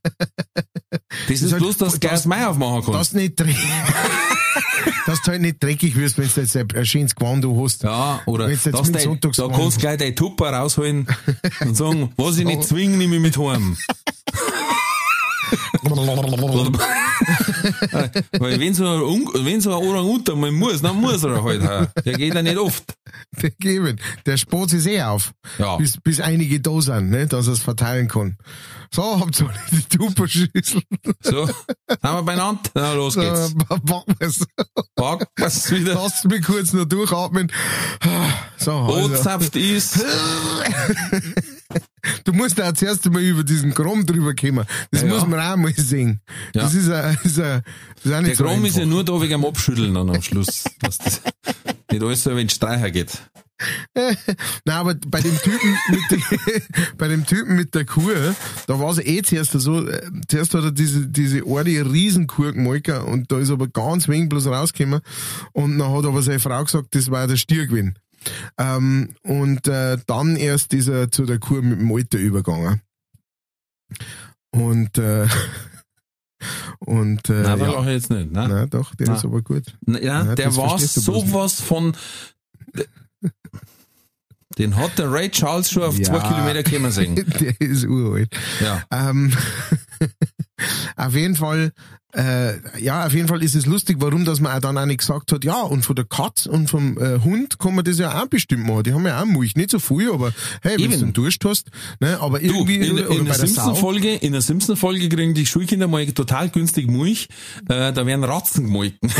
Das ist halt- bloß, dass du das- Gas Mai aufmachen kannst. Dass du nicht dreckig, *laughs* dass du halt nicht dreckig wirst, wenn du jetzt ein schönes Gewand hast. Ja, oder jetzt dass dein, da kannst du gleich dein Tupper rausholen und sagen, was ich nicht zwinge, nehme ich mit heim. Weil wenn so ein, Un- wenn so ein Orang-Utan mal muss, dann muss er halt. auch. Der geht ja nicht oft. Der geben. Der spart sich sehr auf. Ja. Bis, bis einige da sind, ne, dass er es verteilen kann. So, habt ihr die Tupperschüssel. So, sind wir beieinander? Na, los So, geht's. packen wir's. Pack was wieder. Lass mich kurz noch durchatmen. So, also, Brotsaft ist. *laughs* *laughs* du musst auch zuerst einmal über diesen Kram drüber kommen. Das Ja, muss man auch mal sehen. Ja. Das ist ein, ist das ist auch Der nicht so Kram ist ja einfach. nur da wegen dem Abschütteln dann am Schluss. Dass das *laughs* nicht alles so, wenn es Streicher geht. *laughs* Na, aber bei dem Typen mit die, bei dem Typen mit der Kur, da war es eh zuerst so, äh, zuerst hat er diese, diese eine Riesenkur gemolken und da ist aber ganz wenig bloß rausgekommen und dann hat aber seine Frau gesagt, das war der Stier gewesen. Ähm, und äh, dann erst ist er zu der Kur mit dem Alter übergegangen. Und äh, *laughs* und äh, Nein, ja, ich jetzt nicht. Nein. na doch, der Nein. ist aber gut. Na, Ja, Ja, der war sowas von. *laughs* Den hat der Ray Charles schon auf Ja. zwei Kilometer kommen sehen. *laughs* Der ist uralt. Ja. Ähm, Auf jeden Fall, äh, ja, auf jeden Fall ist es lustig, warum dass man auch dann auch nicht gesagt hat, ja, und von der Katz und vom äh, Hund kann man das ja auch bestimmt machen. Die haben ja auch Milch, nicht so viel, aber hey, wenn du einen Durst hast, ne, aber Du, irgendwie in, oder in bei der. Simpson-Folge, in der Simpson-Folge kriegen die Schulkinder mal total günstig Milch, äh, da werden Ratzen gemolken.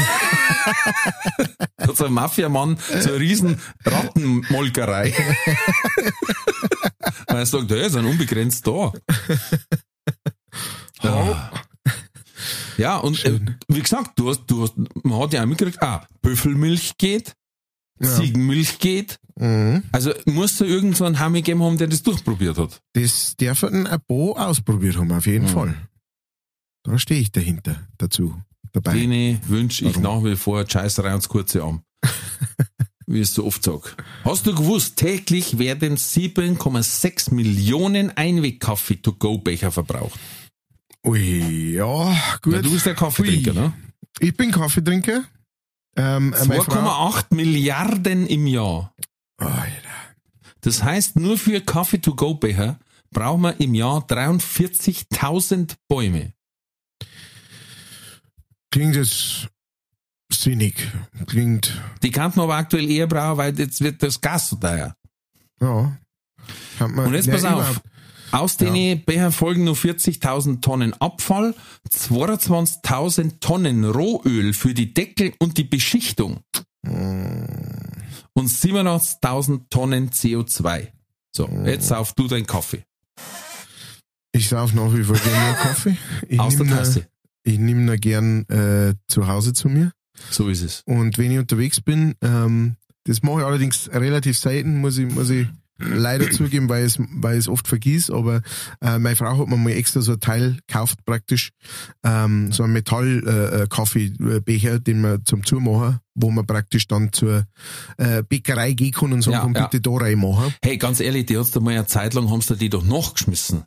da *laughs* hat so ein Mafiamann so eine riesen Rattenmolkerei. *laughs* Weil er sagt, hey, sind unbegrenzt da. Ah. Ja, und äh, wie gesagt, du hast, du hast, man hat ja auch mitgekriegt, ah, Büffelmilch geht, Ziegenmilch geht. Mhm. Also muss da irgend so einen Hammy gegeben haben, der das durchprobiert hat. Das dürfen ein paar ausprobiert haben, auf jeden Mhm. Fall. Da stehe ich dahinter, dazu, dabei. Denen wünsche ich nach wie vor Scheißerei ans kurze Arm. *laughs* Wie ich es so oft sag. Hast du gewusst, täglich werden 7,6 Millionen Einweg-Kaffee-to-go-Becher verbraucht. Ui, ja, gut. Ja, du bist der Kaffeetrinker, Ui. ne? Ich bin Kaffeetrinker. Ähm, meine Frau- 2,8 Milliarden im Jahr. Alter. Das heißt, nur für Kaffee-to-go-Becher brauchen wir im Jahr 43.000 Bäume. Klingt jetzt sinnig. Klingt, Die kann man aber aktuell eher brauchen, weil jetzt wird das Gas so teuer. ja. Und jetzt pass auf. überhaupt- Aus den Bechern folgen nur 40.000 Tonnen Abfall, 22.000 Tonnen Rohöl für die Deckel und die Beschichtung und 87.000 Tonnen CO2. So, jetzt sauf du deinen Kaffee Ich sauf nach wie vor gerne Kaffee. *laughs* Ich aus der Tasse. Ich nehme ihn gern äh, zu Hause zu mir. So ist es. Und wenn ich unterwegs bin, ähm, das mache ich allerdings relativ selten, muss ich, muss ich leider *clears throat* zugeben, weil es, weil es oft vergieß, aber äh, meine Frau hat mir mal extra so ein Teil gekauft praktisch, ähm, so ein Metall-Kaffeebecher, äh, Kaffeebecher, den man zum Zumachen, wo man praktisch dann zur äh, Bäckerei gehen kann und sagen Ja, kann, ja. bitte da reinmachen. Hey, ganz ehrlich, die hat's da mal eine Zeit lang, haben sie die doch nachgeschmissen.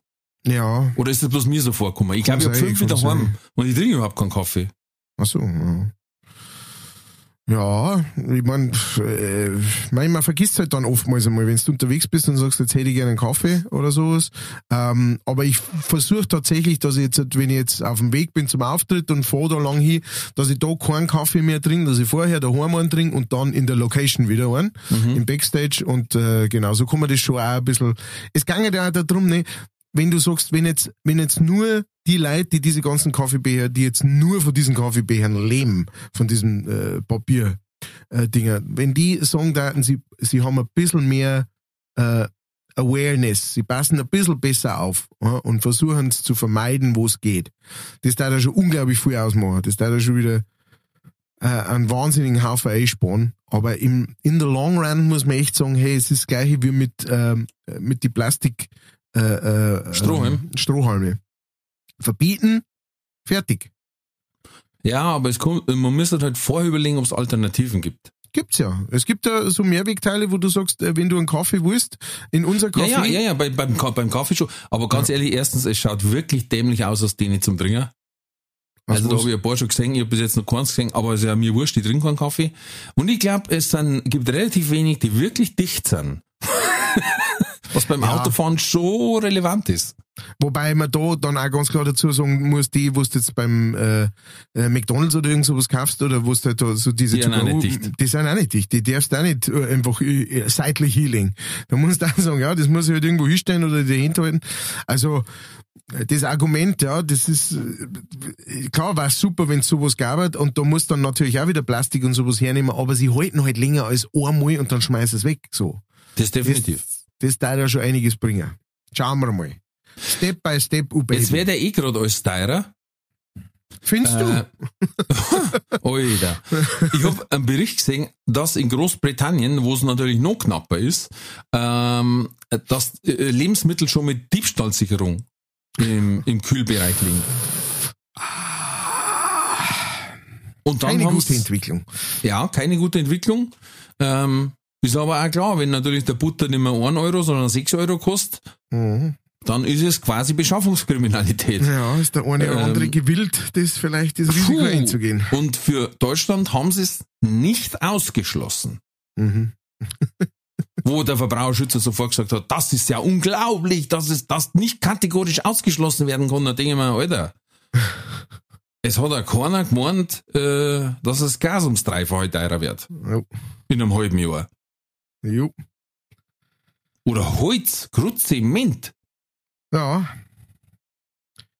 Ja, Oder ist das bloß mir so vorgekommen? Ich glaube, ich habe fünf daheim sein. und ich trinke überhaupt keinen Kaffee. ach so, ja. Ja, ich mein, äh, mein, man vergisst halt dann oftmals einmal, wenn du unterwegs bist und sagst, jetzt hätte ich gerne einen Kaffee oder sowas. Ähm, aber ich versuche tatsächlich, dass ich jetzt, wenn ich jetzt auf dem Weg bin zum Auftritt und fahre da lang hin, dass ich da keinen Kaffee mehr trinke, dass ich vorher daheim einen trinke und dann in der Location wieder einen, im Backstage. Und äh, genau, so kann man das schon auch ein bisschen. Es ging ja auch darum, ne, wenn du sagst, wenn jetzt, wenn jetzt nur die Leute, die diese ganzen Kaffeebecher, die jetzt nur von diesen Kaffeebechern leben, von diesen äh, Papier, äh, Dinger, wenn die sagen daten, sie, sie haben ein bisschen mehr äh, Awareness, sie passen ein bisschen besser auf ja, und versuchen es zu vermeiden, wo es geht. Das darf ja schon unglaublich viel ausmachen. Das darf ja schon wieder äh, einen wahnsinnigen Haufen einsparen. Aber im, in the long run muss man echt sagen, hey, es ist das gleiche wie mit, ähm, mit die Plastik äh, äh, ähm, Strohhalme. Verbieten, fertig. Ja, aber es kommt, man muss halt vorher überlegen, ob es Alternativen gibt. Gibt's ja. Es gibt ja so Mehrwegteile, wo du sagst, äh, wenn du einen Kaffee willst, in unser Ja, Kaffee. ja, ja, ja, bei, beim, beim Kaffee schon. Aber ganz ehrlich, erstens, es schaut wirklich dämlich aus, aus denen zum Trinken. Also da habe ich ein paar schon gesehen, ich habe bis jetzt noch keins gesehen, aber es ist ja mir wurscht, ich trinke keinen Kaffee. Und ich glaube, es sind, gibt relativ wenig, die wirklich dicht sind. *laughs* Was beim Ja. Autofahren schon relevant ist. Wobei man da dann auch ganz klar dazu sagen muss, die, wo du jetzt beim äh, äh, McDonalds oder irgend sowas kaufst oder wo du halt da so diese Die sind auch nicht die sind auch nicht dicht. Die darfst du auch nicht äh, einfach äh, seitlich healing. Da musst du *laughs* auch sagen, ja, das muss ich halt irgendwo hinstellen oder dir hinhalten. Also das Argument, ja, das ist klar, war super, wenn es sowas gab und da muss dann natürlich auch wieder Plastik und sowas hernehmen, aber sie halten halt länger als einmal und dann schmeißen es weg. So. Das ist definitiv. Das darf ja schon einiges bringen. Schauen wir mal. Step by step, oh Jetzt baby. wird der eh gerade alles teurer. Findest Äh, du? *laughs* Alter. Ich habe einen Bericht gesehen, dass in Großbritannien, wo es natürlich noch knapper ist, ähm, dass äh, Lebensmittel schon mit Diebstahlsicherung im, im Kühlbereich liegen. Und dann Keine gute Entwicklung. ja, keine gute Entwicklung. Ähm, ist aber auch klar, wenn natürlich der Butter nicht mehr 1 Euro, sondern 6 Euro kostet, Mhm. dann ist es quasi Beschaffungskriminalität. Ja, ist der eine oder Ähm, andere gewillt, das vielleicht das Risiko Puh. einzugehen. Und für Deutschland haben sie es nicht ausgeschlossen. Mhm. *laughs* Wo der Verbraucherschützer sofort gesagt hat, das ist ja unglaublich, dass es das nicht kategorisch ausgeschlossen werden kann. Da denke ich mir, Alter, Es hat auch keiner gemeint, äh, dass das Gas ums Dreifache teurer wird. Jo. In einem halben Jahr. Jo. Oder Holz, Grutz, Zement. Ja.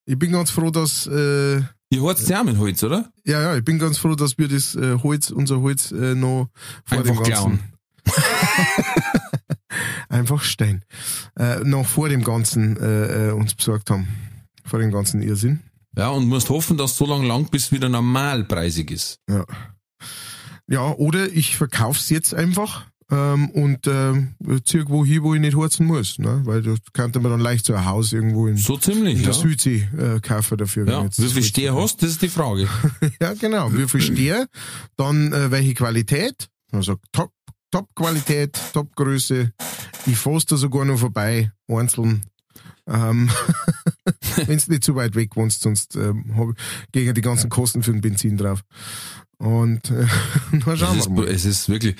Ich bin ganz froh, dass, äh, Ihr heizt ja auch mit Holz, oder? ja, ja, ich bin ganz froh, dass wir das äh, Holz, unser Holz äh, noch vor Einfach dem ganzen, *laughs* einfach stehen, äh, noch vor dem ganzen äh, äh, uns besorgt haben. Vor dem ganzen Irrsinn. Ja, und musst hoffen, dass so lang lang bis wieder normalpreisig ist. Ja. Ja, oder ich verkauf's jetzt einfach ähm, und ähm, zieh wo hin, wo ich nicht heizen muss. Ne? Weil da könnte man dann leicht so ein Haus irgendwo in, So ziemlich, in der ja. Südsee äh, kaufen dafür. Ja, wie das viel Steher hast, das ist die Frage. *laughs* Ja, genau. Wie viel Steher, dann äh, welche Qualität. Also Top, Top-Qualität, Top-Größe. Ich fahr's da sogar noch vorbei, einzeln. Ähm, *laughs* *laughs* Wenn nicht zu weit weg wohnst, sonst ähm, hab ich gegen die ganzen Kosten für den Benzin drauf. Und äh, *laughs* na Es schauen ist, wir mal. es ist wirklich,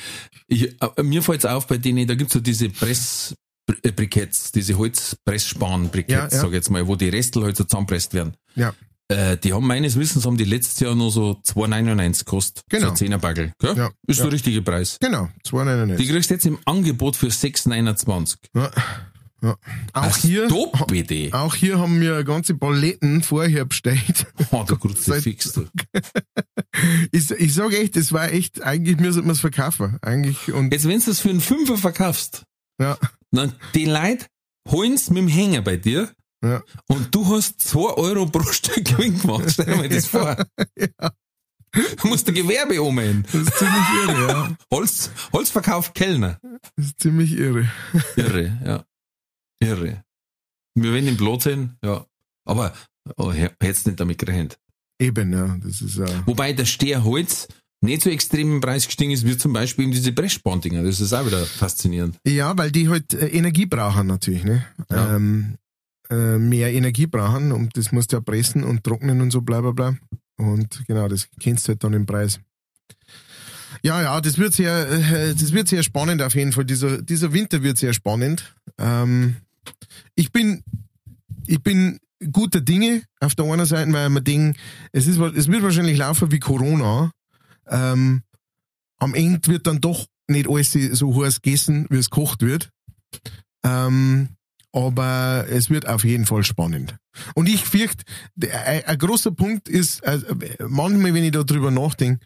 ich, äh, mir fällt's auf bei denen, da gibt's so diese Pressbriketts, diese Holzpressspan-Briketts, Ja, ja. sag ich jetzt mal, wo die Restel halt so zusammenpresst werden. Ja, Äh, die haben meines Wissens haben die letztes Jahr nur so 2,99 gekostet. Genau. So 10er Bagel. Gell? Ja, Ist ja. der richtige Preis. genau. Die 2,99. kriegst du jetzt im Angebot für 6,29. Ja, ja. Auch hier, Top Idee. auch hier haben wir ganze Paletten vorher bestellt. *laughs* Oh, der Grutze Seit- fix. du. *laughs* Ich, ich sage echt, das war echt, eigentlich müsste man es verkaufen. Eigentlich, und Jetzt, wenn du das für einen Fünfer verkaufst, ja, dann die Leute holen's mit dem Hänger bei dir ja. und du hast 2 Euro pro *laughs* Stück Gewinn gemacht. Stell dir mal das vor. Du musst ein Gewerbe umhängen. Das ist ziemlich irre, ja. Holz, Holzverkauf Kellner. Das ist ziemlich irre. Irre, ja. Irre. Wir werden im Blut sein, ja. Aber oh, hättest nicht damit gerechnet. Eben, ja. Das ist, äh, Wobei der Steherholz nicht so extrem im Preis gestiegen ist, wie zum Beispiel eben diese Pressspandinger. Das ist auch wieder faszinierend. ja, weil die halt äh, Energie brauchen natürlich, ne? Ja. Ähm, äh, mehr Energie brauchen und das musst du ja pressen und trocknen und so bla bla bla. Und genau, das kennst du halt dann im Preis. Ja, ja, das wird sehr, äh, das wird sehr spannend auf jeden Fall. Dieser, dieser Winter wird sehr spannend. Ähm, ich bin, ich bin guter Dinge auf der einen Seite, weil man denkt, es ist, es wird wahrscheinlich laufen wie Corona. Ähm, am Ende wird dann doch nicht alles so heiß gegessen, wie es gekocht wird. Ähm, aber es wird auf jeden Fall spannend. Und ich fürchte, ein, großer Punkt ist, äh, manchmal, wenn ich da drüber nachdenke,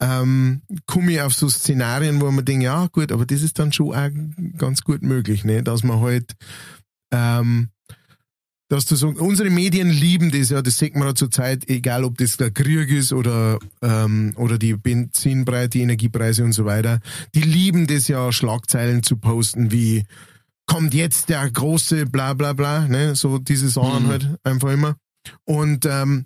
ähm, komme ich auf so Szenarien, wo man denkt, ja gut, aber das ist dann schon auch ganz gut möglich, ne? dass man halt, ähm, dass du so, unsere Medien lieben das ja, das sieht man ja zur Zeit, egal ob das der Krieg ist oder, ähm, oder die Benzinpreise, die Energiepreise und so weiter, die lieben das ja, Schlagzeilen zu posten wie, kommt jetzt der große bla bla bla, ne, so diese Sachen Mhm. halt einfach immer. Und, ähm,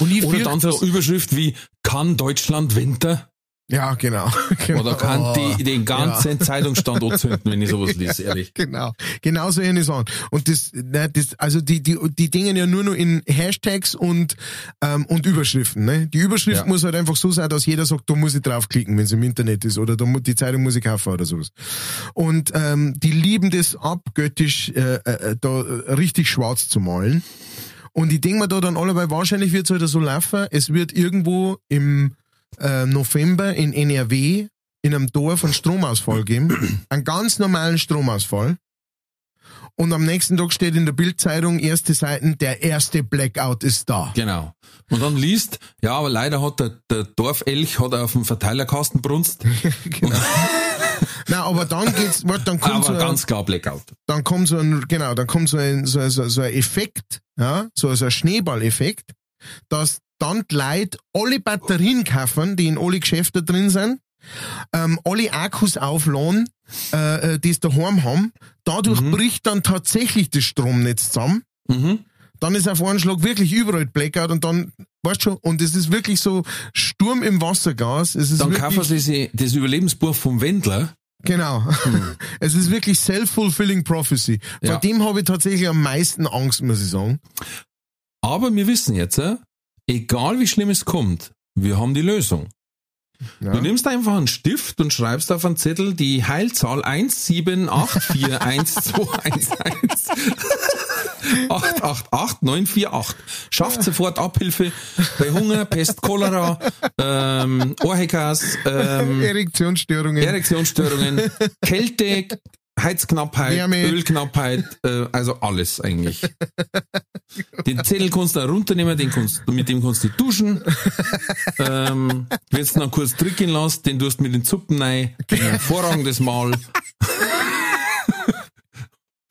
und ich Oder dann so Überschrift wie, kann Deutschland Winter? ja, genau. *laughs* genau. Oder kann Oh, die den ganzen Zeitungsstand anzünden, wenn ich sowas *laughs* lese, ehrlich. Genau, genau so eine Sachen. Und das, ne, das, also die, die, die dingen ja nur noch in Hashtags und, ähm, und Überschriften. Ne? Die Überschrift Ja. muss halt einfach so sein, dass jeder sagt, da muss ich draufklicken, wenn es im Internet ist, oder da, mu- die Zeitung muss ich kaufen oder sowas. Und ähm, die lieben das abgöttisch, äh, äh, da äh, richtig schwarz zu malen. Und ich denke mir da dann allebei, wahrscheinlich wird es halt so laufen, es wird irgendwo im äh, November in NRW in einem Dorf einen Stromausfall geben, *clears throat* einen ganz normalen Stromausfall. Und am nächsten Tag steht in der Bildzeitung erste Seiten, der erste Blackout ist da. Genau. Und dann liest, ja, aber leider hat der, der Dorfelch hat auf dem Verteilerkasten brunst, *laughs* genau. Aber dann geht's, warte, dann kommt so aber ein, ganz klar Blackout. dann kommt so ein, genau, dann kommt so ein, so, so, so ein Effekt, ja, so, so ein Schneeballeffekt, dass dann die Leute alle Batterien kaufen, die in alle Geschäfte drin sind, ähm, alle Akkus aufladen, äh, äh, die es daheim haben. Dadurch bricht dann tatsächlich das Stromnetz zusammen. Mhm. Dann ist auf einen Schlag wirklich überall Blackout und dann, weißt schon, und es ist wirklich so Sturm im Wassergas. Es ist Dann kaufen sie sich das Überlebensbuch vom Wendler. Genau. *laughs* Es ist wirklich self-fulfilling prophecy. Vor Ja. dem habe ich tatsächlich am meisten Angst, muss ich sagen. Aber wir wissen jetzt, äh, egal wie schlimm es kommt, wir haben die Lösung. Ja. Du nimmst einfach einen Stift und schreibst auf einen Zettel die Heilzahl 178411211. 888 948. Schafft sofort Abhilfe bei Hunger, Pest, Cholera, ähm, Ohrhekas, ähm, Erektionsstörungen. Erektionsstörungen, Kälte, Heizknappheit, Wärme. Ölknappheit, äh, also alles eigentlich. Den Zettel kannst du runternehmen, den kannst, mit dem kannst du duschen. Ähm, wenn du noch kurz drücken lässt, den tust du mit den Zuppen rein. Ein hervorragendes Mal.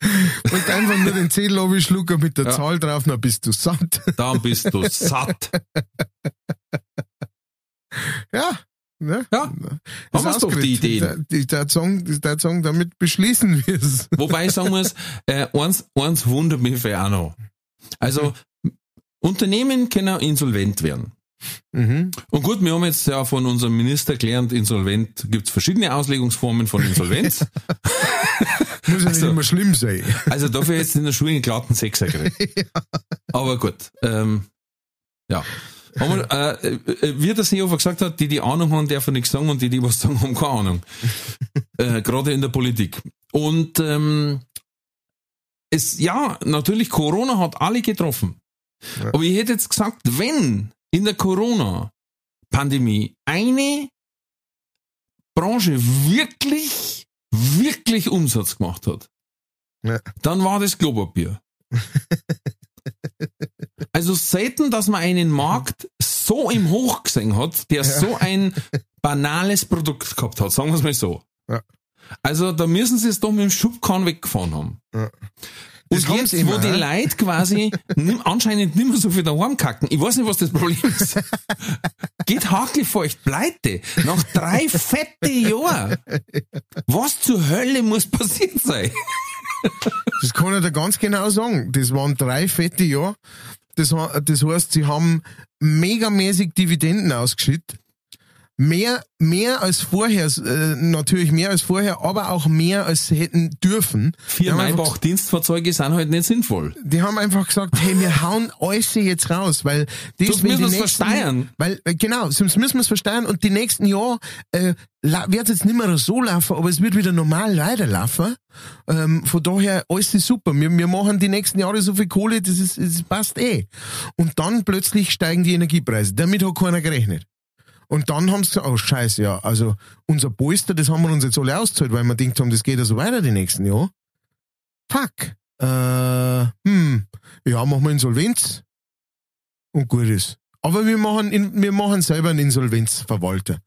Und einfach nur den Zettel abschlucken mit der Ja. Zahl drauf, dann bist du satt. Dann bist du satt. Ja. Ne? Ja, Das haben wir's doch, die. Ideen. Der, Song, Song, damit beschließen wir es. Wobei ich sagen muss, äh, eins, eins wundert mich für auch noch. Also, Unternehmen können auch insolvent werden. Mhm. Und gut, wir haben jetzt ja von unserem Minister gelernt, insolvent gibt's verschiedene Auslegungsformen von Insolvenz. *laughs* Muss ja Also- nicht immer schlimm sein. Also dafür jetzt in der Schule einen glatten Sechser gekriegt. *laughs* Aber gut, ähm, ja. Wir, äh, äh, wie der Seehofer gesagt hat, die die Ahnung haben, dürfen nichts sagen und die, die was sagen, haben keine Ahnung. *laughs* äh, Gerade in der Politik. Und ähm, es, ja, natürlich, Corona hat alle getroffen. Ja. Aber ich hätte jetzt gesagt, wenn in der Corona-Pandemie eine Branche wirklich, wirklich Umsatz gemacht hat, Ja. dann war das Klopapier. *laughs* Also selten, dass man einen Markt so im Hoch gesehen hat, der so ein banales Produkt gehabt hat, sagen wir es mal so. Ja. Also da müssen sie es doch mit dem Schubkarren weggefahren haben. Ja. Und Das jetzt, immer, wo die hä? Leute quasi nimm, anscheinend nicht mehr so viel daheim kacken, ich weiß nicht, was das Problem ist. Geht hakelfeucht pleite. Nach drei fette Jahren. Was zur Hölle muss passiert sein? Das kann ich dir ganz genau sagen. Das waren drei fette Jahre. Das, das heißt, sie haben megamäßig Dividenden ausgeschüttet. Mehr, mehr als vorher, äh, natürlich mehr als vorher, aber auch mehr als sie hätten dürfen. Vier Maybach-Dienstfahrzeuge sind halt nicht sinnvoll. die haben einfach gesagt, hey, wir hauen alles jetzt raus, weil das Sonst wenn müssen nächsten- versteuern. Weil, äh, genau, sonst müssen wir es versteuern und die nächsten Jahre äh, wird jetzt nicht mehr so laufen, aber es wird wieder normal weiterlaufen. Ähm, von daher, alles ist super. Wir, wir machen die nächsten Jahre so viel Kohle, das, ist, das passt eh. Und dann plötzlich steigen die Energiepreise. Damit hat keiner gerechnet. Und dann haben sie gesagt, oh scheiße, ja, also unser Polster, das haben wir uns jetzt alle ausgezahlt, weil wir gedacht haben, das geht ja so weiter die nächsten Jahre. Fuck. Äh, hm, ja, machen wir Insolvenz und gut ist. Aber wir machen, wir machen selber einen Insolvenzverwalter.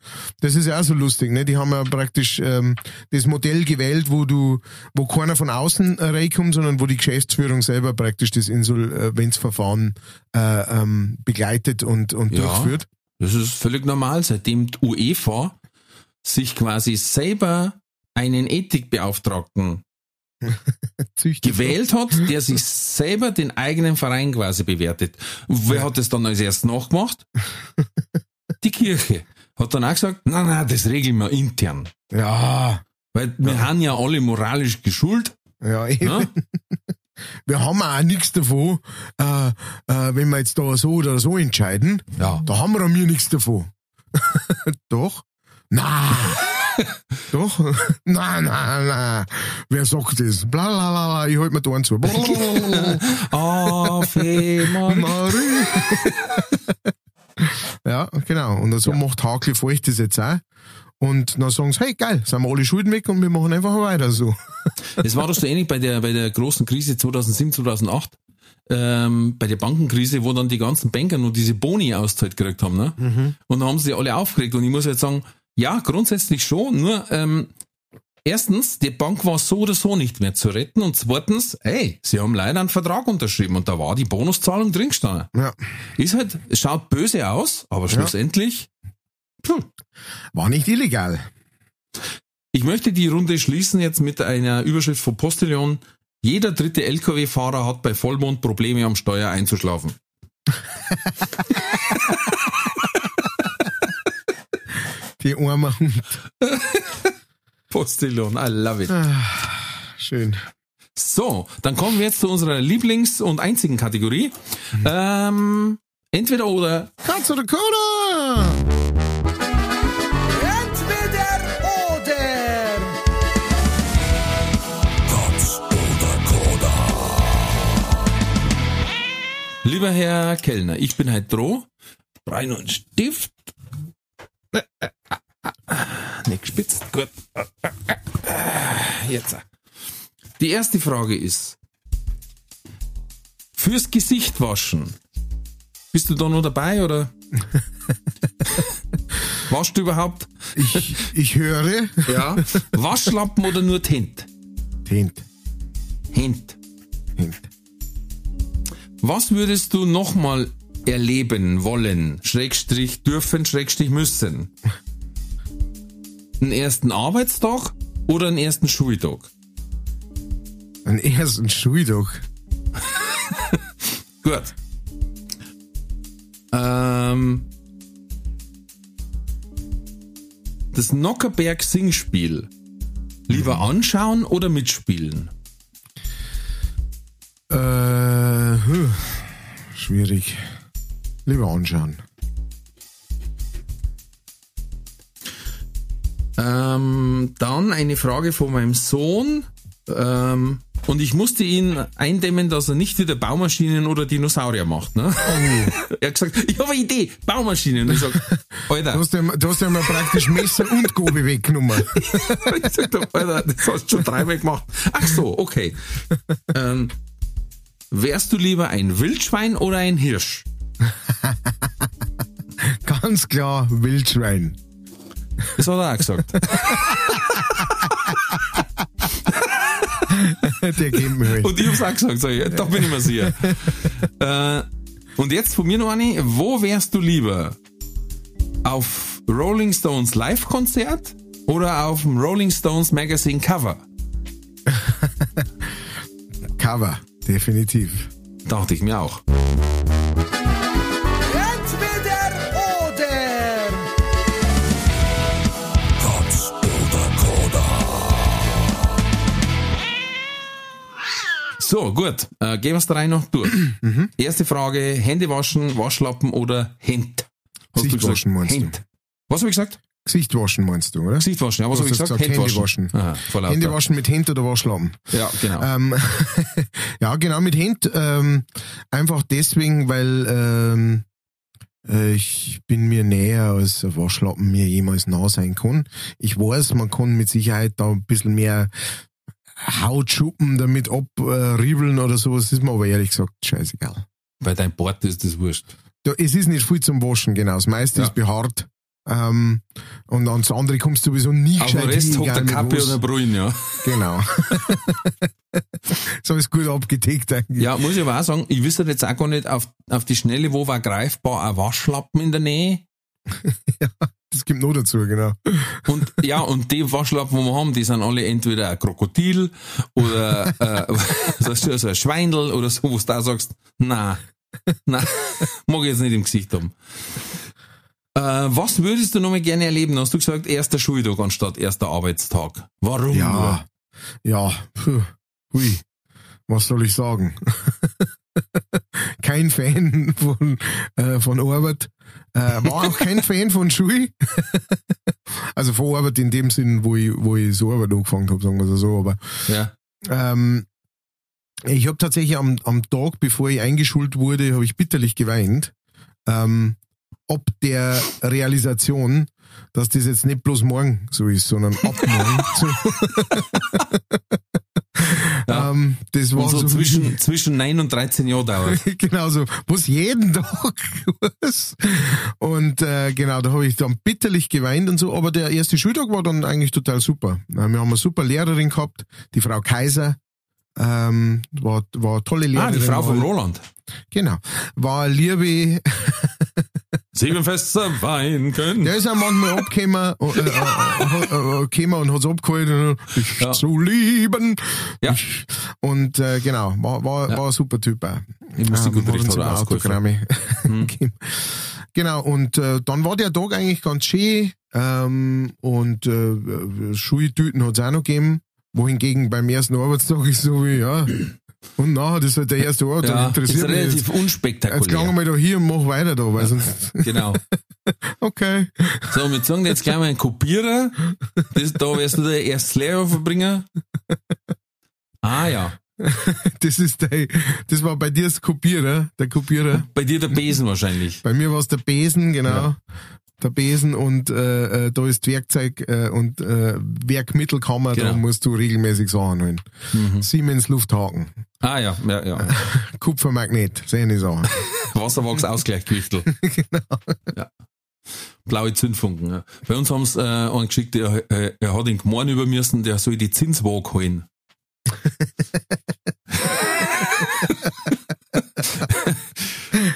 Das ist ja auch so lustig, ne? Die haben ja praktisch ähm, das Modell gewählt, wo du, wo keiner von außen reinkommt, sondern wo die Geschäftsführung selber praktisch das Insolvenzverfahren äh, ähm, begleitet und, und Ja. durchführt. Das ist völlig normal, seitdem die UEFA sich quasi selber einen Ethikbeauftragten *laughs* gewählt hat, der sich selber den eigenen Verein quasi bewertet. Und wer hat das dann als erstes nachgemacht? *laughs* Die Kirche. Hat dann auch gesagt, na na, das regeln wir intern. Ja, Weil wir haben ja alle moralisch geschult. ja, eben. Ne? *laughs* Wir haben auch nichts davon, äh, äh, wenn wir jetzt da so oder so entscheiden. Ja. Da haben wir mir nichts davon. *laughs* Doch? Na. *laughs* Doch? *laughs* Na, na, na. Wer sagt das? Blablabla, ich halt mir da einen zu. Ave. Marie. ja, genau. Und so macht Hakli Feucht das jetzt auch. Und dann sagen sie, hey geil, sind wir alle Schulden weg und wir machen einfach weiter so. *laughs* Das war doch so ähnlich bei der, bei der großen Krise 2007, 2008. Ähm, bei der Bankenkrise, wo dann die ganzen Banker nur diese Boni auszahlt gekriegt haben, ne? Und dann haben sie alle aufgeregt. Und ich muss jetzt sagen, ja, grundsätzlich schon, nur ähm, erstens, die Bank war so oder so nicht mehr zu retten und zweitens, ey, sie haben leider einen Vertrag unterschrieben und da war die Bonuszahlung drin gestanden. Ja. Ist halt, es schaut böse aus, aber schlussendlich, puh, War nicht illegal. ich möchte die Runde schließen jetzt mit einer Überschrift von Postillon. Jeder dritte LKW-Fahrer hat bei Vollmond Probleme am Steuer einzuschlafen. *laughs* Die armen Hund. *laughs* Postillon, I love it. Schön. So, dann kommen wir jetzt zu unserer Lieblings- und einzigen Kategorie. Ähm, entweder oder. Katz oder Koda? Lieber Herr Kellner, ich bin halt droh. Noch einen Stift. Nicht gespitzt. Gut. Jetzt. Die erste Frage ist, fürs Gesicht waschen, bist du da noch dabei oder? *laughs* Waschst du überhaupt? Ich, ich höre. Ja. Waschlappen oder nur Tint? Tint. Tint. Was würdest du nochmal erleben wollen, Schrägstrich dürfen, Schrägstrich müssen? Einen ersten Arbeitstag oder einen ersten Schultag? Einen ersten Schultag. *laughs* Gut. Ähm, das Nockerberg Singspiel lieber anschauen oder mitspielen? Äh, hm, schwierig. Lieber anschauen. Ähm, dann eine Frage von meinem Sohn. Ähm, und ich musste ihn eindämmen, dass er nicht wieder Baumaschinen oder Dinosaurier macht. Ne? *laughs* er hat gesagt, ich habe eine Idee, Baumaschinen. Und ich sag, *laughs* Du Alter, hast ja, du hast ja mal praktisch Messer und Gobe weggenommen. *laughs* ich sag, Alter, das hast du schon dreimal gemacht. Ach so, okay. Ähm, wärst du lieber ein Wildschwein oder ein Hirsch? *laughs* Ganz klar Wildschwein. Das hat er auch gesagt. *laughs* Der geht mir halt. Und ich hab's auch gesagt, sag ich, da bin ich mir sicher. äh, und jetzt von mir noch eine, wo wärst du lieber? Auf Rolling Stones Live-Konzert oder auf dem Rolling Stones Magazine Cover? *laughs* Cover, definitiv. Dachte ich mir auch. Entweder oder. So, gut. Äh, gehen wir's da rein noch durch. *clears throat* Mhm. Erste Frage, Hände waschen, Waschlappen oder Hemd? Hast Gesicht waschen, meinst du? Hemd. Was habe ich gesagt? Gesicht waschen meinst du, oder? Gesicht waschen. Ja, was Du habe ich hast gesagt? gesagt, Hände waschen. Aha, lauter. Hände waschen mit Händ oder Waschlappen? Ja, genau. Ähm, *laughs* ja, genau, mit Händ. Ähm, einfach deswegen, weil ähm, äh, ich bin mir näher, als ein Waschlappen mir jemals nah sein kann. Ich weiß, man kann mit Sicherheit da ein bisschen mehr Hautschuppen damit abriebeln oder sowas, ist mir aber ehrlich gesagt scheißegal. Bei deinem Bord ist das wurscht. Da, es ist nicht viel zum Waschen, genau. Das meiste Ja. ist behaart. Ähm, und ans andere kommst du sowieso nie gescheit Rest hin, hockt der Kappe oder Brühen, ja. Genau. *laughs* so ist gut abgedeckt eigentlich. Ja, muss ich aber auch sagen, ich wüsste jetzt auch gar nicht auf, auf die Schnelle, wo war greifbar ein Waschlappen in der Nähe. *laughs* Das gibt noch dazu, genau. Und ja, und die Waschlappen, die wir haben, die sind alle entweder ein Krokodil oder äh, *laughs* so ein Schweindel oder so, wo du da sagst, na, na, mag ich jetzt nicht im Gesicht haben. Äh, was würdest du noch mal gerne erleben? Hast du gesagt, erster Schultag anstatt erster Arbeitstag. Warum? Ja, ja, puh, hui, was soll ich sagen? *laughs* kein Fan von, äh, von Arbeit, äh, war auch kein Fan von Schule. *laughs* also von Arbeit in dem Sinn, wo ich, wo ich so Arbeit angefangen habe, sagen wir so, aber Ja. ähm, ich habe tatsächlich am, am Tag, bevor ich eingeschult wurde, habe ich bitterlich geweint. Ähm, ob der Realisation, dass das jetzt nicht bloß morgen so ist, sondern ab morgen. *laughs* so. Ja. ähm, das war Und so so zwischen, *laughs* zwischen 9 und 13 Jahren dauert. *laughs* genau so, was jeden Tag was. Und äh, genau, da habe ich dann bitterlich geweint und so, aber der erste Schultag war dann eigentlich total super. Wir haben eine super Lehrerin gehabt, die Frau Kaiser. Ähm, war, war eine tolle Lehrerin. Ah, die Frau von Roland. Genau. War liebe, Sieben Fässer Wein können. der ist auch manchmal abgekommen, *laughs* äh, äh, äh, äh, und hat's abgeholt, dich Ja. zu lieben. Ja. Ich, und äh, genau, war, war, Ja. war ein super Typ auch. Er hat uns ausgeholfen. immer Autogramme Hm. *laughs* Genau, und äh, dann war der Tag eigentlich ganz schön ähm, und äh, Schultüten hat's auch noch gegeben, wohingegen beim ersten Arbeitstag ist so wie, ja, und nachher, das ist halt der erste Arbeitstag, Ja, ist interessiert mich relativ jetzt. Jetzt klang unspektakulär. mal da hier und mach weiter da, weil sonst, Genau. *laughs* okay. So, wir sagen jetzt gleich mal einen Kopierer. Das, da wärst du der erste Lehrer verbringen. Ah ja. *laughs* Das ist der, das war bei dir das Kopierer, der Kopierer. Bei dir der Besen wahrscheinlich. Bei mir war es der Besen, genau. Der Besen und äh, äh, da ist Werkzeug äh, und äh, Werkmittelkammer, da Genau. musst du regelmäßig Sachen holen. Siemens Lufthaken, Ah ja, ja, ja. *laughs* Kupfermagnet, seine Sachen. *laughs* Wasserwachsausgleichgewichtel. *laughs* genau. Ja. Blaue Zündfunken. Ja. Bei uns haben sie äh, einen geschickt, der, äh, er hat ihn gemein über müssen, der soll die Zinswaage holen.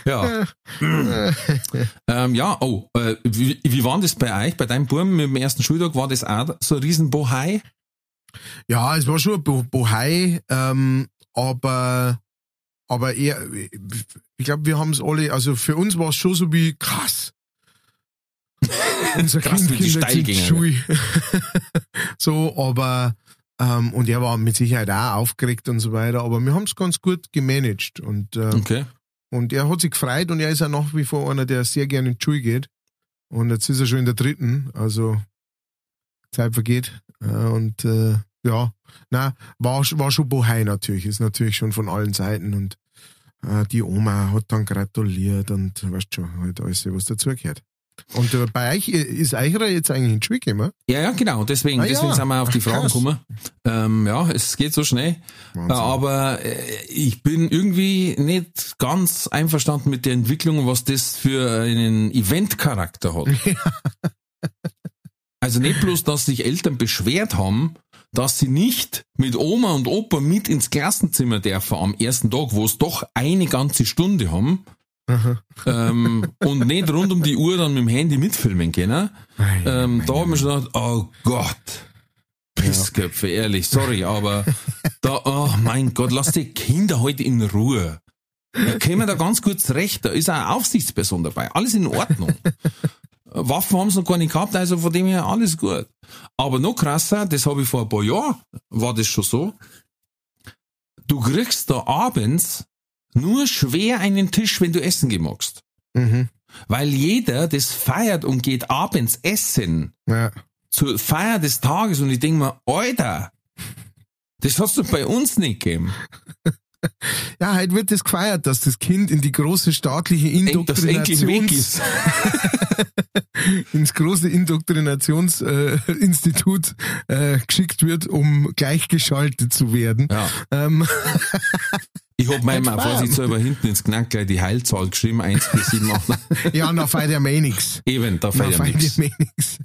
Ja. *laughs* ähm, ja, oh, äh, wie, wie war das bei euch, bei deinem Buben mit dem ersten Schultag? War das auch so ein Riesenbohai? Ja, es war schon ein Bo Bohai, ähm, aber aber eher, ich glaube, wir haben es alle, also für uns war es schon so wie krass. *laughs* Unser Krass, Kind Kinder steil sind gingen, Schule. *laughs* so, aber ähm, und er war mit Sicherheit auch aufgeregt und so weiter, aber wir haben es ganz gut gemanagt und äh, Okay. Und er hat sich gefreut und er ist ja nach wie vor einer, der sehr gerne in die Schule geht. Und jetzt ist er schon in der dritten, also Zeit vergeht. Äh, Und äh, ja, na, war, war schon Bohai natürlich, ist natürlich schon von allen Seiten und äh, die Oma hat dann gratuliert und weißt schon, halt alles, was dazugehört. Und äh, bei euch, ist Eicherer jetzt eigentlich in die Schule gekommen? Ja, ja, genau. Deswegen, Ah, ja. deswegen sind wir auf die Ach, Fragen gekommen. Ähm, ja, es geht so schnell. Wahnsinn. Äh, Aber äh, ich bin irgendwie nicht ganz einverstanden mit der Entwicklung, was das für einen Eventcharakter hat. *laughs* Also nicht bloß, dass sich Eltern beschwert haben, dass sie nicht mit Oma und Opa mit ins Klassenzimmer dürfen am ersten Tag, wo es doch eine ganze Stunde haben, ähm, und nicht rund um die Uhr dann mit dem Handy mitfilmen können. Ähm, da haben wir schon gedacht, oh Gott. Pissköpfe, ehrlich, sorry, aber da, oh mein Gott, lass die Kinder heute in Ruhe. Da kämen da ganz kurz recht, da ist eine Aufsichtsperson dabei, alles in Ordnung. Waffen haben sie noch gar nicht gehabt, also von dem her alles gut. Aber noch krasser, das habe ich vor ein paar Jahren, war das schon so, du kriegst da abends nur schwer einen Tisch, wenn du essen gehen magst. Mhm. Weil jeder das feiert und geht abends essen Ja. zur Feier des Tages und ich denke mir, Alter, das hast du bei uns nicht gegeben. *laughs* ja, heute wird das gefeiert, dass das Kind in die große staatliche Indoktrinations... ist. *laughs* ins große Indoktrinationsinstitut äh, äh, geschickt wird, um gleichgeschaltet zu werden. Ja. Ähm, Ich hab meinem auch selber hinten ins Knack gleich die Heilzahl geschrieben, 1 bis 7, 8. *laughs* ja, na feiert ja mehr nix. Eben, da feiert ja nichts. ja mehr nix.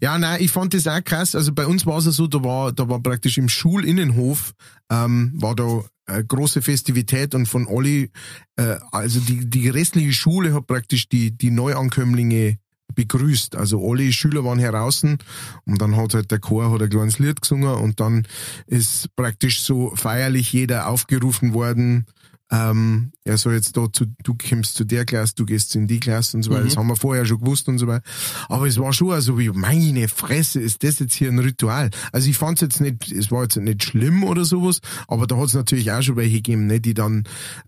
Ja, nein, ich fand das auch krass. Also bei uns war es ja so, da war, da war praktisch im Schulinnenhof, ähm, war da eine große Festivität und von alle, äh, also die, die restliche Schule hat praktisch die, die Neuankömmlinge begrüßt. Also alle Schüler waren heraus und dann hat halt der Chor hat ein kleines Lied gesungen und dann ist praktisch so feierlich jeder aufgerufen worden, ähm, er soll jetzt da zu, du kommst zu der Klasse, du gehst in die Klasse und so weiter. Das haben wir vorher schon gewusst und so weiter. Aber es war schon also wie, meine Fresse, ist das jetzt hier ein Ritual? Also ich fand es jetzt nicht, es war jetzt nicht schlimm oder sowas, aber da hat es natürlich auch schon welche gegeben, ne, die dann,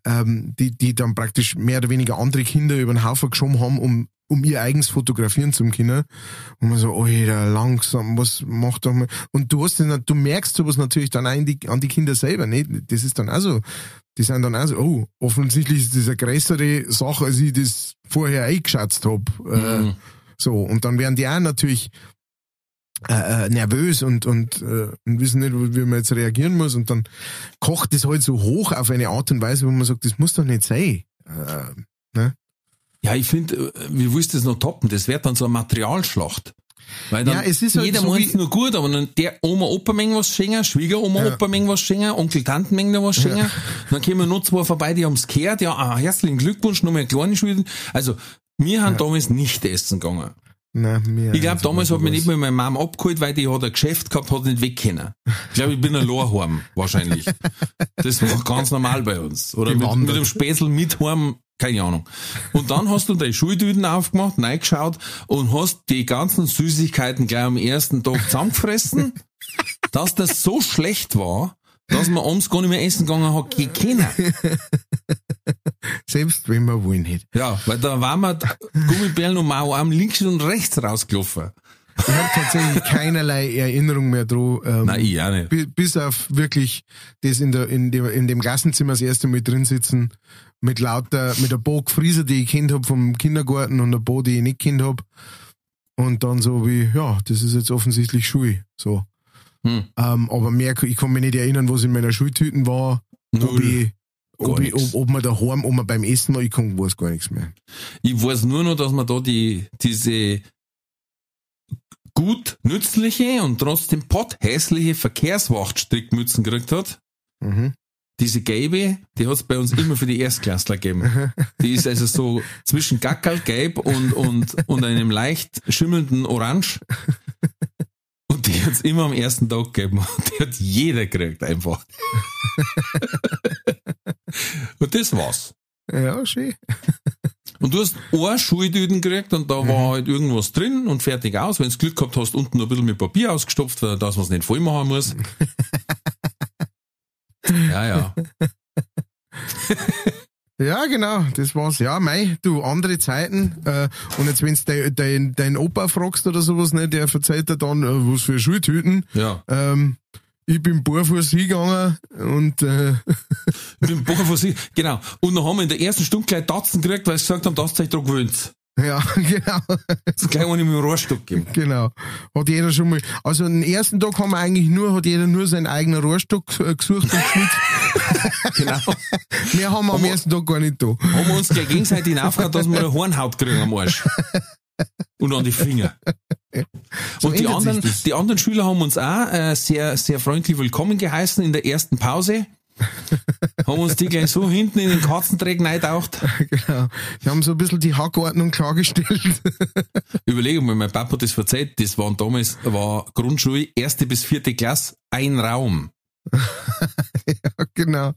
ähm, die, die dann praktisch mehr oder weniger andere Kinder über den Haufen geschoben haben, um um ihr eigens fotografieren zum Kinder. Und man so, Alter, langsam, was macht doch mal. Und du hast den, du merkst sowas natürlich dann auch die, an die Kinder selber, ne? Das ist dann also, die sind dann also, oh, offensichtlich ist das eine größere Sache, als ich das vorher eingeschätzt hab. Äh, Mhm. so, und dann werden die auch natürlich äh, äh, nervös und, und, äh, und wissen nicht, wie man jetzt reagieren muss. Und dann kocht das halt so hoch auf eine Art und Weise, wo man sagt, das muss doch nicht sein. Äh, Ja, ich finde, wie willst du das noch toppen? Das wird dann so eine Materialschlacht. Weil dann Ja, es ist halt jeder so meint's wie- nur gut, aber dann der Oma, Opa mengen was schenken, Schwiegeroma, Ja. Opa mengen was schenken, Onkel, Tanten mengen was schenken. Dann kommen noch zwei vorbei, die haben's gehört. Ja, ah, herzlichen Glückwunsch, nochmal eine kleine Schulden. Also, wir haben damals nicht essen gegangen. na, mir Ich glaube, damals hat mich nicht mal meine Mom abgeholt, weil die hat ein Geschäft gehabt, hat nicht weg können. Ich glaube, ich bin ein Lohrheim, wahrscheinlich. Das war ganz normal bei uns. Oder mit, mit dem Spätzl mit heim, keine Ahnung. Und dann hast du deine Schultüten aufgemacht, reingeschaut und hast die ganzen Süßigkeiten gleich am ersten Tag zusammengefressen, *laughs* dass das so schlecht war, dass man abends gar nicht mehr essen gegangen hat, können. *laughs* Selbst wenn wir wollen nicht. Ja, weil da waren wir Gummibärlen und Mauarm links und rechts rausgelaufen. Ich habe tatsächlich *laughs* keinerlei Erinnerung mehr dran. Ähm, Nein, ich auch nicht. bi- Bis auf wirklich das in, der, in, dem, in dem Klassenzimmer das erste Mal drin sitzen, mit lauter, mit ein paar Gefrieser, die ich kennt hab vom Kindergarten und ein paar, die ich nicht kennt hab. Und dann so wie, ja, das ist jetzt offensichtlich Schule. So. Hm. Ähm, aber mehr, ich kann mich nicht erinnern, was in meiner Schultüten war. Ob, ich, ob, ich, ob, ob man daheim, ob man beim Essen war, ich kann, weiß gar nichts mehr. Ich weiß nur noch, dass man da die, diese gut nützliche und trotzdem potthässliche Verkehrswachtstrickmützen gekriegt hat. Mhm. Diese gelbe, die hat's bei uns immer für die Erstklässler gegeben. *laughs* Die ist also so zwischen Gackerlgelb und, und, und einem leicht schimmelnden Orange. Und die hat's immer am ersten Tag gegeben. Und die hat jeder gekriegt einfach. *laughs* Und das war's. Ja, schön. Und du hast eine Schultüten gekriegt und da war halt irgendwas drin und fertig aus. Wenn du Glück gehabt hast, unten noch ein bisschen mit Papier ausgestopft, dass man es nicht voll machen muss. *laughs* ja, ja. *laughs* Ja, genau, das war's. Ja, mei, du, andere Zeiten. Äh, und jetzt, wenn's dein, dein, dein Opa fragst oder sowas, ne, der verzeiht dir dann, äh, was für Schultüten. Ja. Ähm, ich bin barfuß hingegangen und äh, Bogen von sich. Genau. Und dann haben wir in der ersten Stunde gleich Tatzen gekriegt, weil sie gesagt haben, ihr euch da gewöhnt. ja, *laughs* genau, Das ist gleich eine mit dem Rohrstock gegeben. genau. Hat jeder schon mal. Also den ersten Tag haben wir eigentlich nur, hat jeder nur seinen eigenen Rohrstock äh, gesucht und geschnitzt. *laughs* Genau. Mehr haben wir am ersten Tag gar nicht da. Haben wir uns gleich gegenseitig aufgehört, dass wir eine Hornhaut kriegen am Arsch. *laughs* Und an die Finger. *laughs* So und die anderen, die anderen Schüler haben uns auch äh, sehr, sehr freundlich willkommen geheißen in der ersten Pause. *laughs* haben uns die gleich so hinten in den Katzenträg reintaucht. Genau. Wir haben so ein bisschen die Hackordnung klargestellt. *laughs* Überlege mal, mein Papa hat das erzählt, das waren damals, war Grundschule, erste bis vierte Klasse, ein Raum. genau.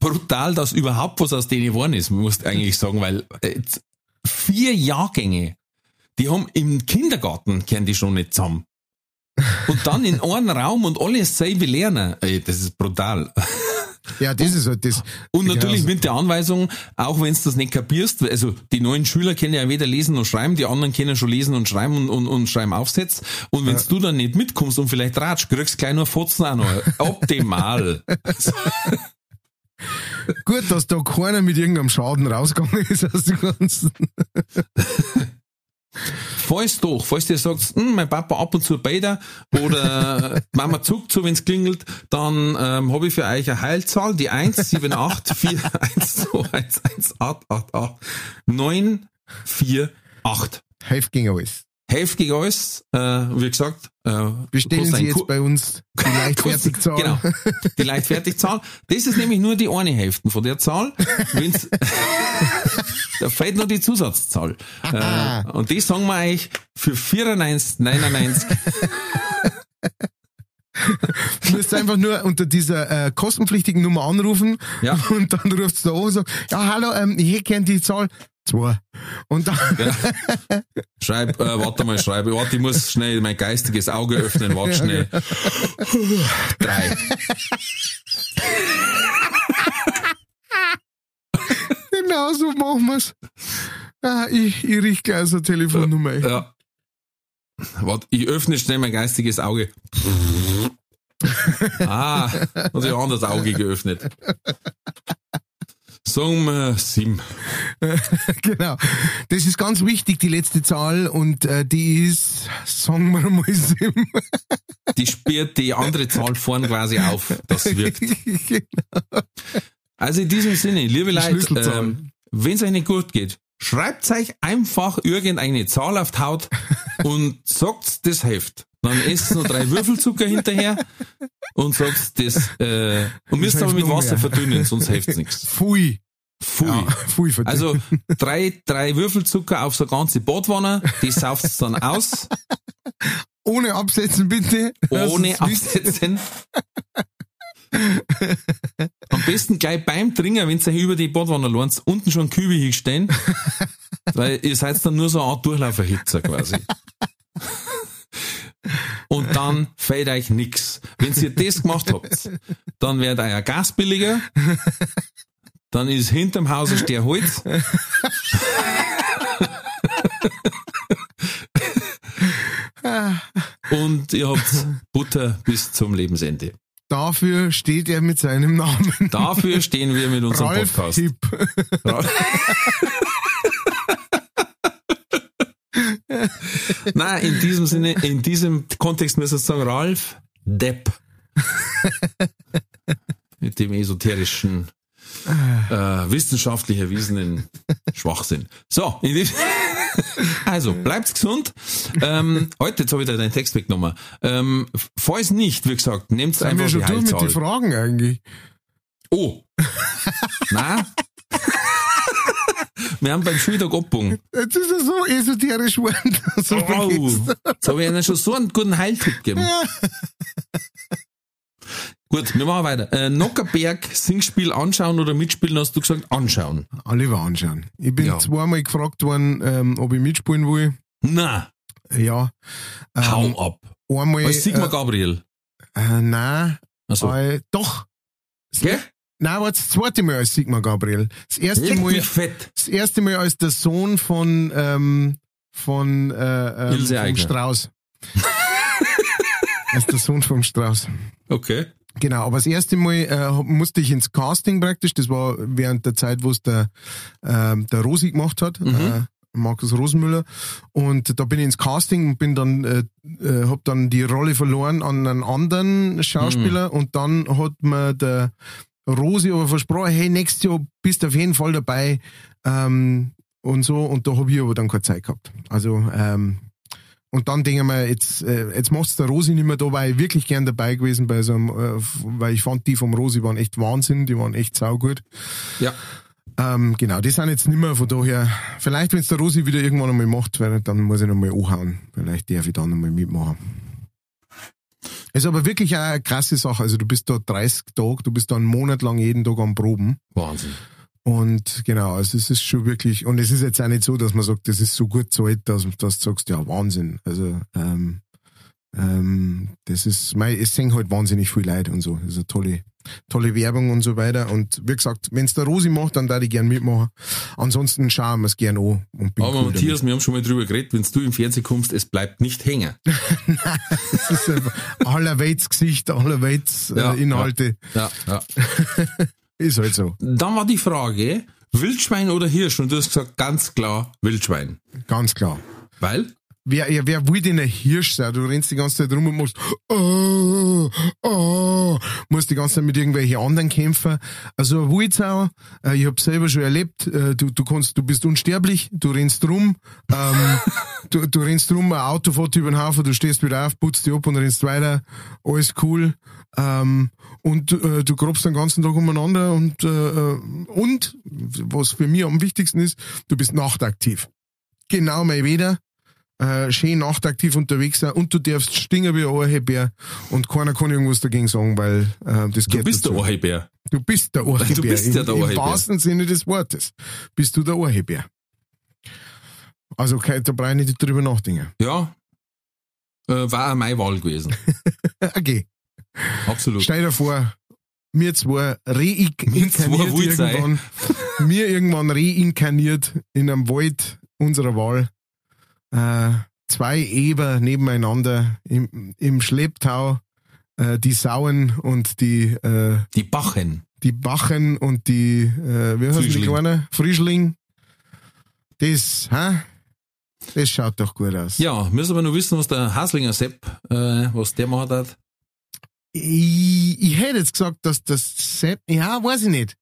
Brutal, dass überhaupt was aus denen geworden ist, musst eigentlich sagen, weil äh, vier Jahrgänge, die haben im Kindergarten, kennen die schon nicht zusammen. Und dann in einem Raum und alles selbe lernen. Ey, das ist brutal. Ja, das ist halt das. Und natürlich mit der Anweisung, auch wenn du das nicht kapierst, also die neuen Schüler kennen ja weder lesen noch schreiben, die anderen kennen schon lesen und schreiben und, und, und schreiben Aufsätze. Und wenn du dann nicht mitkommst und vielleicht ratsch, kriegst du gleich nur Fotzen auch noch. Optimal. *laughs* *laughs* *laughs* Gut, dass da keiner mit irgendeinem Schaden rausgegangen ist aus dem Ganzen. Falls doch, falls dir sagst, hm, mein Papa ab und zu beide oder *laughs* Mama zuckt so, wenn's klingelt, dann ähm, habe ich für euch eine Heilzahl, die 1784121889448. Hilft gegen alles. Hilft gegen alles, äh, wie gesagt. Äh, Bestellen Sie jetzt Ku- bei uns die *laughs* Leichtfertigzahl. Genau, die Leichtfertigzahl. Das ist nämlich nur die eine Hälfte von der Zahl. Wenn's, *laughs* da fehlt nur die Zusatzzahl. Äh, und die sagen wir euch für 94,99. *laughs* Du musst einfach nur unter dieser äh, kostenpflichtigen Nummer anrufen Ja. und dann rufst du da an und sagst, ja hallo, ähm, ich hätte gern die Zahl. Zwei. Und dann, *laughs* Schreib, äh, warte mal, schreibe. Warte, ich muss schnell mein geistiges Auge öffnen. Warte schnell. Drei. *laughs* genau so machen wir's. Ah, ich, ich riech gleich so eine Telefonnummer. Ja. Warte, ich öffne schnell mein geistiges Auge. ah, hat sich ein anderes Auge geöffnet. Sagen wir sieben. *laughs* Genau. Das ist ganz wichtig, die letzte Zahl. Und äh, die ist, sagen wir mal, sieben. *laughs* Die sperrt die andere Zahl vorn quasi auf. Das wirkt. *laughs* Also in diesem Sinne, liebe Leute, ähm, wenn es euch nicht gut geht, schreibt euch einfach irgendeine Zahl auf die Haut und sagt, das hilft. Dann esst noch drei Würfelzucker hinterher und sagt das, äh, und müsst aber hilft mit Wasser mehr. verdünnen, sonst hilft's nichts. Pfui. Pfui. Ja, pfui verdammt. Also drei, drei Würfelzucker auf so ganze Badwanne, die sauft's dann aus, ohne absetzen bitte. ohne absetzen. Am besten gleich beim Trinken, wenn ihr über die Badwanne lernt, unten schon Kübel hinstellen, weil ihr seid dann nur so eine Art Durchlauferhitzer quasi. *laughs* Und dann fällt euch nix. Wenn ihr das gemacht habt, dann wird euer Gas billiger, dann ist hinterm Haus ein Stern Holz. und ihr habt Butter bis zum Lebensende. Dafür steht er mit seinem Namen. Dafür stehen wir mit unserem Ralf Podcast. Hipp. *laughs* *laughs* Nein, in diesem Sinne, in diesem Kontext müssen wir sagen, Ralf Depp. *laughs* Mit dem esoterischen, äh, wissenschaftlich erwiesenen Schwachsinn. So, in diesem *laughs* also, bleibt's gesund. Ähm, heute, jetzt habe ich da deinen Text weggenommen. Ähm, falls nicht, wie gesagt, nehmt Sind einfach wir schon die durch mit Heilzahl. den Fragen eigentlich? Oh. Nein. Wir haben beim Schultag abgebogen. Jetzt ist er so esoterisch geworden. So Oh, jetzt habe ich ihnen schon so einen guten Heiltipp gegeben. Gut, wir machen weiter. Äh, Nockerberg, Singspiel anschauen oder mitspielen, hast du gesagt, anschauen. Alle mal anschauen. Ich bin Ja. zweimal gefragt worden, ähm, ob ich mitspielen will. Na, Ja. Ähm, hau ab. Einmal. Als Sigmar äh, Gabriel. äh, nein, Also, äh, doch. gell? Nein, war das zweite Mal als Sigmar Gabriel. Das erste Leck Mal, fett. das erste Mal als der Sohn von, ähm, von, äh, ähm, vom. Strauß. *laughs* als der Sohn vom Strauß. Okay. Genau, aber das erste Mal äh, musste ich ins Casting praktisch. Das war während der Zeit, wo es der, ähm, der Rosi gemacht hat, äh, Markus Rosenmüller. Und da bin ich ins Casting und bin dann, äh, äh, hab dann die Rolle verloren an einen anderen Schauspieler. Und dann hat mir der Rosi aber versprochen, hey, nächstes Jahr bist du auf jeden Fall dabei. Ähm, und so. Und da habe ich aber dann keine Zeit gehabt. Also ähm, und dann denke ich mir, jetzt, äh, jetzt machst du der Rosi nicht mehr da, weil ich wirklich gern dabei gewesen bei so einem, äh, weil ich fand, die vom Rosi waren echt Wahnsinn, die waren echt saugut. Ja. Ähm, genau, die sind jetzt nicht mehr, von daher, vielleicht wenn es der Rosi wieder irgendwann einmal macht, weil dann muss ich nochmal anhauen. Vielleicht darf ich dann nochmal mitmachen. Ist aber wirklich eine krasse Sache. Also du bist da 30 Tage, du bist da einen Monat lang jeden Tag am Proben. Wahnsinn. Und genau, also es ist schon wirklich, und es ist jetzt auch nicht so, dass man sagt, das ist so gut zahlt, dass, dass du sagst, ja, Wahnsinn. Also, ähm, ähm, das ist, mei, es sehen halt wahnsinnig viel Leute und so. Das ist eine tolle, tolle Werbung und so weiter. Und wie gesagt, wenn es der Rosi macht, dann darf ich gern mitmachen. Ansonsten schauen wir es gern an Aber cool Matthias, wir haben schon mal drüber geredet, wenn du im Fernsehen kommst, es bleibt nicht hängen. *laughs* damit. Das ist einfach allerweits Gesicht, allerweits Ja, äh, Inhalte. Ja, ja. *laughs* Ist halt so. Dann war die Frage, Wildschwein oder Hirsch? Und du hast gesagt, ganz klar Wildschwein. Ganz klar. Weil? Wer, wer will denn ein Hirsch sein? Du rennst die ganze Zeit rum und machst, oh, oh, musst die ganze Zeit mit irgendwelchen anderen kämpfen. Also ein Wildsau, äh, ich habe selber schon erlebt, äh, du, du kannst, du bist unsterblich, du rennst rum, ähm, *laughs* du, du rennst rum, ein Auto fährt über den Haufen, du stehst wieder auf, putzt dich ab und rennst weiter, alles cool. Ähm, und äh, du grobst den ganzen Tag umeinander und, äh, äh, und, was für mich am wichtigsten ist, du bist nachtaktiv. Genau mein Weder äh, schön nachtaktiv unterwegs sein und du darfst stingen wie ein Orchebär und keiner kann irgendwas dagegen sagen, weil äh, das Du geht bist der dazu. Orchebär. Du bist der Orchebär. Du bist ja der Im, Orchebär. Im wahrsten Sinne des Wortes bist du der Orchebär. Also kein- da brauche ich nicht drüber nachdenken. Ja. Äh, war auch meine Wahl gewesen. *laughs* Okay, Absolut. stell dir vor, wir zwei reinkarniert irgendwann, mir *laughs* irgendwann reinkarniert in einem Wald unserer Wahl. Äh, zwei Eber nebeneinander im, im Schlepptau, äh, die Sauen und die, äh, Die Bachen. die Bachen und die, äh, wie die Frischling. kleinen? Frischling. Das, hä? Das schaut doch gut aus. Ja, müssen aber noch wissen, was der Haslinger Sepp, äh, was der macht hat. Ich, ich hätte jetzt gesagt, dass das Sepp, ja, weiß ich nicht.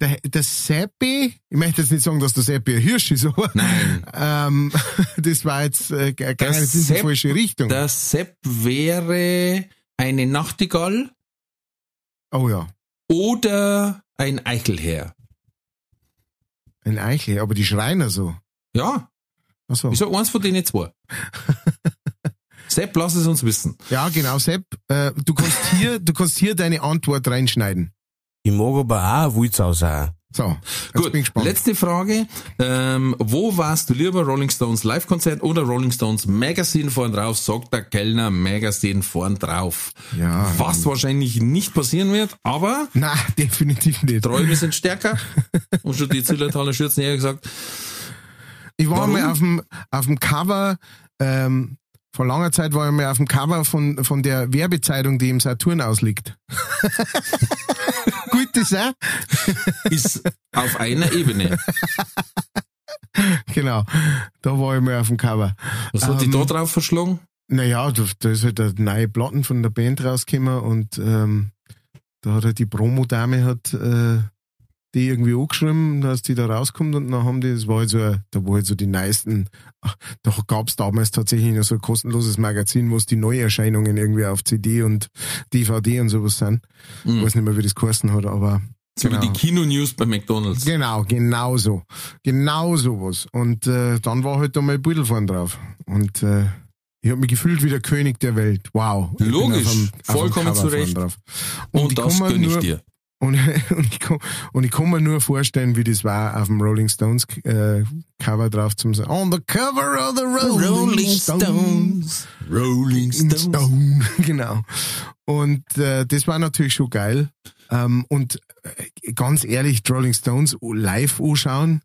Der, der Seppi, ich möchte jetzt nicht sagen, dass der Seppi ein Hirsch ist, aber Nein. ähm, *laughs* das war jetzt äh, gar Der nicht in die Sepp- falsche Richtung. Der Sepp wäre eine Nachtigall oh ja, oder ein Eichelherr. ein Eichel, aber die Schreiner so. Ja, Achso. ich sag eins von denen zwei. *laughs* Sepp, lass es uns wissen. Ja, genau, Sepp, äh, du kannst hier, du kannst hier deine Antwort reinschneiden. Ich mag aber auch ein Wildsau sein. So, Gut, bin ich gespannt. letzte Frage. Ähm, wo warst du lieber, Rolling Stones Live-Konzert oder Rolling Stones Magazine vorn drauf? Sagt der Kellner Magazine vorn drauf. Ja. Was wahrscheinlich nicht passieren wird, aber Na, *laughs* definitiv nicht. Träume sind *laughs* stärker. Und schon die Zillertaler Schürzen eher gesagt. Ich war Warum? mal auf dem, auf dem Cover ähm, Vor langer Zeit war ich mal auf dem Cover von, von der Werbezeitung, die im Saturn ausliegt. *laughs* Gut, auch? Ist auf einer Ebene. Genau. Da war ich mal auf dem Cover. Was hat die Ähm, da drauf verschlagen? Naja, da, da ist halt eine neue Platten von der Band rausgekommen und ähm, da hat halt die Promo-Dame hat äh, die irgendwie angeschrieben, dass die da rauskommt und dann haben die, das war halt so, da war halt so die neuesten, da gab's damals tatsächlich noch so ein kostenloses Magazin, wo es die Neuerscheinungen irgendwie auf CD und DVD und sowas sind. Ich Mhm. weiß nicht mehr, wie das geheißen hat, aber So wie genau. die Kino-News bei McDonalds. Genau, genau so. Genau sowas. Und äh, dann war halt da mal Büdel vorn drauf. Und äh, ich habe mich gefühlt wie der König der Welt. Wow. Ich Logisch, dem vollkommen zu Recht. Und, ich das kann mir gönn ich nur- dir. Und, *laughs* und, ich kann, und ich kann mir nur vorstellen, wie das war, auf dem Rolling Stones äh, Cover drauf zu sein. On the cover of the Rolling, Stones. Rolling Stone. *laughs* Genau. Und äh, das war natürlich schon geil. Ähm, und äh, ganz ehrlich, Rolling Stones live anschauen,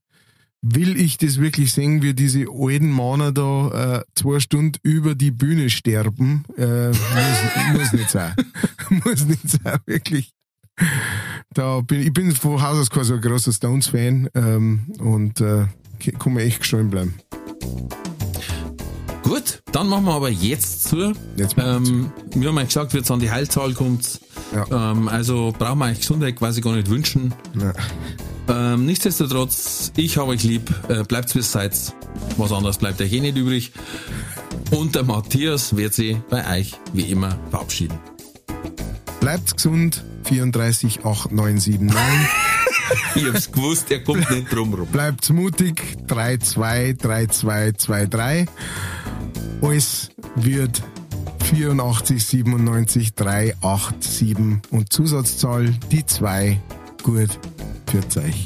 will ich das wirklich sehen, wie diese alten Männer da äh, zwei Stunden über die Bühne sterben? Äh, muss, muss nicht sein. *laughs* muss nicht sein, wirklich. Da bin, ich bin von Haus aus kein so ein großer Stones-Fan ähm, und äh, kann mir echt gestanden bleiben. Gut, dann machen wir aber jetzt zu. Jetzt Ähm, wir haben ja gesagt, jetzt an die Heilzahl kommt. Ja. Ähm, also brauchen wir euch Gesundheit quasi gar nicht wünschen. Ja. Ähm, nichtsdestotrotz, ich habe euch lieb. Äh, bleibt wie ihr seid. Was anderes bleibt euch eh nicht übrig. Und der Matthias wird sich bei euch wie immer verabschieden. Bleibt gesund, 34 8 9 7 9. Ich hab's gewusst, er kommt nicht drum rum. Bleibt mutig, 3 2 3 2 2 3. Alles wird 84 97 3 8 7 und Zusatzzahl die 2. Gut, für euch.